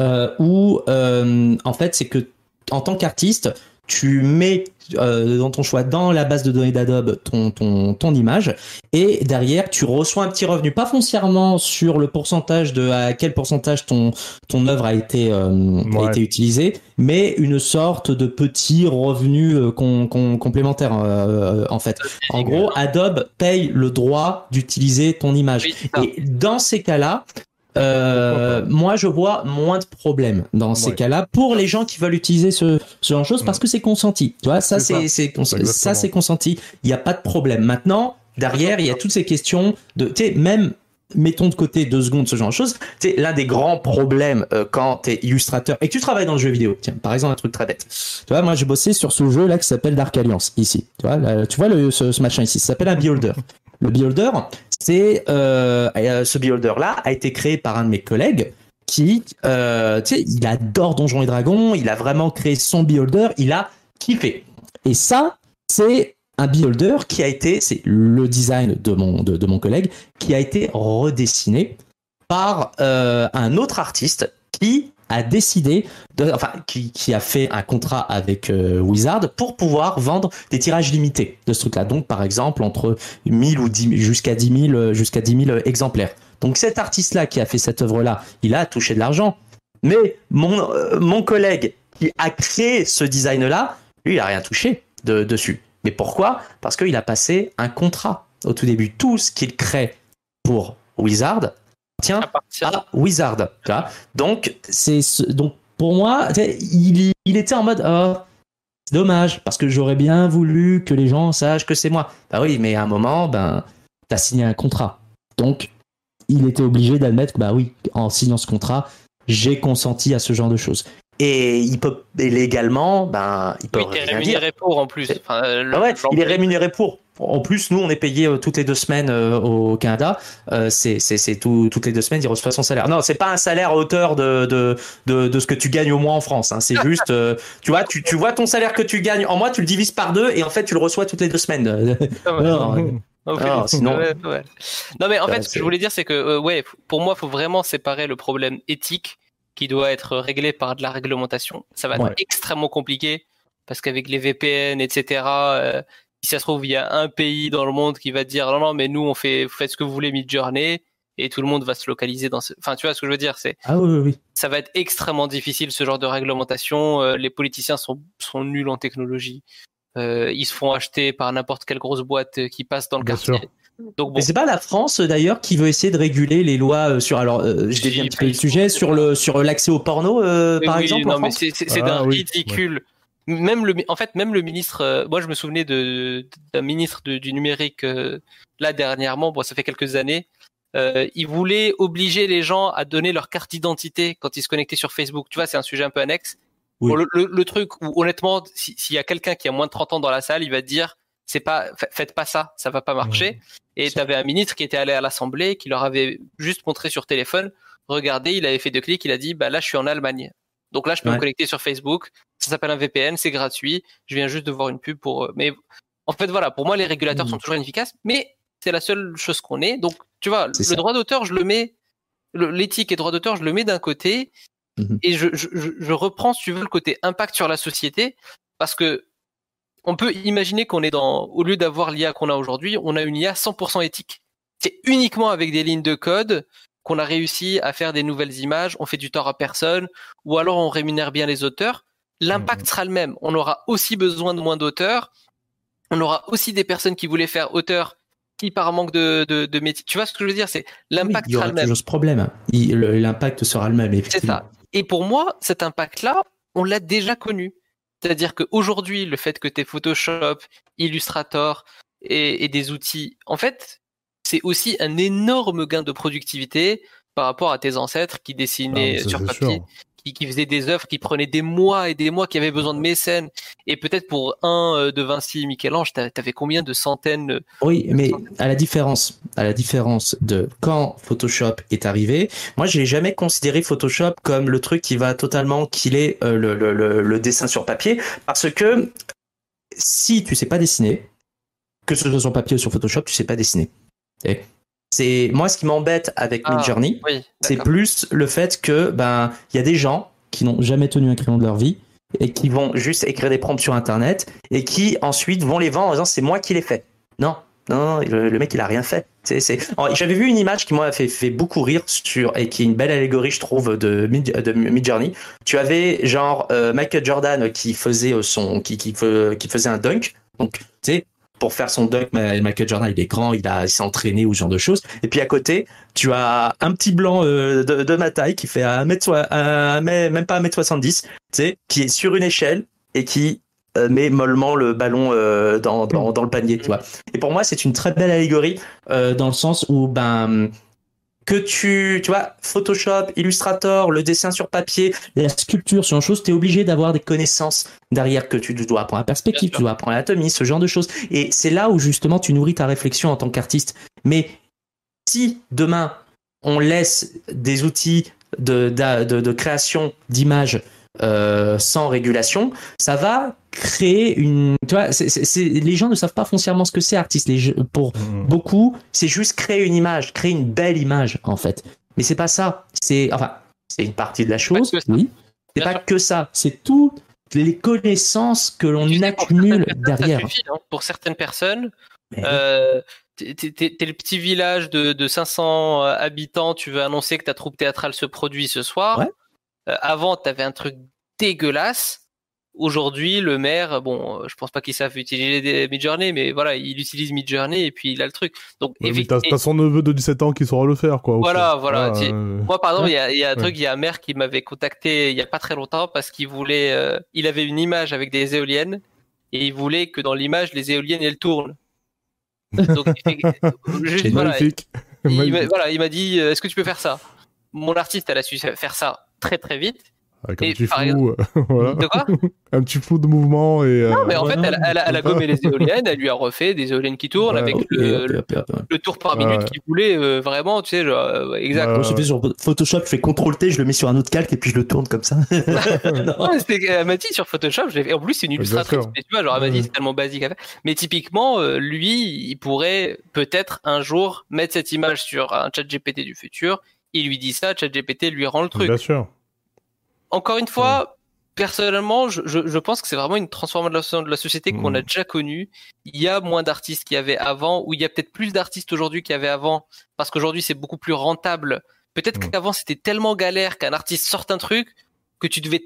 euh, où, euh, en fait, c'est que en tant qu'artiste, tu mets euh, dans ton choix, dans la base de données d'Adobe, ton, ton, ton image, et derrière, tu reçois un petit revenu, pas foncièrement sur le pourcentage de à quel pourcentage ton, ton œuvre a été, euh, a été utilisée, mais une sorte de petit revenu euh, con- con- complémentaire, euh, en fait. En gros, Adobe paye le droit d'utiliser ton image. Et dans ces cas-là, euh, moi je vois moins de problèmes dans ces cas-là pour les gens qui veulent utiliser ce, ce genre de choses parce que c'est consenti. Tu vois, ça C'est c'est ça c'est consenti. Il n'y a pas de problème. Maintenant, derrière, il y a toutes ces questions de, tu sais, même mettons de côté deux secondes ce genre de choses. Sais, l'un des grands problèmes euh, quand tu es illustrateur et que tu travailles dans le jeu vidéo. Tiens, par exemple, un truc très bête. Tu vois, moi j'ai bossé sur ce jeu là qui s'appelle Dark Alliance ici. Tu vois, là, tu vois ce, ce machin ici, ça s'appelle un beholder. Le beholder, c'est euh, euh, ce beholder là a été créé par un de mes collègues qui, euh, tu sais, il adore Donjons et Dragons, il a vraiment créé son beholder, il a kiffé. Et ça, c'est un beholder qui a été, c'est le design de mon de, mon collègue, qui a été redessiné par euh, un autre artiste qui a décidé de, enfin, qui, qui a fait un contrat avec euh, Wizard pour pouvoir vendre des tirages limités de ce truc-là. Donc, par exemple, entre 1000 ou 10 000 jusqu'à 10 000, euh, jusqu'à 10 000 exemplaires. Donc, cet artiste-là qui a fait cette œuvre-là, il a touché de l'argent. Mais mon, mon collègue qui a créé ce design-là, lui, il a rien touché de, dessus. Mais pourquoi? Parce qu'il a passé un contrat au tout début. Tout ce qu'il crée pour Wizard tient à Wizard. Donc, c'est ce- donc pour moi, il était en mode oh, c'est dommage parce que j'aurais bien voulu que les gens sachent que c'est moi. Bah oui, mais à un moment, ben, t'as signé un contrat. Donc, il était obligé d'admettre que bah oui, en signant ce contrat, j'ai consenti à ce genre de choses. Et il peut et légalement, ben, il peut oui, rien dire. rémunéré pour en plus. Enfin, euh, le- Ah ouais, il est rémunéré pour. En plus, nous, on est payé euh, toutes les deux semaines euh, au Canada. Euh, c'est tout toutes les deux semaines, il reçoit son salaire. Non, c'est pas un salaire à hauteur de de de, de ce que tu gagnes au mois en France. Hein. C'est (laughs) juste, tu vois, tu tu vois ton salaire que tu gagnes en mois, tu le divises par deux et en fait, tu le reçois toutes les deux semaines. (laughs) Non, (laughs) Ok. Ah, sinon- Ouais, ouais. Non, mais en Ouais, fait, ce que je voulais dire, c'est que, euh, ouais, pour moi, il faut vraiment séparer le problème éthique qui doit être réglé par de la réglementation. Ça va être Ouais. extrêmement compliqué parce qu'avec les VPN, etc., euh, si ça se trouve, il y a un pays dans le monde qui va dire non, non, mais nous, on fait, vous faites ce que vous voulez, mid-journée, et tout le monde va se localiser dans ce. Enfin, tu vois ce que je veux dire, c'est Ah oui, oui, oui. ça va être extrêmement difficile ce genre de réglementation. Euh, les politiciens sont, sont nuls en technologie. Euh, ils se font acheter par n'importe quelle grosse boîte qui passe dans le Bien quartier. sûr. Donc bon, Mais c'est pas la France d'ailleurs qui veut essayer de réguler les lois euh, sur. Alors, euh, je dévie un petit peu le sujet sur le sur l'accès au porno, euh, par oui, exemple. non, en mais France c'est Ah, d'un oui, ridicule. Même le, en fait, même le ministre, euh, moi je me souvenais de d'un ministre de- du numérique euh, là dernièrement. Bon, ça fait quelques années. Euh, il voulait obliger les gens à donner leur carte d'identité quand ils se connectaient sur Facebook. Tu vois, c'est un sujet un peu annexe. Oui. Bon, le, le- le truc où honnêtement, si- s'il y a quelqu'un qui a moins de 30 ans dans la salle, il va te dire c'est pas fa- faites pas ça, ça va pas marcher. Et tu avais un ministre qui était allé à l'Assemblée, qui leur avait juste montré sur téléphone, regardez, il avait fait deux clics, il a dit, bah là, je suis en Allemagne. Donc là, je peux Ouais. me connecter sur Facebook. Ça s'appelle un VPN, c'est gratuit. Je viens juste de voir une pub pour. euh, Mais en fait, voilà, pour moi, les régulateurs Mhm. sont toujours inefficaces, mais c'est la seule chose qu'on est. Donc, tu vois, le ça. droit d'auteur, je le mets, l'éthique et droit d'auteur, je le mets d'un côté, Mhm. et je- je reprends, si tu veux, le côté impact sur la société, parce que on peut imaginer qu'on est dans, au lieu d'avoir l'IA qu'on a aujourd'hui, on a une IA 100% éthique. C'est uniquement avec des lignes de code qu'on a réussi à faire des nouvelles images, on fait du tort à personne, ou alors on rémunère bien les auteurs. L'impact sera le même. On aura aussi besoin de moins d'auteurs. On aura aussi des personnes qui voulaient faire auteur qui par manque de, de, de métier. Tu vois ce que je veux dire? C'est l'impact Oui, il y sera aura le même. toujours ce problème. Le- L'impact sera le même, C'est effectivement. ça. Et pour moi, cet impact-là, on l'a déjà connu. C'est-à-dire qu'aujourd'hui, le fait que tu aies Photoshop, Illustrator et, et des outils, en fait, c'est aussi un énorme gain de productivité par rapport à tes ancêtres qui Ah, dessinaient ça, sur papier, sûr. Qui, faisait des œuvres qui prenaient des mois et des mois, qui avaient besoin de mécènes. Et peut-être pour un euh, de Vinci, Michel-Ange, t'a- t'avais combien de centaines Oui, mais à la différence, à la différence de quand Photoshop est arrivé, moi j'ai jamais considéré Photoshop comme le truc qui va totalement killer euh, le dessin sur papier, parce que si tu sais pas dessiner, que ce soit sur papier ou sur Photoshop, tu sais pas dessiner. Et C'est moi ce qui m'embête avec Ah, Midjourney, Oui, c'est plus le fait que ben il y a des gens qui n'ont jamais tenu un crayon de leur vie et qui vont juste écrire des prompts sur internet et qui ensuite vont les vendre en disant c'est moi qui l'ai fait. Non, non, non, le, le mec il a rien fait. J'avais vu une image qui m'a fait, fait beaucoup rire sur et qui est une belle allégorie je trouve de Mid, de Midjourney. Tu avais genre euh, Michael Jordan qui faisait euh, son qui, qui, fe- qui faisait un dunk. Donc tu sais pour faire son dunk, Michael Jordan, il est grand, il, a, il s'est entraîné ou ce genre de choses. Et puis à côté, tu as un petit blanc euh, de, de ma taille qui fait un mètre, soi- un mètre- même pas 1m70, tu sais, qui est sur une échelle et qui euh, met mollement le ballon euh, dans, dans, dans le panier, tu vois. Et pour moi, c'est une très belle allégorie dans le sens où, ben, que tu, tu vois, Photoshop, Illustrator, le dessin sur papier, la sculpture, ce genre de choses, tu es obligé d'avoir des connaissances derrière que tu dois apprendre la perspective, tu dois apprendre l'anatomie, ce genre de choses. Et c'est là où justement tu nourris ta réflexion en tant qu'artiste. Mais si demain on laisse des outils de, d'a- de, de création d'images euh, sans régulation, ça va créer une. Tu vois, c'est- c'est- c'est- les gens ne savent pas foncièrement ce que c'est artiste. Les, jeux- pour Mhm. beaucoup, c'est juste créer une image, créer une belle image en fait. Mais c'est pas ça. C'est enfin, c'est une partie de la chose, oui. C'est pas que ça. C'est toutes les connaissances que l'on accumule derrière. suffit, hein. Pour certaines personnes, Mais- euh, t'es t'es- t'es- t'es le petit village de, de 500 euh, habitants, tu veux annoncer que ta troupe théâtrale se produit ce soir. Ouais. Euh, avant, t'avais un truc dégueulasse. Aujourd'hui, le maire, bon, euh, je pense pas qu'ils savent utiliser Midjourney, mais voilà, il utilise Midjourney et puis il a le truc. Donc, Ouais, évi- T'as son neveu de 17 ans qui saura le faire, quoi. Voilà, voilà, Ah, euh, Moi, par exemple, il y a, il y a un truc, il y a un maire qui m'avait contacté il y a pas très longtemps parce qu'il voulait, euh, il avait une image avec des éoliennes et il voulait que dans l'image les éoliennes elles tournent. Donc, (laughs) juste, voilà, Magnifique. il m'a- Magnifique. voilà, il m'a dit, euh, est-ce que tu peux faire ça? Mon artiste, elle a su faire ça très très vite. Avec un et petit flou, (laughs) voilà. De quoi (laughs) un petit flou de mouvement et. euh, Non, mais en ouais, fait, elle, elle a- elle a gommé les (laughs) éoliennes, elle lui a refait des éoliennes qui tournent Ouais. avec le, le tour par minute ouais. qu'il voulait, euh, vraiment, tu sais, genre, euh, exact. Ouais. Moi, je fais sur Photoshop, je fais CTRL T, je le mets sur un autre calque et puis je le tourne comme ça. Non. Elle m'a dit sur Photoshop, en plus c'est une illustratrice, tu vois, genre elle m'a dit Ouais. c'est tellement basique à faire. Mais typiquement, euh, lui, il pourrait peut-être un jour mettre cette image sur un chat GPT du futur, il lui dit ça, chat GPT lui rend le truc. Bien sûr. Encore une fois, personnellement, je, je, je pense que c'est vraiment une transformation de la société qu'on Mm. a déjà connue. Il y a moins d'artistes qu'il y avait avant, ou il y a peut-être plus d'artistes aujourd'hui qu'il y avait avant, parce qu'aujourd'hui c'est beaucoup plus rentable. Peut-être Mm. qu'avant c'était tellement galère qu'un artiste sorte un truc que tu devais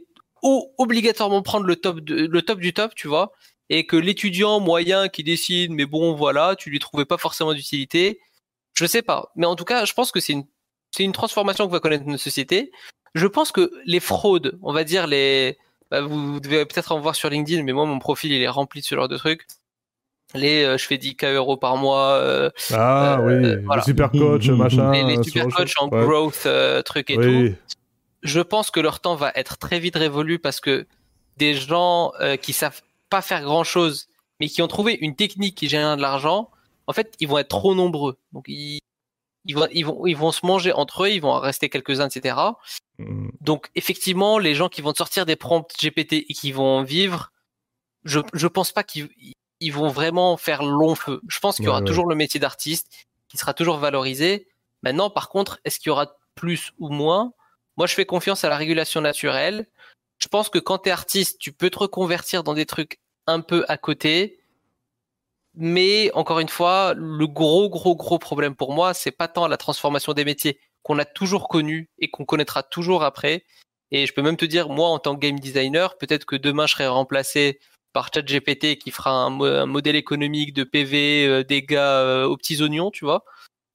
obligatoirement prendre le top, de- le top du top, tu vois, et que l'étudiant moyen qui décide, mais bon voilà, tu lui trouvais pas forcément d'utilité. Je sais pas, mais en tout cas, je pense que c'est une c'est une transformation que va connaître notre société. Je pense que les fraudes, on va dire les, bah, vous devez peut-être en voir sur LinkedIn, mais moi mon profil il est rempli de ce genre de trucs. Les, euh, je fais 10k euros par mois, euh, Ah Euh, oui, voilà. super coach, Mhm. machin. les, les super coachs en. Ouais. growth, euh, trucs et tout. Je pense que leur temps va être très vite révolu parce que des gens euh, qui savent pas faire grand chose, mais qui ont trouvé une technique qui génère de l'argent, en fait, ils vont être trop nombreux. Donc ils, ils vont, ils vont, ils vont se manger entre eux, ils vont en rester quelques-uns, etc. Mm. Donc effectivement, les gens qui vont sortir des prompts GPT et qui vont vivre, je je pense pas qu'ils ils vont vraiment faire long feu. Je pense qu'il y aura Ouais, ouais. toujours le métier d'artiste qui sera toujours valorisé. Maintenant, par contre, est-ce qu'il y aura plus ou moins? Moi, je fais confiance à la régulation naturelle. Je pense que quand tu es artiste, tu peux te reconvertir dans des trucs un peu à côté. Mais encore une fois, le gros, gros, gros problème pour moi, c'est pas tant la transformation des métiers qu'on a toujours connu et qu'on connaîtra toujours après. Et je peux même te dire, moi, en tant que game designer, peut-être que demain, je serai remplacé par ChatGPT qui fera un, mo- un modèle économique de PV, euh, dégâts euh, aux petits oignons, tu vois.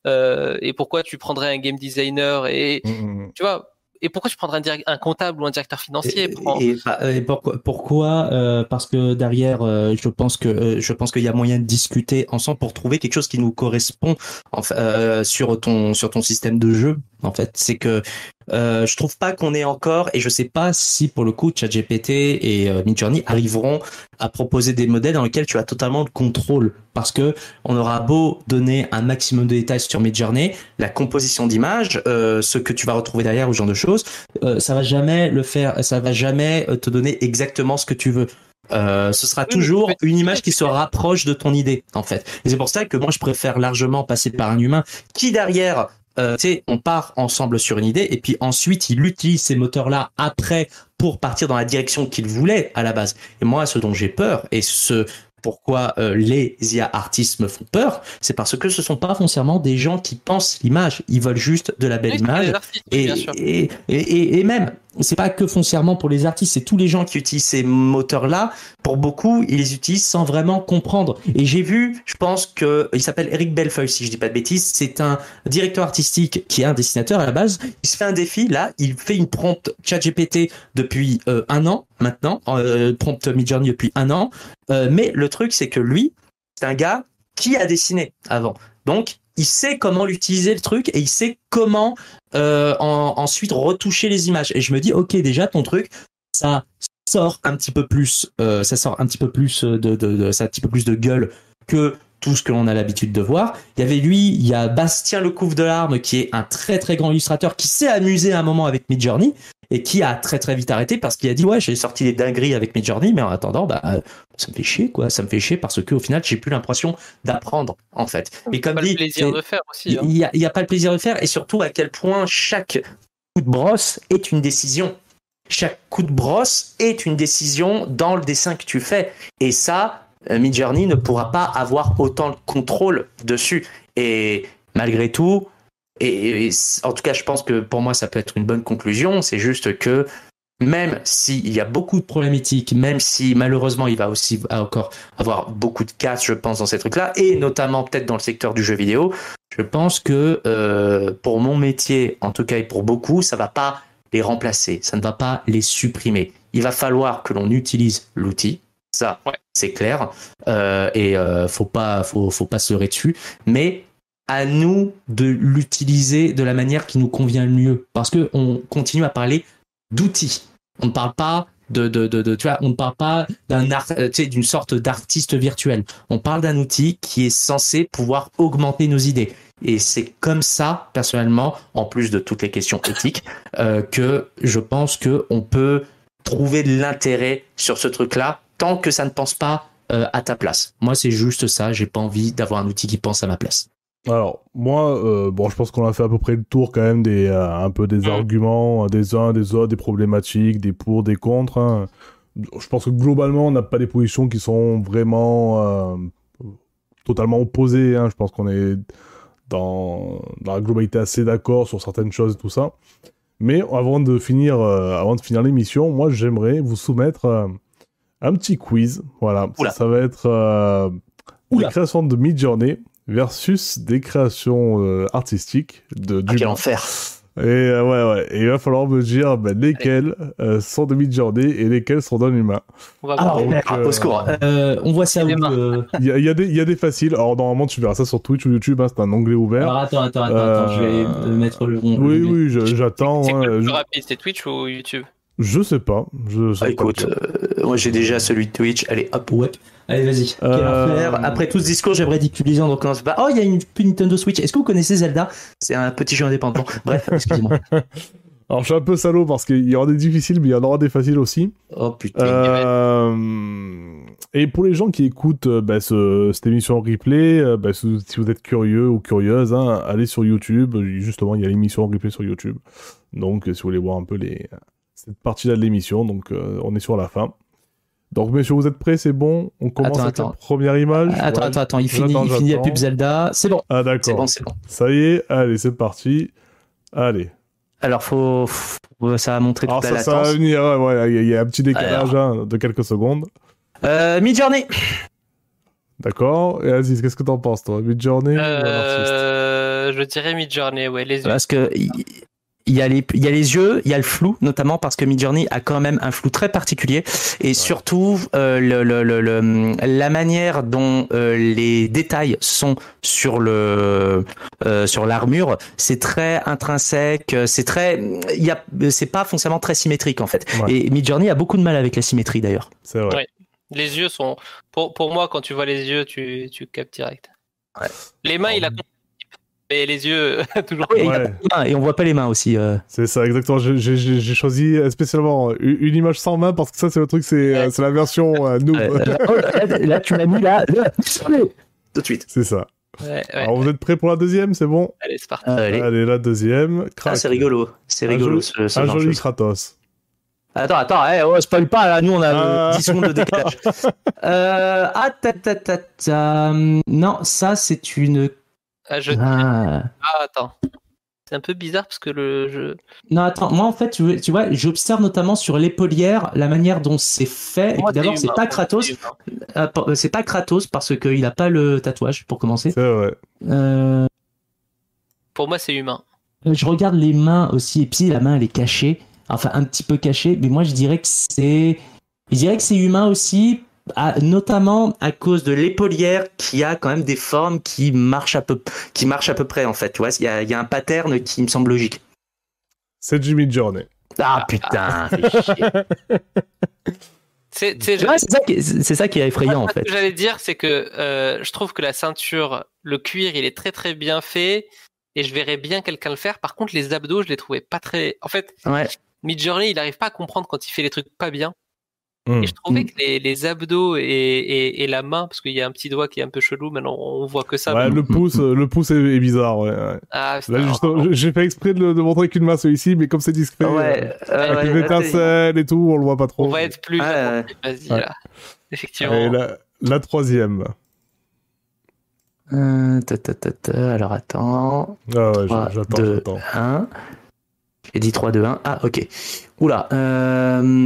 Euh, et pourquoi tu prendrais un game designer et Mm, mm. tu vois et pourquoi tu prendrais un, un comptable ou un directeur financier Et, et- et pourquoi, pourquoi euh, Parce que derrière, euh, je pense que euh, je pense qu'il y a moyen de discuter ensemble pour trouver quelque chose qui nous correspond en sur ton sur ton système de jeu. En fait, c'est que euh, je trouve pas qu'on est encore, et je sais pas si pour le coup ChatGPT et euh, Midjourney arriveront à proposer des modèles dans lesquels tu as totalement le contrôle, parce que on aura beau donner un maximum de détails sur Midjourney, la composition d'images, euh, ce que tu vas retrouver derrière ou ce genre de choses, euh, ça va jamais le faire, ça va jamais euh, te donner exactement ce que tu veux. Euh, ce sera toujours une image qui se rapproche de ton idée, en fait. Et c'est pour ça que moi, je préfère largement passer par un humain qui derrière, euh, tu sais, on part ensemble sur une idée et puis ensuite il utilise ces moteurs-là après pour partir dans la direction qu'il voulait à la base. Et moi, ce dont j'ai peur et ce pourquoi euh, les IA artistes me font peur, c'est parce que ce sont pas foncièrement des gens qui pensent l'image. Ils veulent juste de la belle Oui, image. et même, c'est pas que foncièrement pour les artistes, c'est tous les gens qui utilisent ces moteurs-là. Pour beaucoup, ils les utilisent sans vraiment comprendre. Et j'ai vu, je pense que il s'appelle Eric Bellefeuille, si je dis pas de bêtises. C'est un directeur artistique qui est un dessinateur à la base. Il se fait un défi là. Il fait une prompt ChatGPT depuis euh, un an maintenant, euh, prompt Midjourney depuis un an. Euh, mais le truc, c'est que lui, c'est un gars qui a dessiné avant. Donc, il sait comment l'utiliser le truc et il sait comment euh, en- ensuite retoucher les images. Et je me dis, ok, déjà ton truc, ça sort un petit peu plus, euh, ça sort un petit peu plus de- ça un petit peu plus de gueule que tout ce que l'on a l'habitude de voir. Il y avait lui, il y a Bastien Lecouvre de l'Arme qui est un très très grand illustrateur qui s'est amusé à un moment avec Midjourney et qui a très très vite arrêté parce qu'il a dit ouais j'ai sorti des dingueries avec Midjourney mais en attendant bah ça me fait chier quoi ça me fait chier parce que au final j'ai plus l'impression d'apprendre en fait mais comme pas dit le plaisir de faire aussi. hein. il n'y a, il y a pas le plaisir de faire et surtout à quel point chaque coup de brosse est une décision. Chaque coup de brosse est une décision dans le dessin que tu fais. Et ça, Midjourney ne pourra pas avoir autant de contrôle dessus. Et malgré tout, et, en tout cas, je pense que pour moi, ça peut être une bonne conclusion. C'est juste que même s'il y a beaucoup de problématiques, même si malheureusement il va aussi encore avoir beaucoup de casse, je pense, dans ces trucs-là, et notamment peut-être dans le secteur du jeu vidéo, je pense que euh, pour mon métier, en tout cas et pour beaucoup, ça va pas les remplacer, ça ne va pas les supprimer. Il va falloir que l'on utilise l'outil, ça Ouais. C'est clair, euh, et euh, faut pas, faut, pas se leurrer dessus, mais à nous de l'utiliser de la manière qui nous convient le mieux, parce que on continue à parler d'outils. On ne parle pas de, de, on ne parle pas euh, d'une sorte d'artiste virtuel. On parle d'un outil qui est censé pouvoir augmenter nos idées. Et c'est comme ça, personnellement, en plus de toutes les questions éthiques, que je pense que on peut trouver de l'intérêt sur ce truc-là, tant que ça ne pense pas euh, à ta place. Moi, c'est juste ça. J'ai pas envie d'avoir un outil qui pense à ma place. Alors, moi, euh, bon, je pense qu'on a fait à peu près le tour quand même des, euh, un peu des arguments des uns, des autres, des problématiques, des pour, des contre. hein. Je pense que globalement, on n'a pas des positions qui sont vraiment euh, totalement opposées. hein. Je pense qu'on est dans, dans la globalité assez d'accord sur certaines choses et tout ça. Mais avant de finir, euh, avant de finir l'émission, moi, j'aimerais vous soumettre euh, un petit quiz. Voilà, ça, ça va être euh, les Oula. créations de mid-journée versus des créations euh, artistiques de Ah, du quel enfer. et euh, ouais ouais et il va falloir me dire ben, lesquelles euh, sont de mid-journée et lesquelles sont d'un humain On va Ah, voir. Donc, merde, euh, au secours. Euh, on voit ça euh, il y, y des y a des faciles alors normalement tu verras ça sur Twitch ou YouTube hein, c'est un onglet ouvert Alors attends, attends, attends, attends, je vais mettre le. oui le- oui j'attends C'est hein, le plus je, rapide C'est Twitch ou YouTube? Je sais pas je sais Ah, pas écoute, euh, moi j'ai déjà celui de Twitch. Allez, hop. Ouais. Allez, vas-y. Quel Euh, enfer. Après tout ce discours, j'ai ridiculisé, on commence pas. Oh, il y a une Nintendo Switch. Est-ce que vous connaissez Zelda? C'est un petit jeu indépendant. (laughs) Bref, excusez-moi. alors je suis un peu salaud parce qu'il y aura des difficiles mais il y en aura des faciles aussi Oh putain. Euh, et pour les gens qui écoutent bah, ce- cette émission en replay, bah, si si vous êtes curieux ou curieuse, hein, allez sur YouTube. Justement, il y a l'émission en replay sur YouTube. Donc, si vous voulez voir un peu les... cette partie-là de l'émission, donc euh, on est sur la fin. Donc, messieurs, vous êtes prêts? C'est bon? On commence Attends, avec la première image? Attends, Ouais. attends, attends. Il finit, il finit la pub Zelda. C'est bon. Ah, C'est d'accord. bon, c'est bon. Ça y est, allez, c'est parti. Allez. Alors, faut, ça a montré Alors, toute la ça, ça va latence. venir, ouais, ouais, il y a- un petit décalage hein, de quelques secondes. Euh, Midjourney. D'accord. Et Aziz, qu'est-ce que t'en penses, toi? Mid-journée ou un artiste? Euh, Je dirais Midjourney, ouais, les. Parce que, il y, a les, il y a les yeux, il y a le flou, notamment parce que Midjourney a quand même un flou très particulier. Et surtout, euh, le, le, le, le- la manière dont euh, les détails sont sur le euh, sur l'armure, c'est très intrinsèque, c'est très, il y a, c'est pas foncièrement très symétrique en fait. Ouais. Et Midjourney a beaucoup de mal avec la symétrie d'ailleurs. C'est vrai. Ouais. Les yeux sont. Pour, pour moi, quand tu vois les yeux, tu, tu captes direct. Ouais. Les mains, il a. Mais les yeux, (laughs) toujours. Et, il y a Ouais. pas de mains, et on voit pas les mains aussi. euh. C'est ça, exactement. J'ai- choisi euh, spécialement une, image sans main parce que ça, c'est le truc, c'est euh, c'est la version euh, noob. Euh, (laughs) là, là, là, tu m'as mis là, là, Tout de suite. C'est ça. Ouais, ouais. Alors, vous êtes prêts pour la deuxième C'est bon? Allez, c'est parti. Allez. Allez, la deuxième. Ah, c'est rigolo. C'est Un rigolo joli- ce, ce Un genre de joli. Kratos. Attends, attends, eh, oh, spoil pas, là, nous on a euh, Ah. 10 secondes de décalage. (laughs) euh, ah, ta, ta, ta, ta, non, ça c'est une. Ah, je... Ah. ah, attends. C'est un peu bizarre parce que le jeu. Non, attends, moi en fait, tu, vois, j'observe notamment sur l'épaulière la manière dont c'est fait. D'abord, c'est pas Kratos, C'est humain. euh, euh, c'est pas Kratos parce qu'il a pas le tatouage pour commencer. C'est vrai. Euh, Pour moi, c'est humain. je regarde les mains aussi, et puis la main elle est cachée, enfin un petit peu cachée, mais moi je dirais que c'est. Je dirais que c'est humain aussi, à- notamment à cause de l'épaulière qui a quand même des formes qui marchent à peu, qui marchent à peu près en fait. Tu vois, il y a, il y a un pattern qui me semble logique. C'est Jimmy Journey. Ah putain. (laughs) C'est, Ouais, ça, qui est- c'est ça qui est effrayant en fait. Ce que j'allais dire, c'est que euh, je trouve que la ceinture, le cuir, il est très très bien fait et je verrais bien quelqu'un le faire. Par contre, les abdos, je les trouvais pas très. En fait, Ouais. Midjourney, il arrive pas à comprendre quand il fait les trucs pas bien. Hmm. Et je trouvais Mm. que les, les abdos et, et, et la main, parce qu'il y a un petit doigt qui est un peu chelou, maintenant on voit que ça. Ouais, mais- le pouce, euh, le pouce est, bizarre. Ouais, ouais. Ah, j'ai fait exprès de, le- de montrer qu'une main celui-ci, mais comme c'est discret, Ouais, euh, avec ouais, les étincelles et tout, on le voit pas trop. on va être plus. Ah, Vas-y, Ouais. là. Effectivement. Et la, la troisième. Euh, ta, ta, ta, ta, alors attends. Ah ouais, Trois, j'attends, deux, j'attends. 1. J'ai dit 3, 2, 1. Ah, ok. Oula. Euh,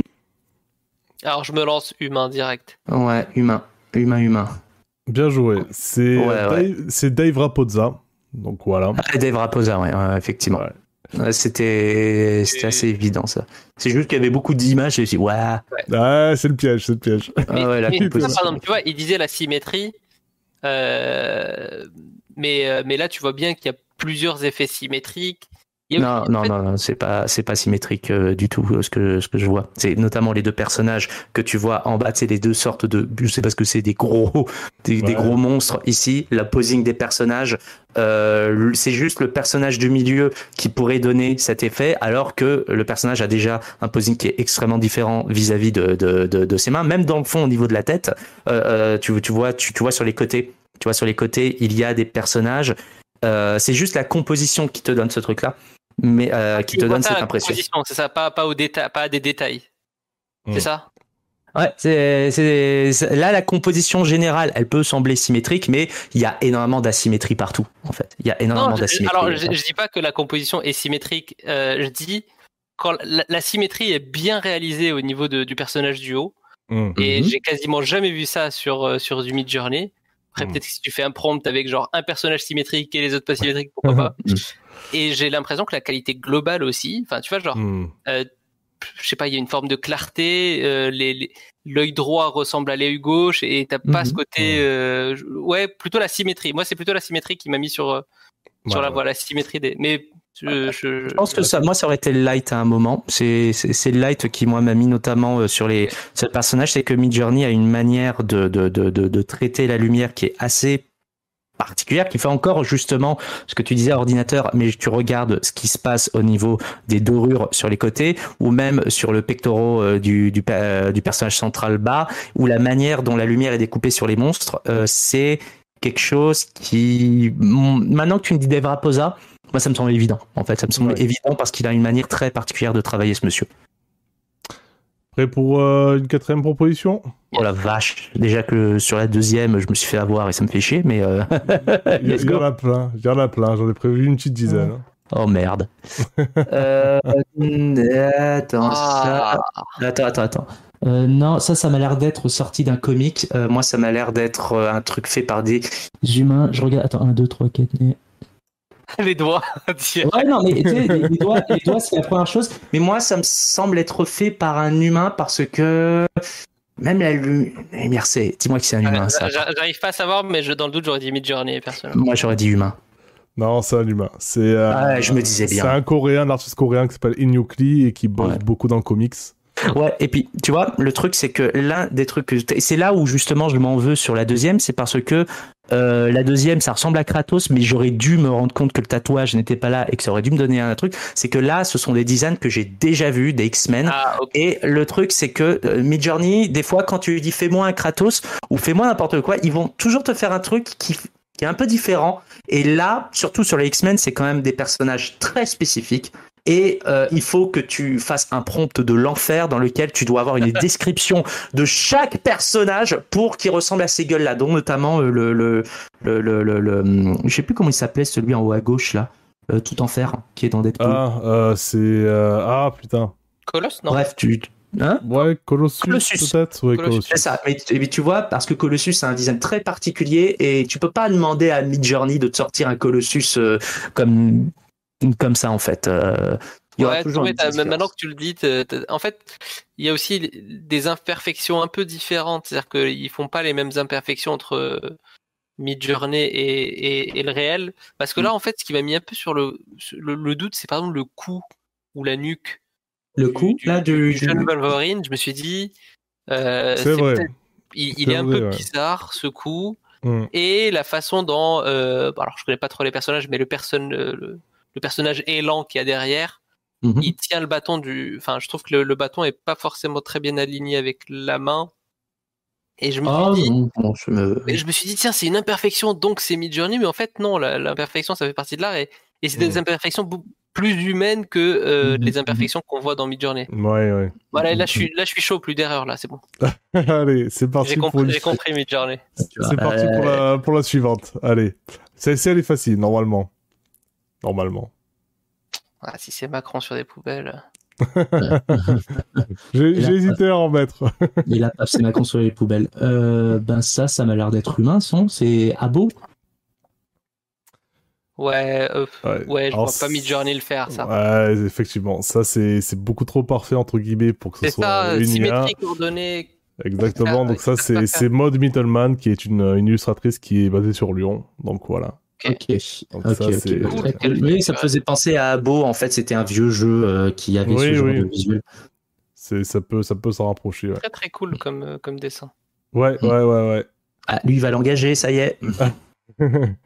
Alors, je me lance humain direct. ouais, humain. Humain, humain. Bien joué. C'est Ouais, euh, ouais. Dave, c'est Dave Raposa. Donc voilà. Ah, Dave Raposa, ouais, ouais, effectivement. C'était Et- assez évident, ça. C'est juste qu'il y avait beaucoup d'images et je me suis dit, ouais. Ah, c'est le piège, c'est le piège. Ah ouais, la mais ça, composition. par exemple, tu vois, il disait la symétrie, euh, mais, euh, mais là, tu vois bien qu'il y a plusieurs effets symétriques. Il y a Non, non, fait, non, non, c'est pas, c'est pas symétrique euh, du tout euh, ce que, ce que je vois. C'est notamment les deux personnages que tu vois en bas, c'est les deux sortes de, je sais pas ce que c'est, des gros, (laughs) des, gros monstres ici. La posing des personnages, euh, c'est juste le personnage du milieu qui pourrait donner cet effet, alors que le personnage a déjà un posing qui est extrêmement différent vis-à-vis de, de, de, de ses mains, même dans le fond au niveau de la tête. Euh, euh, tu, tu vois, tu, tu vois sur les côtés, tu vois sur les côtés, il y a des personnages. Euh, c'est juste la composition qui te donne ce truc-là, mais euh, qui tu te donne cette impression. composition, C'est ça, pas, pas, au déta- pas à des détails. C'est ça? Ouais, c'est, là la composition générale, elle peut sembler symétrique, mais il y a énormément d'asymétrie partout, en fait. Il y a énormément d'asymétrie. alors je, je dis pas que la composition est symétrique. euh, je dis quand la, la symétrie est bien réalisée au niveau de- du personnage du haut. Hmm. Et Mhm. j'ai quasiment jamais vu ça sur, euh, sur du Mid Journey. Après, Mhm. peut-être que si tu fais un prompt avec genre un personnage symétrique et les autres pas symétriques, pourquoi (laughs) pas. Mhm. Et j'ai l'impression que la qualité globale aussi, enfin, tu vois, genre, Hmm. je sais pas, il y a une forme de clarté, euh, les- les- l'œil droit ressemble à l'œil gauche et t'as pas Mhm. ce côté, euh, ouais, plutôt la symétrie. Moi, c'est plutôt la symétrie qui m'a mis sur, euh, sur la ouais. voie, la symétrie des. Mais je, je- Je pense que ça, moi, ça aurait été le light à un moment. C'est, le light qui, moi, m'a mis notamment euh, sur les, le personnage. C'est que Midjourney a une manière de, de, de, de, de traiter la lumière qui est assez particulière, qui fait encore justement ce que tu disais ordinateur, mais tu regardes ce qui se passe au niveau des dorures sur les côtés, ou même sur le pectoral euh, du, du, euh, du personnage central bas, ou la manière dont la lumière est découpée sur les monstres, euh, c'est quelque chose qui, maintenant que tu me dis Dave Raposa, moi, ça me semble évident. En fait, ça me semble Ouais. évident parce qu'il a une manière très particulière de travailler, ce monsieur. Prêt pour euh, une quatrième proposition? Oh la vache. Déjà que sur la deuxième, je me suis fait avoir et ça me fait chier, mais euh, Il y, (laughs) il en a plein, il y en a plein, j'en ai prévu une petite dizaine. hein. Oh merde. (laughs) Euh, attends, Ah, ça- attends, attends, attends. Euh, non, ça, ça m'a l'air d'être sorti d'un comic. Euh, moi, ça m'a l'air d'être euh, un truc fait par des humains. Je regarde. Attends, 1, 2, 3, 4. (laughs) les doigts. Ouais, non, mais tu sais, les, les doigts, les doigts c'est la première chose. Mais moi, ça me semble être fait par un humain parce que même la lumière, c'est. Dis-moi que c'est un humain, ça. J'a- J'arrive pas à savoir, mais je, dans le doute, j'aurais dit Midjourney, personnellement. Moi, j'aurais dit humain. Non, c'est un humain. C'est euh, Ouais, je me disais bien. C'est un coréen, un artiste coréen qui s'appelle Inyukli et qui bosse Ouais. beaucoup dans le comics. Ouais, et puis tu vois, le truc c'est que l'un des trucs que c'est là où justement je m'en veux sur la deuxième, c'est parce que euh, la deuxième ça ressemble à Kratos, mais j'aurais dû me rendre compte que le tatouage n'était pas là et que ça aurait dû me donner un truc. C'est que là, ce sont des designs que j'ai déjà vus des X-Men. Ah. Et le truc, c'est que euh, Midjourney, des fois, quand tu lui dis fais-moi un Kratos ou fais-moi n'importe quoi, ils vont toujours te faire un truc qui, qui est un peu différent. Et là, surtout sur les X-Men, c'est quand même des personnages très spécifiques. Et euh, il faut que tu fasses un prompt de l'enfer dans lequel tu dois avoir une (laughs) description de chaque personnage pour qu'il ressemble à ces gueules-là, dont notamment euh, le, le, le, le, le, le- hum, je sais plus comment il s'appelait celui en haut à gauche là, euh, tout en fer, qui est dans Deadpool. Ah, euh, c'est. euh, Ah, putain. Colosse, non? Bref, tu, hein? Ouais, Colossus, Colossus. peut-être Ouais, Colossus. Colossus. C'est ça, mais, tu- mais tu vois, parce que Colossus c'est un design très particulier et tu peux pas demander à Midjourney de te sortir un Colossus euh, comme comme ça en fait. Euh, il y aura Ouais, toujours mais maintenant que tu le dis, en fait, il y a aussi des imperfections un peu différentes. C'est-à-dire qu'ils font pas les mêmes imperfections entre euh, Midjourney et, et, et le réel. Parce que Mm. là, en fait, ce qui m'a mis un peu sur le, sur le, le doute, c'est par exemple le cou ou la nuque. le du, là du, du, du jeune du- Wolverine. Je me suis dit, euh, C'est vrai. Il, est un vrai, peu ouais. bizarre ce coup Hmm. et la façon dont, euh, alors je connais pas trop les personnages, mais le personne, le, le personnage élan qui a derrière, Mhm. il tient le bâton du. Enfin, je trouve que le, le bâton est pas forcément très bien aligné avec la main. Et je me suis dit, non, non, je me- et je me suis dit, tiens, c'est une imperfection, donc c'est Midjourney, mais en fait, non, l'imperfection, ça fait partie de l'art, et, et c'est des Mhm. imperfections plus humaines que euh, Mhm. les imperfections qu'on voit dans Midjourney. Ouais, ouais. Voilà, et là, je suis, là, je suis chaud, plus d'erreur, là, c'est bon. (laughs) Allez, c'est parti J'ai pour compris, j'ai compris Midjourney. C'est parti pour la, pour la suivante. Allez. Celle-ci, elle est facile, normalement. Normalement. Ah, si c'est Macron sur des poubelles. (laughs) J'ai hésité à en mettre. (laughs) Et là, paf, (laughs) c'est Macron sur les poubelles. Euh, ben ça, ça m'a l'air d'être humain, son. C'est Abo. Ouais, euh, Ouais. ouais, je vois pas Midjourney le faire, ça. Ouais, effectivement. Ça, c'est c'est beaucoup trop parfait, entre guillemets, pour que ce soit ça, une IA. symétrique, coordonnée. Exactement. Ah, Donc, ça, pas c'est faire. c'est Maud Mittelman, qui est une, une illustratrice qui est basée sur Lyon. Donc, voilà. Ok. Donc ça, Cool. Oui, me faisait penser à Abo. En fait, c'était un vieux jeu euh, qui avait Oui, ce genre oui. de visuel. C'est- Ça peut, ça peut s'en rapprocher, ouais. Très très cool comme, euh, comme dessin. Ouais, Mm. ouais, ouais, Ah, lui, il va l'engager, ça y est. ouais. (laughs)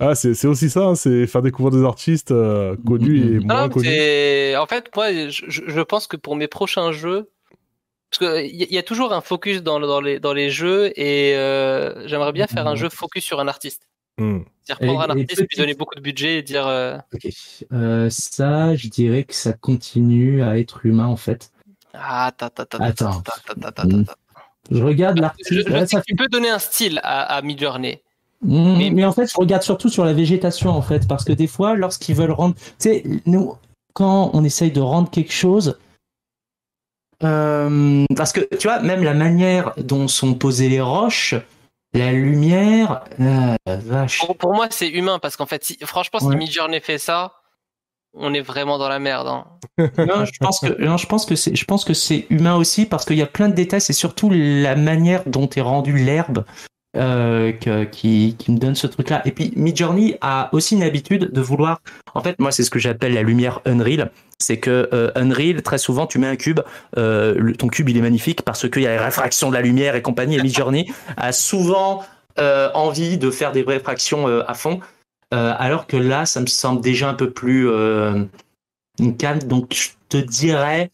ah, c'est c'est aussi ça, hein, c'est faire découvrir des artistes euh, connus et Mhm. moins Non, connus. c'est- en fait, moi, je, je- pense que pour mes prochains jeux, parce qu'il y, a- y a toujours un focus dans, dans, les, dans les jeux, et euh, j'aimerais bien faire un jeu focus sur un artiste. Hmm. C'est-à-dire prendre Et- un et artiste, lui donner beaucoup de budget et dire. euh, Ok. Euh, ça, je dirais que ça continue à être humain, en fait. Ah, ta, ta, ta, ta, Attends. ta, ta, ta, ta, ta, Mm. ta. Je regarde Je, l'artiste. je Ouais, sais ça tu peux donner un style à, à Midjourney. Mm, Mais- mais... en fait, je regarde surtout sur la végétation, en fait, parce que des fois, lorsqu'ils veulent rendre, tu sais, nous, quand on essaye de rendre quelque chose, Euh, parce que tu vois, même la manière dont sont posées les roches, la lumière, ah, la vache. Pour, pour moi, c'est humain parce qu'en fait, si, franchement, si Ouais. Midjourney fait ça, on est vraiment dans la merde. hein. (laughs) Non, je pense que non, je pense que c'est je pense que c'est humain aussi parce qu'il y a plein de détails. C'est surtout la manière dont est rendue l'herbe euh, qui me donne ce truc-là. Et puis Midjourney a aussi une habitude de vouloir. En fait, moi, c'est ce que j'appelle la lumière Unreal. C'est que euh, Unreal, très souvent, tu mets un cube, euh, ton cube, il est magnifique parce qu'il y a la réfraction de la lumière et compagnie. Et Midjourney a souvent envie de faire des réfractions à fond. Alors que là, ça me semble déjà un peu plus calme. Donc, je te dirais,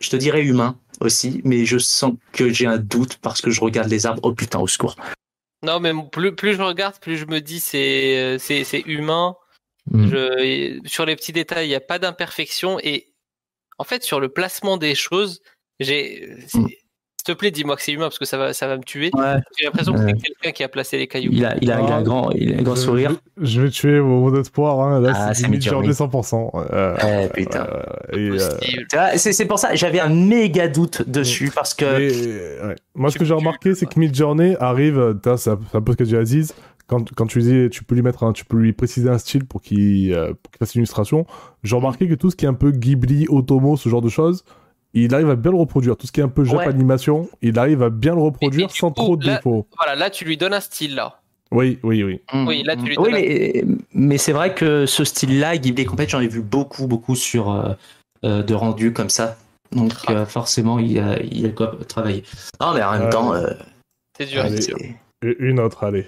je te dirais humain aussi, mais je sens que j'ai un doute parce que je regarde les arbres. Oh putain, au secours. Non, mais plus, plus je regarde, plus je me dis c'est euh, c'est humain. Mm. Je, et sur les petits détails, il n'y a pas d'imperfection. Et en fait, sur le placement des choses, j'ai. Te plaît, dis-moi que c'est humain parce que ça va, ça va me tuer. Ouais. J'ai l'impression que c'est quelqu'un qui a placé les cailloux. Il a, il a, il a un grand, il a un grand Je- sourire. Je, je vais tuer vos mots d'espoir. Hein. Là, Ah, c'est 100%. Euh, Eh, putain. euh, euh, C'est c'est pour ça, j'avais un méga doute dessus parce que. ouais. Moi, ce que j'ai remarqué, c'est que Midjourney arrive, euh, t'as, c'est un peu ce que dit Aziz, quand, quand tu disais, tu peux lui mettre un, tu peux lui préciser un style pour qu'il euh, pour qu'il fasse une illustration. J'ai remarqué que tout ce qui est un peu Ghibli, Otomo, ce genre de choses, il arrive à bien le reproduire. Tout ce qui est un peu Jap Ouais. animation, il arrive à bien le reproduire du sans coup, trop de défauts. Voilà, là, tu lui donnes un style, là. Oui, oui, oui. Oui, là, tu lui Oui, donnes mais, mais c'est vrai que ce style-là, Ghibli Complete, j'en ai vu beaucoup, beaucoup sur euh, euh, de rendus comme ça. Donc euh, forcément, il y a, il a quoi travailler. Non, mais en même Euh, temps, euh, C'est dur. Allez. dur. Une autre, allez.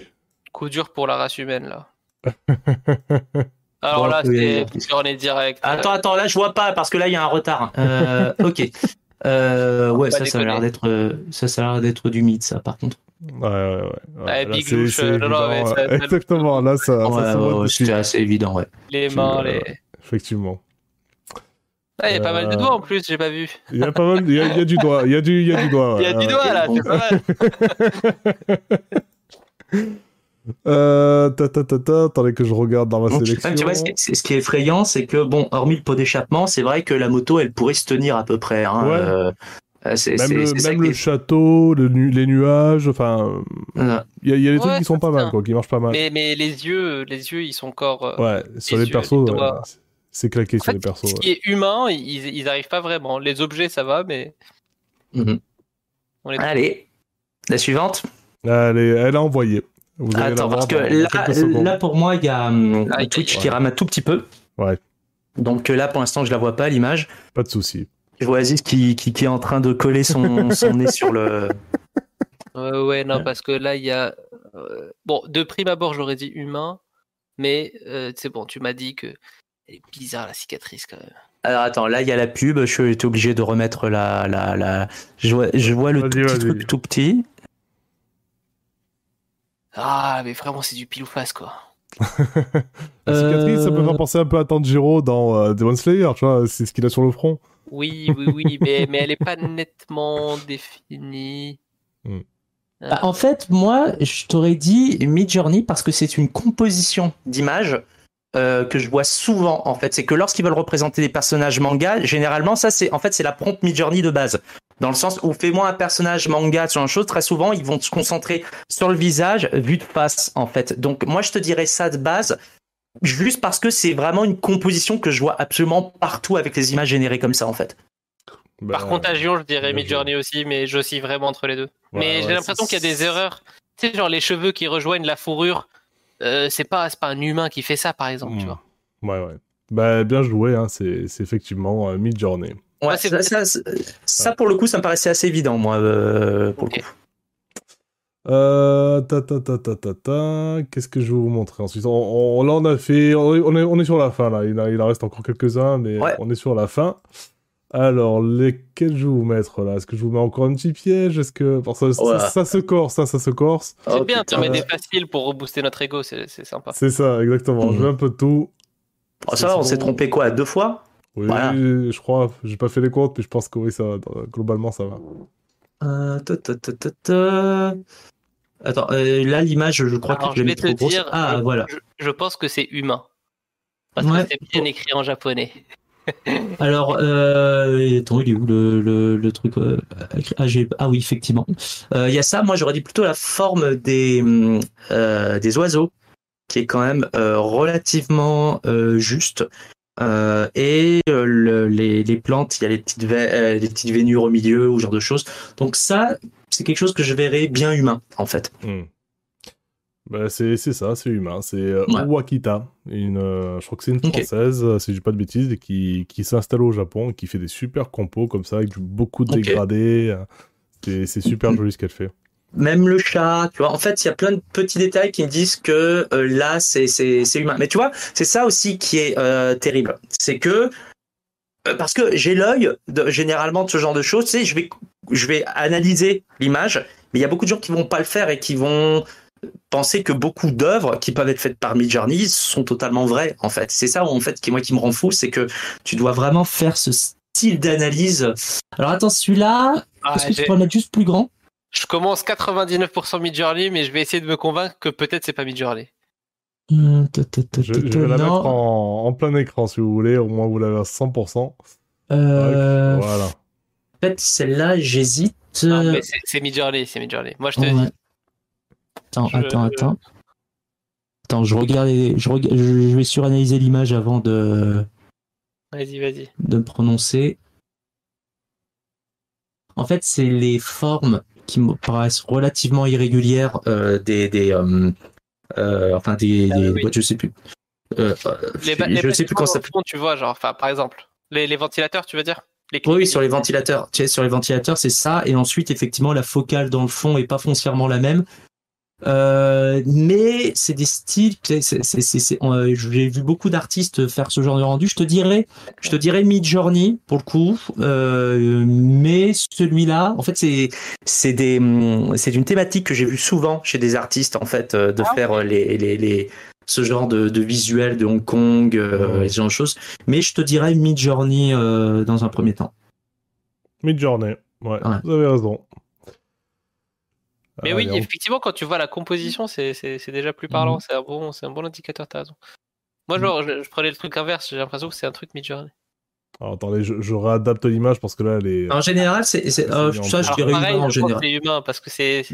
Coup dur pour la race humaine, là. (laughs) Alors Bon, là, c'est sur est direct. Attends, attends, là je vois pas parce que là il y a un retard. Euh, ok. Euh, ouais, ça, ça a l'air d'être, euh, ça, ça a l'air d'être du mythe, ça, par contre. Ouais, ouais, ouais. Ouais, là, Big c'est- Louche, c'est euh, non, non, mais évident, ça- ça- Exactement, là, ça, Ouais, ça ouais, c'était assez évident, ouais. Les mains, euh, les. Effectivement. Ah, il y a pas mal de euh, doigts en plus, j'ai pas vu. Il y a pas mal, il y a, il y a du doigt, il y a du, il y a du doigt. Il y a du doigt là, c'est pas mal. (laughs) (laughs) Euh, ta, ta, ta, ta, attendez que je regarde dans ma Donc, sélection. tu vois, ce qui, c'est- ce qui est effrayant, c'est que, bon, hormis le pot d'échappement, c'est vrai que la moto, elle pourrait se tenir à peu près. Hein, Ouais. euh, c'est, même le, même château, le nu- les nuages, enfin, il y a, il y a des trucs qui sont pas mal, quoi, qui marchent pas mal. Mais, mais les yeux, les yeux, ils sont encore. euh, Ouais, sur les persos, ouais, c'est- claqué En sur fait, les persos. Ce ouais. qui est humain, ils, ils arrivent pas vraiment. Les objets, ça va, mais mhm. on. Allez, la suivante. Allez, elle a envoyé. Vous allez la Attends, parce que là, pour moi, il y a hum, Aïe, Twitch qui rame un tout petit peu. Ouais. Donc euh, là, pour l'instant, je la vois pas, l'image. Pas de souci. Je vois Aziz qui, qui, qui est en train de coller son, (laughs) son nez sur le. Ouais, ouais, non, parce que là, il y a. euh, Bon, de prime abord, j'aurais dit humain, mais euh, c'est bon, tu m'as dit que. Elle est bizarre la cicatrice quand même. Alors attends, là il y a la pub, je suis obligé de remettre la. la, la... Je, vois, je vois le tout petit truc tout petit. Ah, mais vraiment, c'est du pile ou face quoi. (laughs) La cicatrice, ça peut Euh, faire penser un peu à Tanjiro dans euh, Demon Slayer, tu vois, c'est ce qu'il a sur le front. Oui, oui, oui, mais, mais elle est pas nettement définie. Hmm. Bah, en fait, moi, je t'aurais dit Midjourney parce que c'est une composition d'images euh, que je vois souvent. En fait, c'est que lorsqu'ils veulent représenter des personnages manga, généralement, ça c'est en fait c'est la prompt Midjourney de base. Dans le sens où fais-moi un personnage manga sur une chose, très souvent ils vont se concentrer sur le visage vu de face en fait. Donc moi je te dirais ça de base. Juste parce que c'est vraiment une composition que je vois absolument partout avec les images générées comme ça en fait. Bah, Par contagion, je dirais Midjourney aussi, mais j'oscille vraiment entre les deux. Ouais, mais ouais, j'ai l'impression qu'il y a des erreurs. Tu sais, genre les cheveux qui rejoignent la fourrure, euh, c'est pas, c'est pas un humain qui fait ça, par exemple, tu Hmm. vois. Ouais, ouais. Bah, bien joué, hein, c'est c'est effectivement euh, mid-journée. Ouais, ça, ça, ça- ça, pour le coup ça me paraissait assez évident moi euh, pour le coup. Euh, ta, ta, ta, ta, ta, ta. Qu'est-ce que je vais vous montrer ensuite? On, on- Là, on a fait. On est, on est, sur la fin, là. Il, a- il en reste encore quelques-uns, mais Ouais. on est sur la fin. Alors, lesquels je vais vous mettre là? Est-ce que je vous mets encore un petit piège? Est-ce que. parce que ça, Ouais. ça, ça se corse, ça, ça se corse. C'est Oh, bien, tu putain. remets des faciles pour rebooster notre ego, c'est c'est sympa. C'est ça, exactement. Mhm. Je mets un peu de tout. Oh, ça va, on s'est trompé quoi deux fois? Oui, Voilà. je crois. J'ai pas fait les comptes, mais je pense que oui, ça, va. globalement, ça va. Euh, ta, ta, ta, ta, ta. Attends, euh, là l'image, je crois Alors, que je vais mis te trop grosse. dire, Ah je, voilà. je, je pense que c'est humain. Parce Ouais. que c'est bien écrit en japonais. (laughs) Alors, euh, attends, il est où le, le, le truc euh, écrit- ah, ah oui, effectivement. Euh, Il y a ça, moi j'aurais dit plutôt la forme des, euh, des oiseaux, qui est quand même euh, relativement euh, juste. Euh, et euh, le- les, les plantes, il y a les petites, vé- euh, les petites vénures au milieu, ou ce genre de choses. Donc ça, c'est quelque chose que je verrais bien humain, en fait. Bah, c'est ça, c'est humain. C'est euh, Ouais. Owakita, une, euh, je crois que c'est une française, si je dis pas de bêtises, qui, qui s'installe au Japon, et qui fait des super compos comme ça, avec beaucoup de dégradés. C'est c'est super joli ce qu'elle fait. Même le chat, tu vois. En fait, il y a plein de petits détails qui me disent que euh, là, c'est c'est c'est humain. Mais tu vois, c'est ça aussi qui est euh, terrible, c'est que euh, parce que j'ai l'œil généralement de ce genre de choses. Tu sais, je vais je vais analyser l'image, mais il y a beaucoup de gens qui vont pas le faire et qui vont penser que beaucoup d'œuvres qui peuvent être faites par Midjourney sont totalement vraies. En fait, c'est ça en fait qui moi qui me rend fou, c'est que tu dois vraiment faire ce style d'analyse. Alors attends, celui-là, Ah, est-ce que tu peux le mettre juste plus grand? Je commence 99% Midjourney, mais je vais essayer de me convaincre que peut-être c'est pas Midjourney. Ta, Je, je vais la non. mettre en, en plein écran si vous voulez, au moins vous l'avez à 100%. Euh, Voilà. En fait, celle-là, j'hésite. Mais c'est- c'est Midjourney, c'est Midjourney. Moi, je te Ouais. dis. Attends, je- attends, attends. Attends, je regarde, les- je, reg- je vais suranalyser l'image avant de, Vas-y, vas-y. de me prononcer. En fait, c'est les formes qui me paraissent relativement irrégulières euh, des, des euh, euh, enfin des, Ah des- oui. je sais plus. Les, je les sais plus comment bâtiments ça fond, tu vois, genre, enfin, par exemple, les, les ventilateurs, tu veux dire? Les Oui, oui, sur les ventilateurs. Tu sais, sur les ventilateurs, c'est ça. Et ensuite, effectivement, la focale dans le fond est pas foncièrement la même. Euh, mais c'est des styles. euh, J'ai vu beaucoup d'artistes faire ce genre de rendu. Je te dirais, je te dirais Midjourney pour le coup. Euh, mais celui-là, en fait, c'est c'est des hum, c'est une thématique que j'ai vu souvent chez des artistes en fait de Ah, faire les les les ce genre de, de visuel de Hong Kong, euh, ce genre de choses. Mais je te dirais Midjourney euh, dans un premier temps. Mid-journée. Ouais, Ouais. vous avez raison. Mais oui, effectivement, quand tu vois la composition, c'est déjà plus parlant. Mhm. C'est un, bon, c'est un bon indicateur, t'as raison. Moi, genre, je, je prenais le truc inverse, j'ai l'impression que c'est un truc mid-journey. Alors, attendez, je, je réadapte l'image parce que là, elle est. En général, c'est euh, ça, je dirais humain en général. c'est humain parce que c'est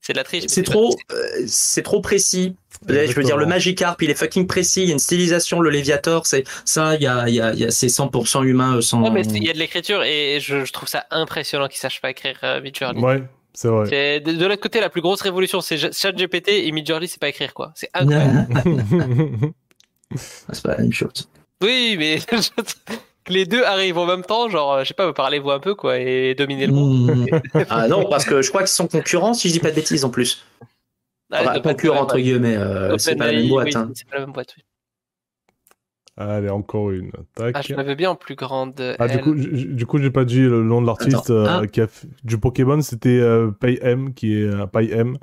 c'est de la triche. C'est pas- trop, euh, c'est trop précis. Je veux dire, le. Magikarp, il est fucking précis. Il y a une stylisation, le Léviator, c'est ça. Il y a, il y a, il y a c'est 100% humain, euh, sans. Ouais, mais il y a de l'écriture et je, je trouve ça impressionnant qu'ils sachent pas écrire euh, Midjourney. Ouais, c'est vrai. C'est- De, de l'autre côté, la plus grosse révolution, c'est ChatGPT et Midjourney, c'est pas écrire quoi. C'est incroyable. (laughs) c'est pas la même chose. oui, mais que (laughs) les deux arrivent en même temps, genre, je sais pas, parlez-vous un peu quoi et dominez le monde. Mm. (laughs) ah non, parce que je crois qu'ils sont concurrents, si je dis pas de bêtises en plus. Ah, Enfin, concurrents entre guillemets. euh, c'est pas la même boîte. oui, hein. C'est pas la même boîte, oui. Allez, encore une. Tac. Ah, je l'avais bien en plus grande. Ah, du coup, j- du coup, j'ai pas dit le nom de l'artiste euh, Ah. qui a fait du Pokémon, c'était euh, PayM, qui est un PayM,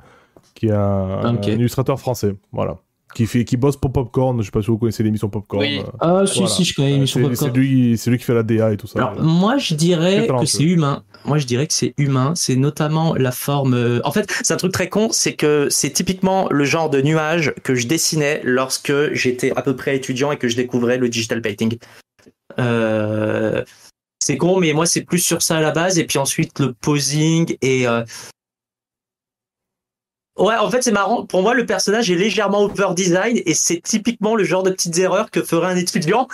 qui est un, un illustrateur français, voilà, qui fait, qui bosse pour Popcorn. Je sais pas si vous connaissez l'émission Popcorn. Oui. euh, Ah si voilà. si, je connais l'émission Popcorn. c'est lui, c'est lui qui fait la DA et tout ça. Alors moi je dirais que c'est humain. Moi je dirais que c'est humain. C'est notamment la forme. euh, En fait, c'est un truc très con, c'est que c'est typiquement le genre de nuage que je dessinais lorsque j'étais à peu près étudiant et que je découvrais le digital painting. Euh, C'est con, mais moi c'est plus sur ça à la base et puis ensuite le posing et. euh, Ouais, en fait c'est marrant. Pour moi le personnage est légèrement over design et c'est typiquement le genre de petites erreurs que ferait un étudiant.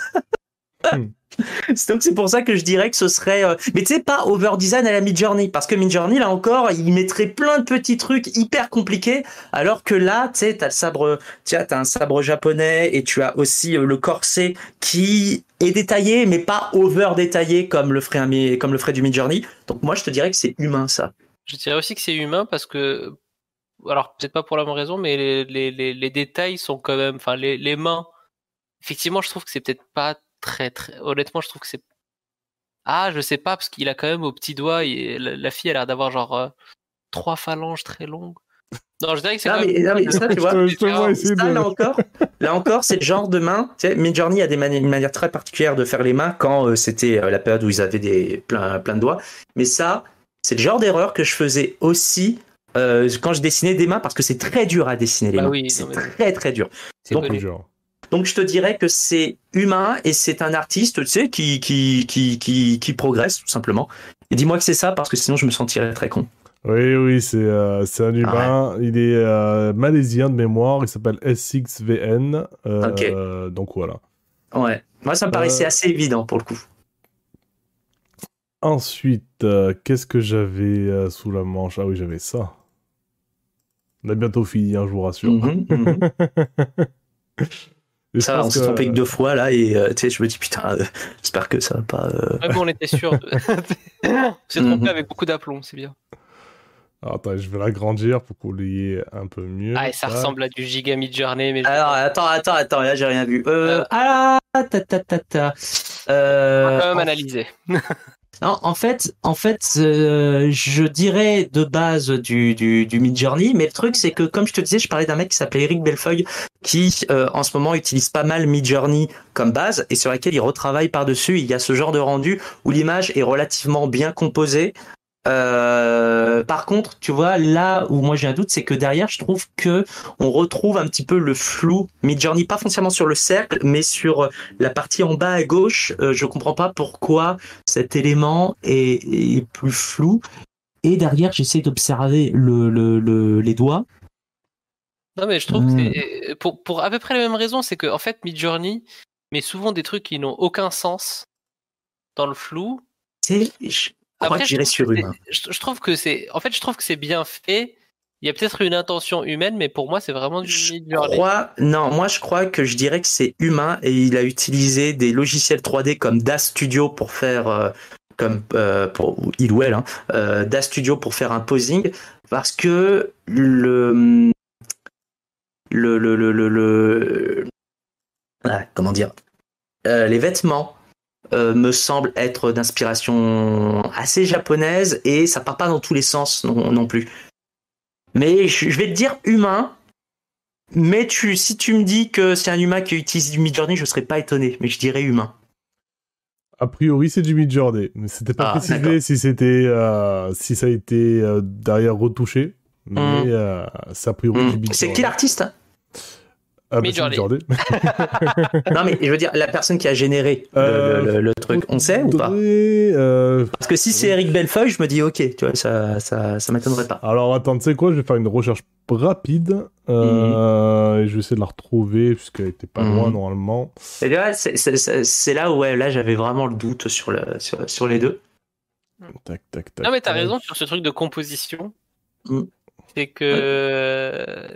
C'est (laughs) Donc c'est pour ça que je dirais que ce serait, euh, mais tu sais pas over design à la Midjourney, parce que Midjourney là encore, il mettrait plein de petits trucs hyper compliqués, alors que là, tu sais, t'as le sabre, tu as t'as un sabre japonais et tu as aussi euh, le corset qui est détaillé, mais pas over détaillé comme le ferait un, comme le ferait du Midjourney. Donc moi je te dirais que c'est humain ça. Je dirais aussi que c'est humain parce que, alors peut-être pas pour la même raison, mais les, les, les, les détails sont quand même, enfin les, les mains. Effectivement, je trouve que c'est peut-être pas très très. Honnêtement, je trouve que c'est. Ah, je sais pas parce qu'il a quand même au petit doigt. il- La, la fille a l'air d'avoir genre euh, trois phalanges très longues. Non, je dirais que c'est Non, mais, non, mais ça, tu (laughs) vois, ça, là encore, là encore, c'est le genre de main. Tu sais, Midjourney a des mani- une manière très particulière de faire les mains quand euh, c'était euh, la période où ils avaient des plein, plein de doigts. Mais ça, c'est le genre d'erreur que je faisais aussi euh, quand je dessinais des mains parce que c'est très dur à dessiner les Bah mains. oui, c'est mais- très très dur. c'est donc, connu. Genre. Donc je te dirais que c'est humain et c'est un artiste, tu sais, qui qui qui qui, qui progresse tout simplement. Et dis-moi que c'est ça parce que sinon je me sentirais très con. Oui, oui, c'est euh, c'est un humain. Il est euh, malaisien de mémoire. Il s'appelle S6VN. euh, Donc voilà. Ouais. Moi ça me paraissait Euh, assez évident pour le coup. Ensuite, euh, qu'est-ce que j'avais euh, sous la manche? Ah oui, j'avais ça. On a bientôt fini, hein, je vous rassure. Mhm, (laughs) mhm. Ça, on s'est trompé que deux fois là et euh, tu sais, je me dis putain, euh, j'espère que ça va pas. euh, Ouais, mais on était sûr. De... (laughs) c'est trompé Mhm. avec beaucoup d'aplomb, c'est bien. Alors, attends, je vais l'agrandir pour vous l'ayez un peu mieux. Ah, et ça ressemble à du giga mid-journey, mais je- Alors attends, attends, attends, là j'ai rien vu. Euh, Euh. ah, ta ta ta ta. Euh, on va quand même analyser. Non, en fait, en fait, euh, je dirais de base du du, du Midjourney, mais le truc c'est que comme je te disais, je parlais d'un mec qui s'appelait Eric Bellefeuille, qui euh, en ce moment utilise pas mal Midjourney comme base et sur laquelle il retravaille par dessus. Il y a ce genre de rendu où l'image est relativement bien composée. Euh, par contre, tu vois, là où moi j'ai un doute, c'est que derrière, je trouve que on retrouve un petit peu le flou Midjourney, pas foncièrement sur le cercle, mais sur la partie en bas à gauche. Euh, je comprends pas pourquoi cet élément est, est plus flou. Et derrière, j'essaie d'observer le, le, le- les doigts. Non, mais je trouve Hmm. que c'est pour, pour à peu près la même raison, c'est que en fait, Midjourney met souvent des trucs qui n'ont aucun sens dans le flou. C'est, Après, je sur que humain. c'est- Je, trouve que c'est, en fait, je trouve que c'est bien fait. Il y a peut-être une intention humaine, mais pour moi, c'est vraiment du Je crois, non, moi je crois que je dirais que c'est humain et il a utilisé des logiciels 3D comme DA Studio pour faire, euh, comme euh, pour il ou elle, hein, euh, DA Studio pour faire un posing parce que le le le le le, le- ah, comment dire les vêtements euh, me semblent être d'inspiration assez japonaise et ça part pas dans tous les sens non, non plus. Mais je, je vais te dire humain. Mais tu, si tu me dis que c'est un humain qui utilise du Midjourney, je serais pas étonné. Mais je dirais humain. A priori, c'est du Midjourney, mais c'était pas Ah, précisé si c'était euh, si ça a été euh, derrière retouché. Mais Mm. euh, c'est a priori du Hmm. Midjourney. C'est qui l'artiste Ah, bah, c'est Midjourney. Midjourney. (laughs) Non, mais je veux dire, la personne qui a généré le- Euh, le, le- le truc, on sait ou pas? Euh, Parce que si c'est Eric Bellefeuille, je me dis ok, tu vois, ça, ça, ça m'étonnerait pas. Alors attends, tu sais quoi, je vais faire une recherche rapide. Euh, et je vais essayer de la retrouver, puisqu'elle était pas Mhm. loin normalement. Et là, c'est- là où ouais, là j'avais vraiment le doute sur, le, sur, sur les deux. Tac, tac, tac. Non, mais t'as raison sur ce truc de composition. Mm. C'est que,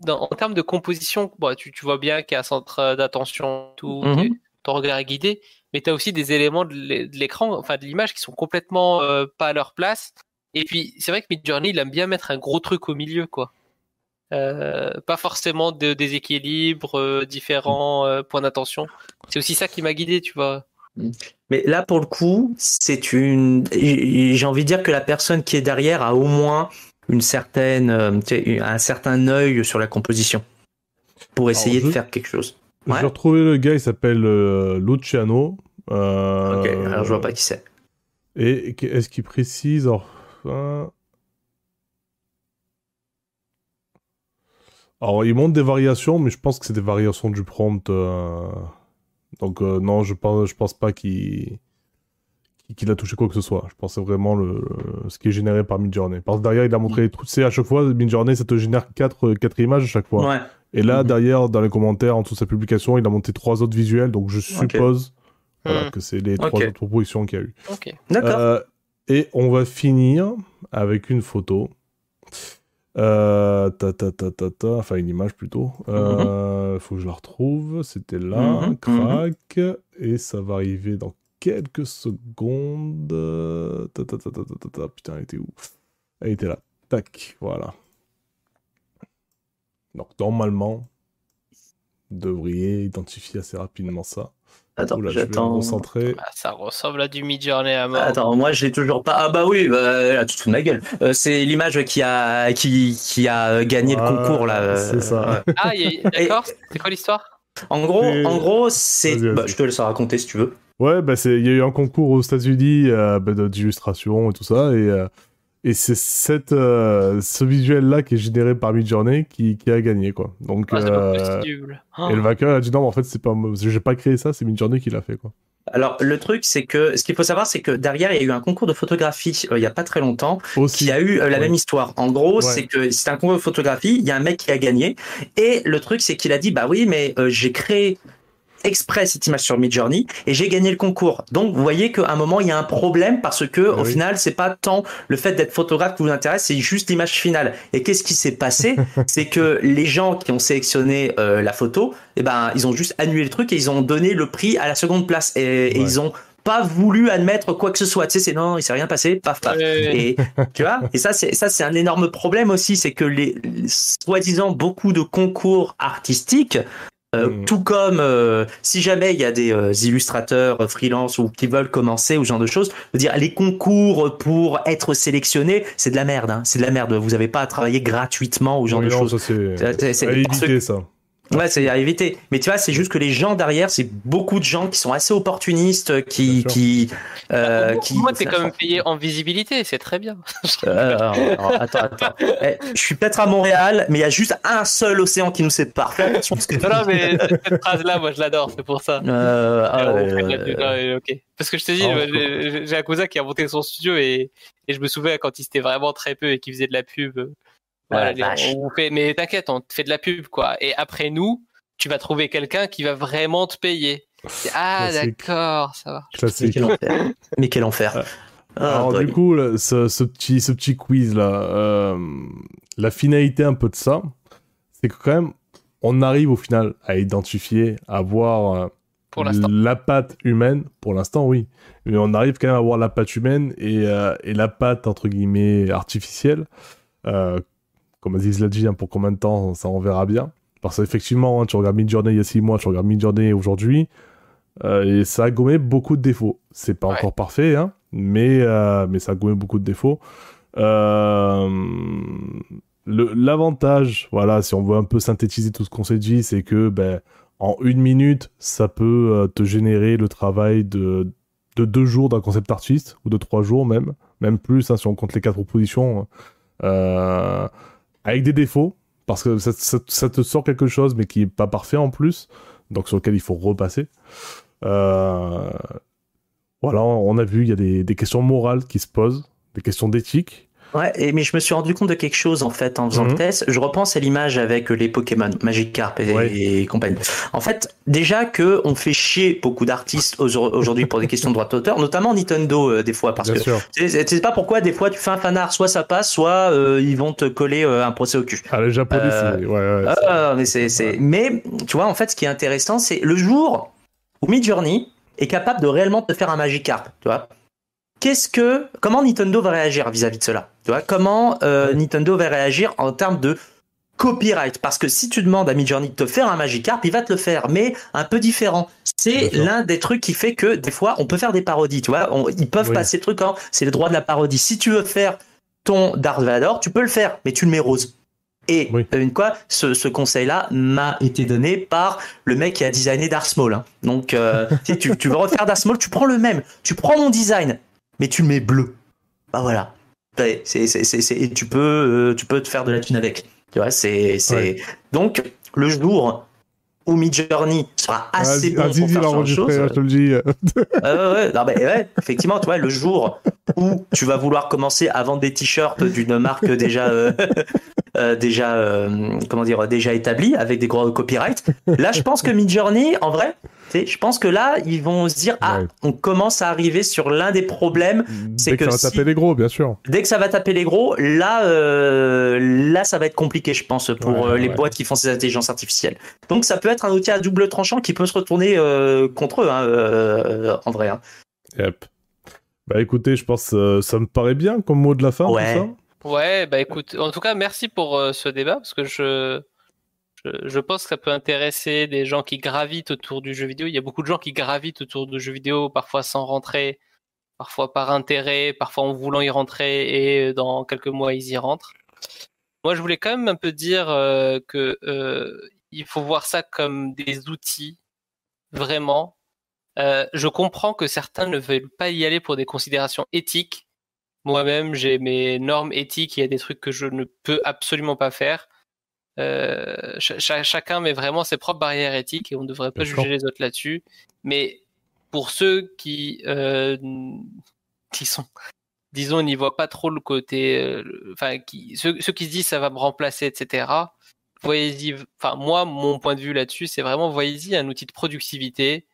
dans- en termes de composition, bon, tu, tu vois bien qu'il y a un centre d'attention, tout, Mhm. t'es- ton regard est guidé, mais t'as aussi des éléments de l'é- de l'écran, enfin de l'image, qui sont complètement euh, pas à leur place. Et puis, c'est vrai que Midjourney, il aime bien mettre un gros truc au milieu, quoi. Euh, pas forcément de déséquilibre, euh, différents euh, points d'attention. C'est aussi ça qui m'a guidé, tu vois. Mais là, pour le coup, c'est une. J'ai envie de dire que la personne qui est derrière a au moins une certaine, euh, un certain œil sur la composition pour essayer je- de faire quelque chose. J'ai Ouais. retrouvé le gars, il s'appelle euh, Luciano. Euh, Ok, alors je vois pas qui c'est. Et est-ce qu'il précise enfin... Alors, il montre des variations, mais je pense que c'est des variations du prompt. euh, Donc, non, je pense, je pense pas qu'il qu'il a touché quoi que ce soit. Je pense que c'est vraiment le... ce qui est généré par Midjourney. Parce que derrière, il a montré les trucs. C'est à chaque fois, Midjourney, ça te génère 4 quatre images à chaque fois. Ouais. Et là, Mhm. derrière, dans les commentaires, en dessous de sa publication, il a monté trois autres visuels. Donc, je suppose voilà, Mhm. que c'est les trois Ok. autres propositions qu'il y a eu. Ok. D'accord. Euh, et on va finir avec une photo. Euh, ta, ta, ta, ta, ta, enfin une image plutôt. Euh, Faut que je la retrouve. C'était là, Mhm, crac. Et ça va arriver dans quelques secondes. Ta, ta, ta, ta, ta, ta, ta. Putain, elle était où? Elle était là. Tac, voilà. Donc normalement, vous devriez identifier assez rapidement ça. Attends, Oula, je vais me j'attends. concentrer. Ah, ça ressemble à du Midjourney à mort. Attends, moi je l'ai toujours pas. Ah bah oui, bah, elle a tout de ma gueule. Euh, c'est l'image qui a qui, qui a gagné Ah, le concours là. euh, c'est ça. Ah, il y a- d'accord. C'est quoi l'histoire? En gros, Et- en gros, c'est. Vas-y, vas-y. Bah, je te laisse raconter si tu veux. Ouais, bah c'est, il y a eu un concours aux États-Unis euh, bah, de- d'illustration et tout ça, et, euh, et c'est cette, euh, ce visuel-là qui est généré par Midjourney qui, qui a gagné quoi. Donc, Ah, pas euh, possible. et le vainqueur a dit non, mais en fait c'est pas, moi, j'ai pas créé ça, c'est Midjourney qui l'a fait quoi. Alors le truc, c'est que ce qu'il faut savoir, c'est que derrière, il y a eu un concours de photographie euh, il y a pas très longtemps Aussi. qui a eu euh, la Ouais. même histoire. En gros, Ouais. c'est que c'est un concours de photographie, il y a un mec qui a gagné, et le truc, c'est qu'il a dit, bah oui, mais euh, j'ai créé exprès cette image sur Midjourney et j'ai gagné le concours. Donc vous voyez qu'à un moment il y a un problème parce que Ah au oui. final c'est pas tant le fait d'être photographe qui vous intéresse, c'est juste l'image finale. Et qu'est-ce qui s'est passé (laughs) C'est que les gens qui ont sélectionné euh, la photo, eh ben ils ont juste annulé le truc et ils ont donné le prix à la seconde place et, ils ont pas voulu admettre quoi que ce soit. Tu sais, c'est non, il s'est rien passé, paf paf. Et tu vois, et ça c'est ça c'est un énorme problème aussi, c'est que les, les soi-disant beaucoup de concours artistiques, euh, Mhm. tout comme euh, si jamais il y a des euh, illustrateurs freelance ou qui veulent commencer ou ce genre de choses, dire les concours pour être sélectionnés, c'est de la merde, hein, c'est de la merde. Vous avez pas à travailler gratuitement ou ce genre Oui, de choses. c'est, C'est- c'est- à parce que- éviter ça. Ouais, c'est à éviter. Mais tu vois, c'est juste que les gens derrière, c'est beaucoup de gens qui sont assez opportunistes, qui, qui, euh, Au qui. moins, t'es quand même payé en visibilité, c'est très bien. Euh, alors, alors, attends, attends. Eh, je suis peut-être à Montréal, mais il y a juste un seul océan qui nous sépare. Fais attention parce que. Non, non, mais cette phrase-là, moi, je l'adore, c'est pour ça. Euh, ah, Euh, ouais, ok. Parce que je te dis, Ah, moi, j'ai un cousin qui a monté son studio et, et je me souviens quand il était vraiment très peu et qu'il faisait de la pub. Voilà, Ah, on vous fait, mais t'inquiète, on te fait de la pub, quoi. Et après nous, tu vas trouver quelqu'un qui va vraiment te payer. Ah, d'accord, ça va. Mais quel enfer. Mais quel enfer. Ah. Alors du coup, ce, ce petit, ce petit quiz là, euh, la finalité un peu de ça, c'est que quand même, on arrive au final à identifier, à voir euh, Pour la patte humaine. Pour l'instant, oui, mais on arrive quand même à voir la patte humaine et, euh, et la patte entre guillemets artificielle. Comme Aziz l'a dit, hein, pour combien de temps, ça on verra bien. Parce qu'effectivement, hein, tu regardes Midjourney il y a 6 mois, tu regardes Midjourney aujourd'hui, euh, et ça a gommé beaucoup de défauts. C'est pas Ouais. encore parfait, hein, mais, euh, mais ça a gommé beaucoup de défauts. Euh, L'avantage, voilà, si on veut un peu synthétiser tout ce qu'on s'est dit, c'est que ben, en une minute, ça peut te générer le travail de, de deux jours d'un concept artiste, ou de trois jours même, même plus, hein, si on compte les quatre propositions, euh, avec des défauts, parce que ça, te sort quelque chose, mais qui est pas parfait en plus, donc sur lequel il faut repasser. Euh, voilà, on a vu, il y a des questions morales qui se posent, des questions d'éthique. Ouais, et, mais je me suis rendu compte de quelque chose en fait en faisant Mhm. le test. Je repense à l'image avec les Pokémon, Magikarp et, Ouais. et compagnie. En fait, déjà que on fait chier beaucoup d'artistes au- aujourd'hui pour des questions de droit d'auteur, notamment Nintendo euh, des fois, parce Bien que sais pas pourquoi des fois tu fais un fanart, soit ça passe, soit euh, ils vont te coller euh, un procès au cul. Ah, les japonais, Euh, c'est... Ouais, ouais, Ah, c'est- mais c'est, c'est... mais tu vois, en fait, ce qui est intéressant, c'est le jour où Midjourney est capable de réellement te faire un Magikarp, tu vois. Qu'est-ce que, comment Nintendo va réagir vis-à-vis de cela, tu vois Comment euh, Nintendo va réagir en termes de copyright? Parce que si tu demandes à Midjourney de te faire un Magikarp, il va te le faire, mais un peu différent. C'est l'un des trucs qui fait que des fois, on peut faire des parodies, tu vois. On- ils peuvent Oui. passer le truc en, c'est le droit de la parodie. Si tu veux faire ton Darth Vader, tu peux le faire, mais tu le mets rose. Et Oui. euh, une quoi, ce, ce conseil-là m'a été donné par le mec qui a designé Darth Maul. hein. Donc, euh, (laughs) si tu, tu veux refaire Darth Maul, tu prends le même. Tu prends mon design, mais tu le mets bleu. Bah voilà. Tu peux, euh, tu peux te faire de la thune avec. Tu vois, c'est. Ouais. Donc, le jour où Midjourney sera assez Vas-y, bon pour faire l'enregistrer, choses, je te le dis. Ouais, ouais. Non, ouais, effectivement, tu vois, le jour où tu vas vouloir commencer à vendre des t-shirts d'une marque déjà, euh, euh, déjà, euh, comment dire, déjà établie avec des gros copyrights, là, je pense que Midjourney, en vrai, je pense que là, ils vont se dire, ah, Ouais. on commence à arriver sur l'un des problèmes. C'est Dès que, que ça va si- taper les gros, bien sûr. Dès que ça va taper les gros, là, euh, là, ça va être compliqué, je pense, pour Ouais, les ouais. boîtes qui font ces intelligences artificielles. Donc, ça peut être un outil à double tranchant qui peut se retourner contre eux, hein, en vrai. hein. Yep. Bah écoutez, je pense euh, ça me paraît bien comme mot de la fin. tout ça. Ouais, bah écoute, en tout cas, merci pour euh, ce débat parce que je, je, pense que ça peut intéresser des gens qui gravitent autour du jeu vidéo. Il y a beaucoup de gens qui gravitent autour du jeu vidéo, parfois sans rentrer, parfois par intérêt, parfois en voulant y rentrer et euh, dans quelques mois ils y rentrent. Moi, je voulais quand même un peu dire euh, que euh, il faut voir ça comme des outils, vraiment. Je comprends que certains ne veulent pas y aller pour des considérations éthiques. Moi-même, j'ai mes normes éthiques. Il y a des trucs que je ne peux absolument pas faire. Euh, cha- cha- chacun met vraiment ses propres barrières éthiques et on ne devrait pas juger les autres là-dessus. Mais pour ceux qui euh, qui sont, disons, n'y voient pas trop le côté, euh, enfin, qui ceux, ceux qui se disent ça va me remplacer, etc. Voyez-y. Enfin, moi, mon point de vue là-dessus, c'est vraiment voyez-y un outil de productivité.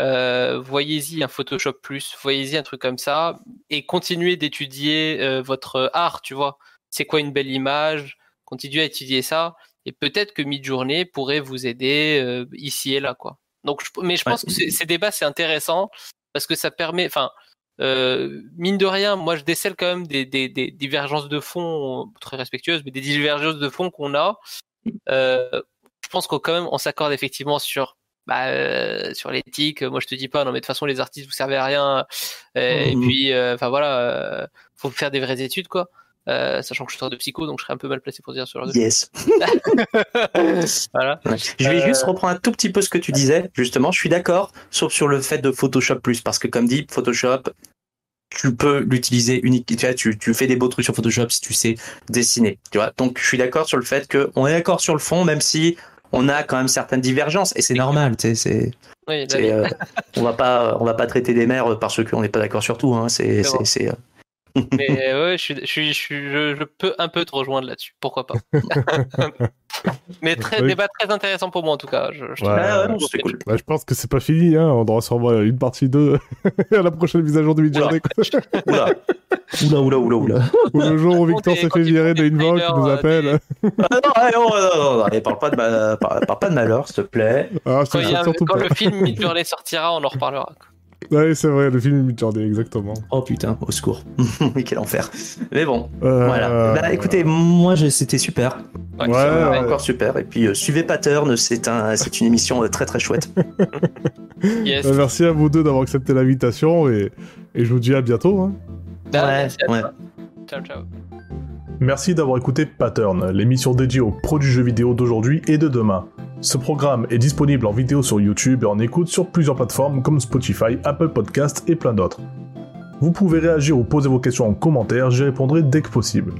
Euh, voyez-y un Photoshop Plus, voyez-y un truc comme ça, et continuez d'étudier euh, votre art, tu vois. C'est quoi une belle image? Continuez à étudier ça, et peut-être que Midjourney pourrait vous aider euh, ici et là, quoi. Donc, je- mais je pense Ouais. que ces, débats c'est intéressant parce que ça permet, enfin, euh, mine de rien, moi je décèle quand même des, des, des divergences de fond très respectueuses, mais des divergences de fond qu'on a. Euh, je pense qu'on quand même on s'accorde effectivement sur bah, euh, sur l'éthique. Moi je te dis pas non mais de toute façon les artistes vous servez à rien. Euh, Et Mhm. puis euh, enfin voilà, euh, faut faire des vraies études quoi. Euh, sachant que je sors de psycho donc je serais un peu mal placé pour dire ce genre de Yes. (laughs) voilà. Ouais. Je vais Euh, juste reprendre un tout petit peu ce que tu disais, justement. Je suis d'accord, sauf sur le fait de Photoshop Plus, parce que comme dit, Photoshop, tu peux l'utiliser unique. Tu, vois, tu, tu fais des beaux trucs sur Photoshop si tu sais dessiner. Tu vois. Donc, je suis d'accord sur le fait que on est d'accord sur le fond, même si on a quand même certaines divergences, et c'est normal. C'est, Oui, c'est, euh, on va pas, on va pas traiter des mères par ceux qu'on n'est pas d'accord sur tout. Hein. C'est, C'est, euh, Mais ouais, je, suis, je, suis, je, suis- je- je peux un peu te rejoindre là-dessus. Pourquoi pas (laughs) Mais très, Oui. débat très intéressant pour moi en tout cas. Je, je Ouais. Ah ouais, non, c'était cool. Bah, je pense que c'est pas fini, hein. on aura sûrement une partie 2 (laughs) à la prochaine mise à jour de Midjourney. quoi. Oula. Oula, oula, oula, oula. Ou le jour où Victor s'est fait virer de des Invoke, qui nous trailers, appelle. euh, Ah non, allez, non, non, non, non, allez, parle pas de, ma- parle, parle pas de malheur, s'il te plaît. Ah, Quand, a- quand le film Midjourney sortira, on en reparlera. Ouais, c'est vrai, le film Midjourney, exactement. Oh putain, au secours. (laughs) Oui, quel enfer. Mais bon, Euh, voilà. Bah écoutez, Moi, je- c'était super. Ouais, Ouais, encore super. Et puis, euh, suivez Pattern, c'est un, c'est une émission euh, très très chouette. (laughs) Yes. euh, merci à vous deux d'avoir accepté l'invitation et, et je vous dis à bientôt. hein. Bah, Ouais, ouais. Ciao, ciao. Merci d'avoir écouté Pattern, l'émission dédiée aux pros du jeu vidéo d'aujourd'hui et de demain. Ce programme est disponible en vidéo sur YouTube et en écoute sur plusieurs plateformes comme Spotify, Apple Podcasts et plein d'autres. Vous pouvez réagir ou poser vos questions en commentaire, j'y répondrai dès que possible.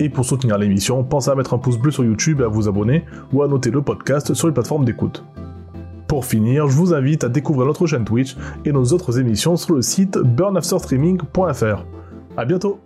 Et pour soutenir l'émission, pensez à mettre un pouce bleu sur YouTube et à vous abonner ou à noter le podcast sur les plateformes d'écoute. Pour finir, je vous invite à découvrir notre chaîne Twitch et nos autres émissions sur le site burnafterstreaming.fr. A bientôt